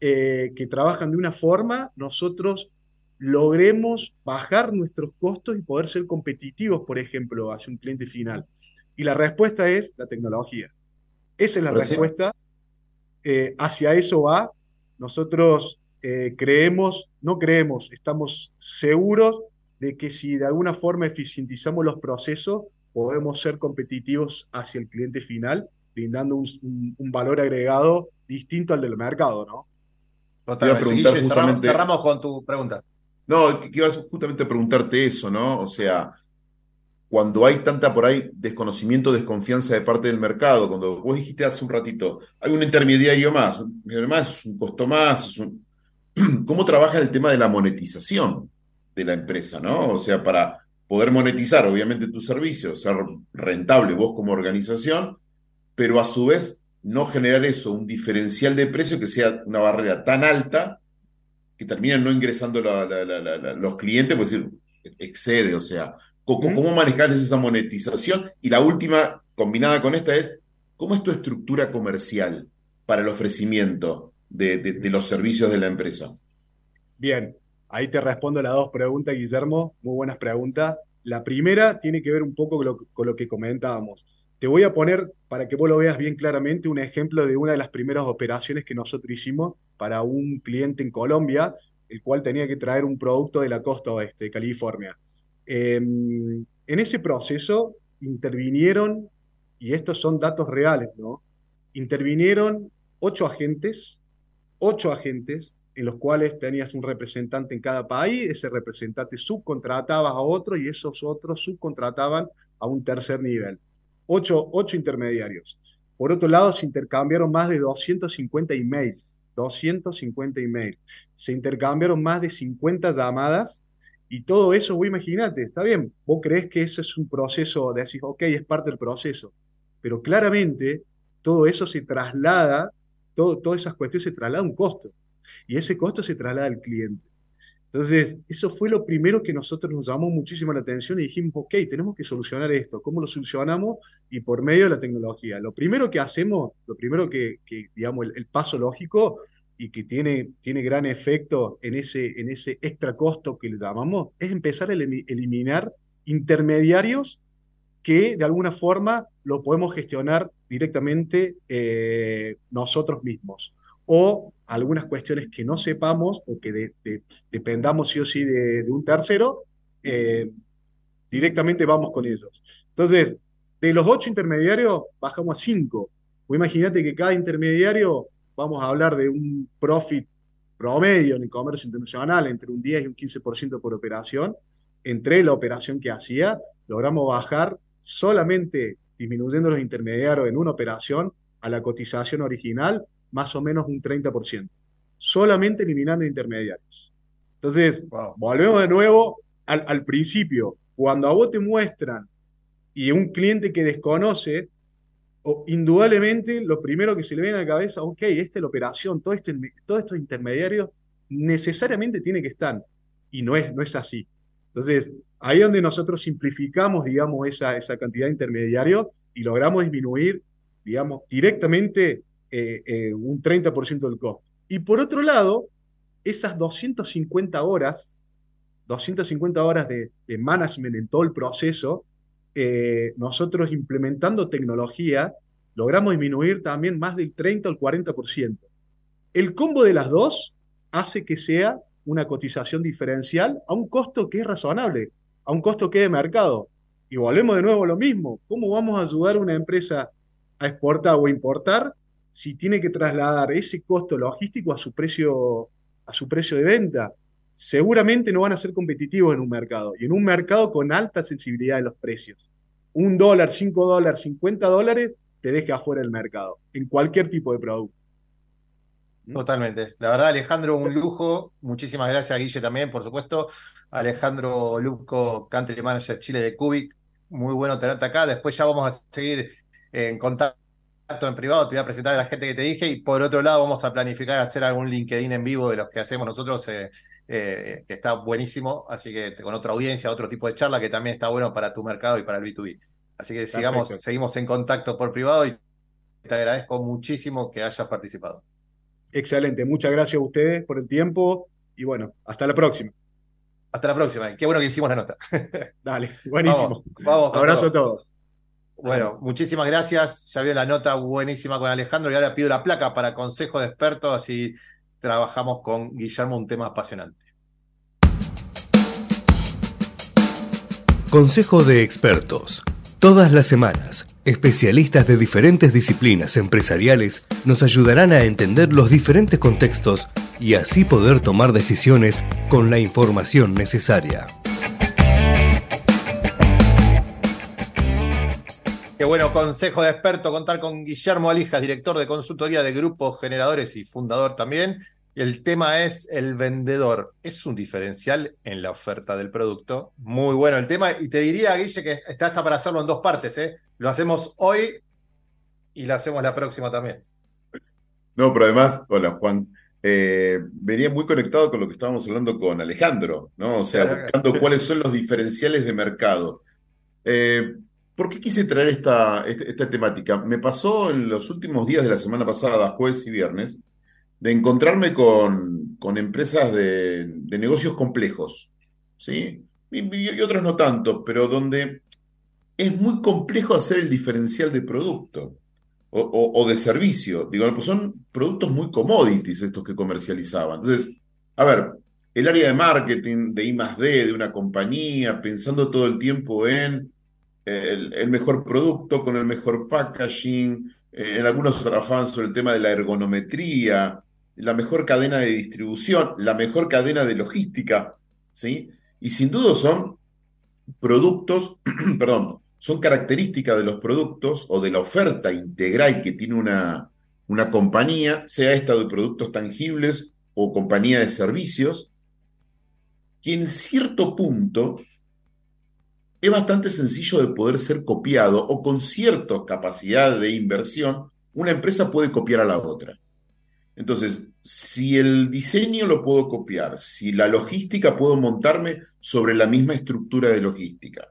eh, que trabajan de una forma, nosotros logremos bajar nuestros costos y poder ser competitivos, por ejemplo, hacia un cliente final? Y la respuesta es la tecnología. Esa es la respuesta. Eh, hacia eso va. Nosotros eh, creemos, no creemos, estamos seguros de que si de alguna forma eficientizamos los procesos, podemos ser competitivos hacia el cliente final, brindando un, valor agregado distinto al del mercado, ¿no? Cerramos, con tu pregunta. No, iba justamente a preguntarte eso, ¿no? O sea, cuando hay tanta por ahí desconocimiento, desconfianza de parte del mercado, cuando vos dijiste hace un ratito, hay un intermediario más, además es un costo más, ¿cómo trabaja el tema de la monetización? de la empresa, ¿no? O sea, para poder monetizar, obviamente, tus servicios, ser rentable vos como organización, pero a su vez no generar eso, un diferencial de precio que sea una barrera tan alta que terminan no ingresando los clientes, pues decir, excede, o sea, ¿cómo, manejar esa monetización? Y la última, combinada con esta, es, ¿cómo es tu estructura comercial para el ofrecimiento de los servicios de la empresa? Bien, Ahí te respondo las dos preguntas, Guillermo. Muy buenas preguntas. La primera tiene que ver un poco con lo, que comentábamos. Te voy a poner, para que vos lo veas bien claramente, un ejemplo de una de las primeras operaciones que nosotros hicimos para un cliente en Colombia, el cual tenía que traer un producto de la costa oeste de California. Em, en ese proceso intervinieron, y estos son datos reales, ¿no? Intervinieron ocho agentes, ocho agentes en los cuales tenías un representante en cada país, ese representante subcontrataba a otro y esos otros subcontrataban a un tercer nivel. Ocho, ocho intermediarios. Por otro lado, se intercambiaron más de 250 emails, 250 emails. Se intercambiaron más de 50 llamadas y todo eso, vos imagínate, está bien, vos crees que eso es un proceso de decir, ok, es parte del proceso, pero claramente todo eso se traslada, todo, todas esas cuestiones se trasladan a un costo y ese costo se traslada al cliente. Entonces, eso fue lo primero que nosotros nos llamó muchísimo la atención y dijimos, ok, tenemos que solucionar esto. ¿Cómo lo solucionamos? Y por medio de la tecnología. Lo primero que hacemos, lo primero que, digamos, el, paso lógico y que tiene, tiene gran efecto en ese, en ese extra costo que le llamamos, es empezar a eliminar intermediarios que de alguna forma lo podemos gestionar directamente eh, nosotros mismos. O algunas cuestiones que no sepamos o que dependamos sí o sí de, un tercero, eh, directamente vamos con ellos. Entonces, de los ocho intermediarios bajamos a cinco. imagínate que cada intermediario, vamos a hablar de un profit promedio en el comercio internacional entre un 10 y un 15% por operación. Entre la operación que hacía, logramos bajar solamente disminuyendo los intermediarios en una operación a la cotización original más o menos un 30%, solamente eliminando intermediarios. Entonces, volvemos de nuevo al, al, principio. Cuando a vos te muestran y un cliente que desconoce, o, indudablemente lo primero que se le viene a la cabeza, ok, esta es la operación, todo esto, todos estos intermediarios necesariamente tiene que estar. Y no es, no es así. Entonces, ahí es donde nosotros simplificamos, digamos, esa, esa cantidad de intermediarios y logramos disminuir, digamos, directamente eh, eh, un 30% del costo. Y por otro lado, esas 250 horas, 250 horas de, management en todo el proceso, eh, nosotros implementando tecnología, logramos disminuir también más del 30 al 40%. El combo de las dos hace que sea una cotización diferencial a un costo que es razonable, a un costo que es de mercado. Y volvemos de nuevo a lo mismo. ¿Cómo vamos a ayudar a una empresa a exportar o importar si tiene que trasladar ese costo logístico a su precio, a su precio de venta? Seguramente no van a ser competitivos en un mercado y en un mercado con alta sensibilidad de los precios. Un dólar, cinco dólares, cincuenta dólares te deja afuera del mercado en cualquier tipo de producto. Totalmente. La verdad, Alejandro, un lujo. Muchísimas gracias, Guille, también, por supuesto. Alejandro Luco, Country Manager Chile de Cubic. Muy bueno tenerte acá. Después ya vamos a seguir en contacto en privado. Te voy a presentar a la gente que te dije. Y por otro lado, vamos a planificar hacer algún LinkedIn en vivo de los que hacemos nosotros, eh, eh, que está buenísimo. Así que con otra audiencia, otro tipo de charla que también está bueno para tu mercado y para el B2B. Así que sigamos, seguimos en contacto por privado y te agradezco muchísimo que hayas participado. Excelente, muchas gracias a ustedes por el tiempo y bueno, hasta la próxima. Hasta la próxima, qué bueno que hicimos la nota. Dale, buenísimo. Vamos, Abrazo a todos. Bueno, muchísimas gracias. Ya vio la nota buenísima con Alejandro y ahora pido la placa para consejo de expertos, así trabajamos con Guillermo un tema apasionante. Consejo de expertos Todas las semanas, especialistas de diferentes disciplinas empresariales nos ayudarán a entender los diferentes contextos y así poder tomar decisiones con la información necesaria. Qué bueno consejo de experto contar con Guillermo Alijas, director de consultoría de grupos generadores y fundador también. El tema es el vendedor. ¿Es un diferencial en la oferta del producto? Muy bueno el tema. Y te diría, Guille, que está hasta para hacerlo en dos partes. ¿eh? Lo hacemos hoy y lo hacemos la próxima también. No, pero además, hola Juan, eh, venía muy conectado con lo que estábamos hablando con Alejandro, ¿no? O sea, buscando cuáles son los diferenciales de mercado. Eh, ¿Por qué quise traer esta, esta, temática? Me pasó en los últimos días de la semana pasada, jueves y viernes, de encontrarme con, empresas de, negocios complejos, ¿sí? Y, otros no tanto, pero donde es muy complejo hacer el diferencial de producto o, de servicio. Digo, pues son productos muy commodities estos que comercializaban. Entonces, a ver, el área de marketing, de I más D, de una compañía, pensando todo el tiempo en el, mejor producto con el mejor packaging, eh, en algunos trabajaban sobre el tema de la ergonometría, la mejor cadena de distribución, la mejor cadena de logística, ¿sí? Y sin duda son productos, perdón, son características de los productos o de la oferta integral que tiene una, una compañía, sea esta de productos tangibles o compañía de servicios, que en cierto punto es bastante sencillo de poder ser copiado o con cierta capacidad de inversión, una empresa puede copiar a la otra. Entonces, si el diseño lo puedo copiar, si la logística puedo montarme sobre la misma estructura de logística,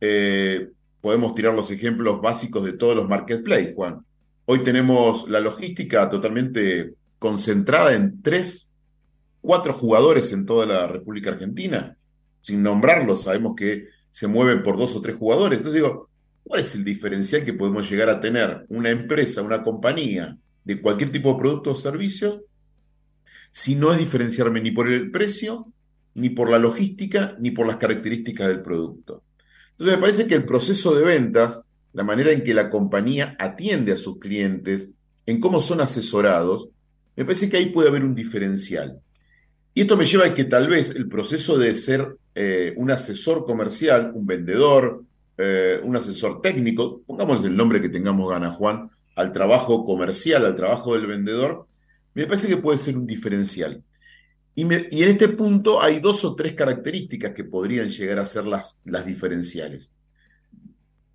eh, podemos tirar los ejemplos básicos de todos los marketplaces, Juan. Hoy tenemos la logística totalmente concentrada en tres, cuatro jugadores en toda la República Argentina. Sin nombrarlos, sabemos que se mueven por dos o tres jugadores. Entonces digo, ¿cuál es el diferencial que podemos llegar a tener una empresa, una compañía de cualquier tipo de producto o servicios si no es diferenciarme ni por el precio, ni por la logística, ni por las características del producto? Entonces me parece que el proceso de ventas, la manera en que la compañía atiende a sus clientes, en cómo son asesorados, me parece que ahí puede haber un diferencial. Y esto me lleva a que tal vez el proceso de ser eh, un asesor comercial, un vendedor, eh, un asesor técnico, pongamos el nombre que tengamos gana, Juan, al trabajo comercial, al trabajo del vendedor, me parece que puede ser un diferencial. Y, en este punto hay dos o tres características que podrían llegar a ser las, las diferenciales.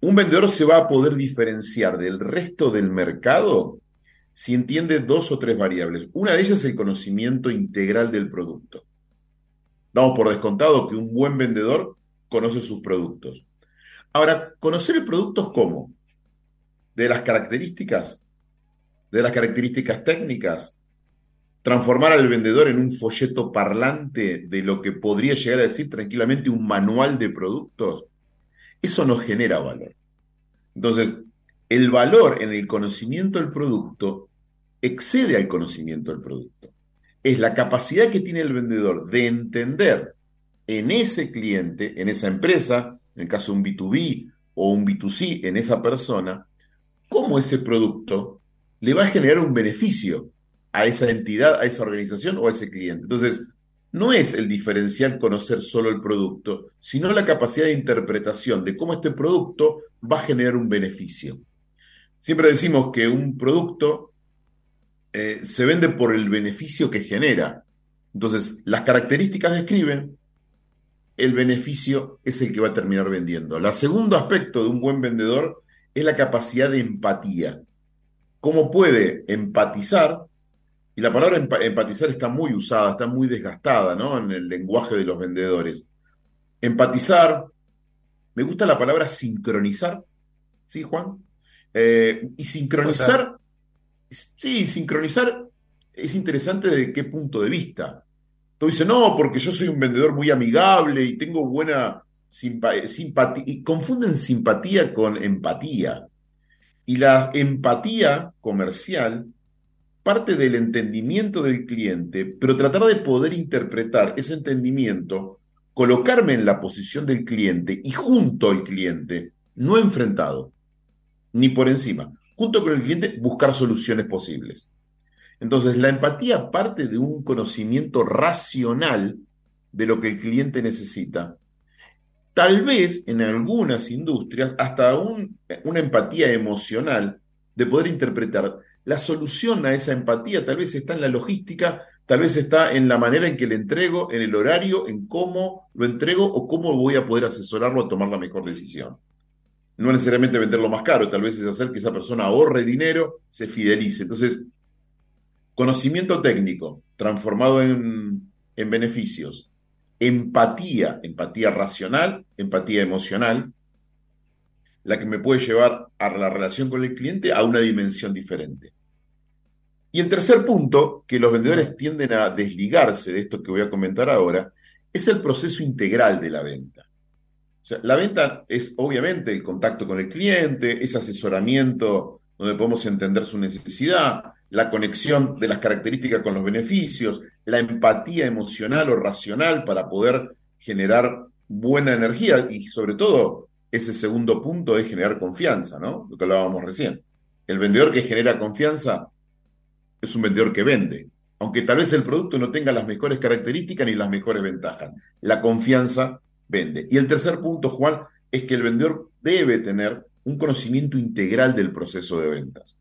Un vendedor se va a poder diferenciar del resto del mercado si entiende dos o tres variables. Una de ellas es el conocimiento integral del producto. Damos por descontado que un buen vendedor conoce sus productos. Ahora, conocer el producto cómo? De las características, de las características técnicas, transformar al vendedor en un folleto parlante de lo que podría llegar a decir tranquilamente un manual de productos, eso no genera valor. Entonces, el valor en el conocimiento del producto excede al conocimiento del producto. Es la capacidad que tiene el vendedor de entender en ese cliente, en esa empresa, en el caso de un B2B o un B2C, en esa persona, cómo ese producto le va a generar un beneficio a esa entidad, a esa organización o a ese cliente. Entonces, no es el diferencial conocer solo el producto, sino la capacidad de interpretación de cómo este producto va a generar un beneficio. Siempre decimos que un producto eh, se vende por el beneficio que genera. Entonces, las características describen, el beneficio es el que va a terminar vendiendo. El segundo aspecto de un buen vendedor es la capacidad de empatía. ¿Cómo puede empatizar? Y la palabra empatizar está muy usada, está muy desgastada ¿no? en el lenguaje de los vendedores. Empatizar, me gusta la palabra sincronizar, ¿sí, Juan? Eh, y sincronizar, sí, sincronizar es interesante de qué punto de vista. Tú dices, no, porque yo soy un vendedor muy amigable y tengo buena simpatía. Y confunden simpatía con empatía. Y la empatía comercial parte del entendimiento del cliente, pero tratar de poder interpretar ese entendimiento, colocarme en la posición del cliente y junto al cliente, no enfrentado ni por encima. Junto con el cliente, buscar soluciones posibles. Entonces, la empatía parte de un conocimiento racional de lo que el cliente necesita. Tal vez en algunas industrias, hasta una empatía emocional de poder interpretar la solución a esa empatía. Tal vez está en la logística, tal vez está en la manera en que le entrego, en el horario, en cómo lo entrego o cómo voy a poder asesorarlo a tomar la mejor decisión no necesariamente venderlo más caro, tal vez es hacer que esa persona ahorre dinero, se fidelice. Entonces, conocimiento técnico transformado en, en beneficios, empatía, empatía racional, empatía emocional, la que me puede llevar a la relación con el cliente a una dimensión diferente. Y el tercer punto, que los vendedores tienden a desligarse de esto que voy a comentar ahora, es el proceso integral de la venta la venta es obviamente el contacto con el cliente, ese asesoramiento donde podemos entender su necesidad, la conexión de las características con los beneficios, la empatía emocional o racional para poder generar buena energía y sobre todo ese segundo punto es generar confianza, ¿no? Lo que hablábamos recién. El vendedor que genera confianza es un vendedor que vende, aunque tal vez el producto no tenga las mejores características ni las mejores ventajas. La confianza Y el tercer punto, Juan, es que el vendedor debe tener un conocimiento integral del proceso de ventas.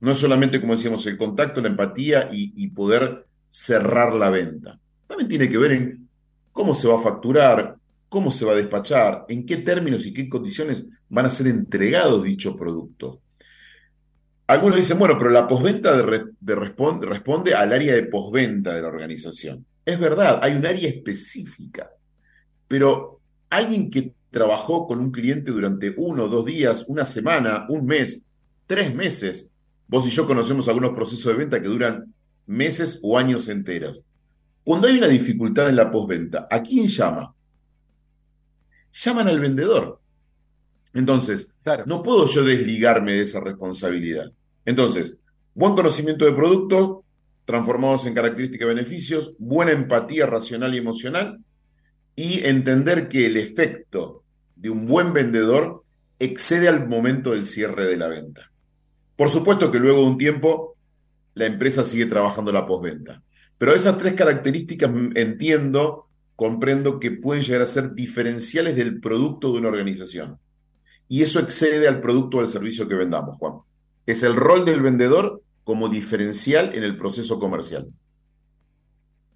No es solamente, como decíamos, el contacto, la empatía y, poder cerrar la venta. También tiene que ver en cómo se va a facturar, cómo se va a despachar, en qué términos y qué condiciones van a ser entregados dichos productos. Algunos dicen, bueno, pero la postventa de responde, responde al área de postventa de la organización. Es verdad, hay un área específica pero alguien que trabajó con un cliente durante uno, dos días, una semana, un mes, tres meses, vos y yo conocemos algunos procesos de venta que duran meses o años enteros. Cuando hay una dificultad en la postventa, ¿a quién llama? llaman al vendedor. Entonces, no puedo yo desligarme de esa responsabilidad. Entonces, buen conocimiento de producto, transformados en características y beneficios, buena empatía racional y emocional, y entender que el efecto de un buen vendedor excede al momento del cierre de la venta. Por supuesto que luego de un tiempo la empresa sigue trabajando la postventa. Pero esas tres características entiendo, comprendo que pueden llegar a ser diferenciales del producto de una organización. Y eso excede al producto o al servicio que vendamos, Juan. Es el rol del vendedor como diferencial en el proceso comercial.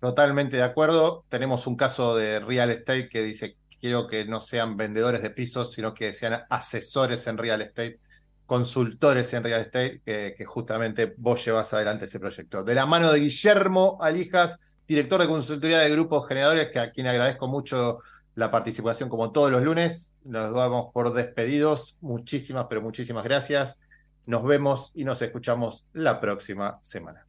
Totalmente de acuerdo. Tenemos un caso de real estate que dice, quiero que no sean vendedores de pisos, sino que sean asesores en real estate, consultores en real estate, que, justamente vos llevas adelante ese proyecto. De la mano de Guillermo Alijas, director de consultoría de grupos generadores, que a quien agradezco mucho la participación como todos los lunes. Nos damos por despedidos. Muchísimas, pero muchísimas gracias. Nos vemos y nos escuchamos la próxima semana.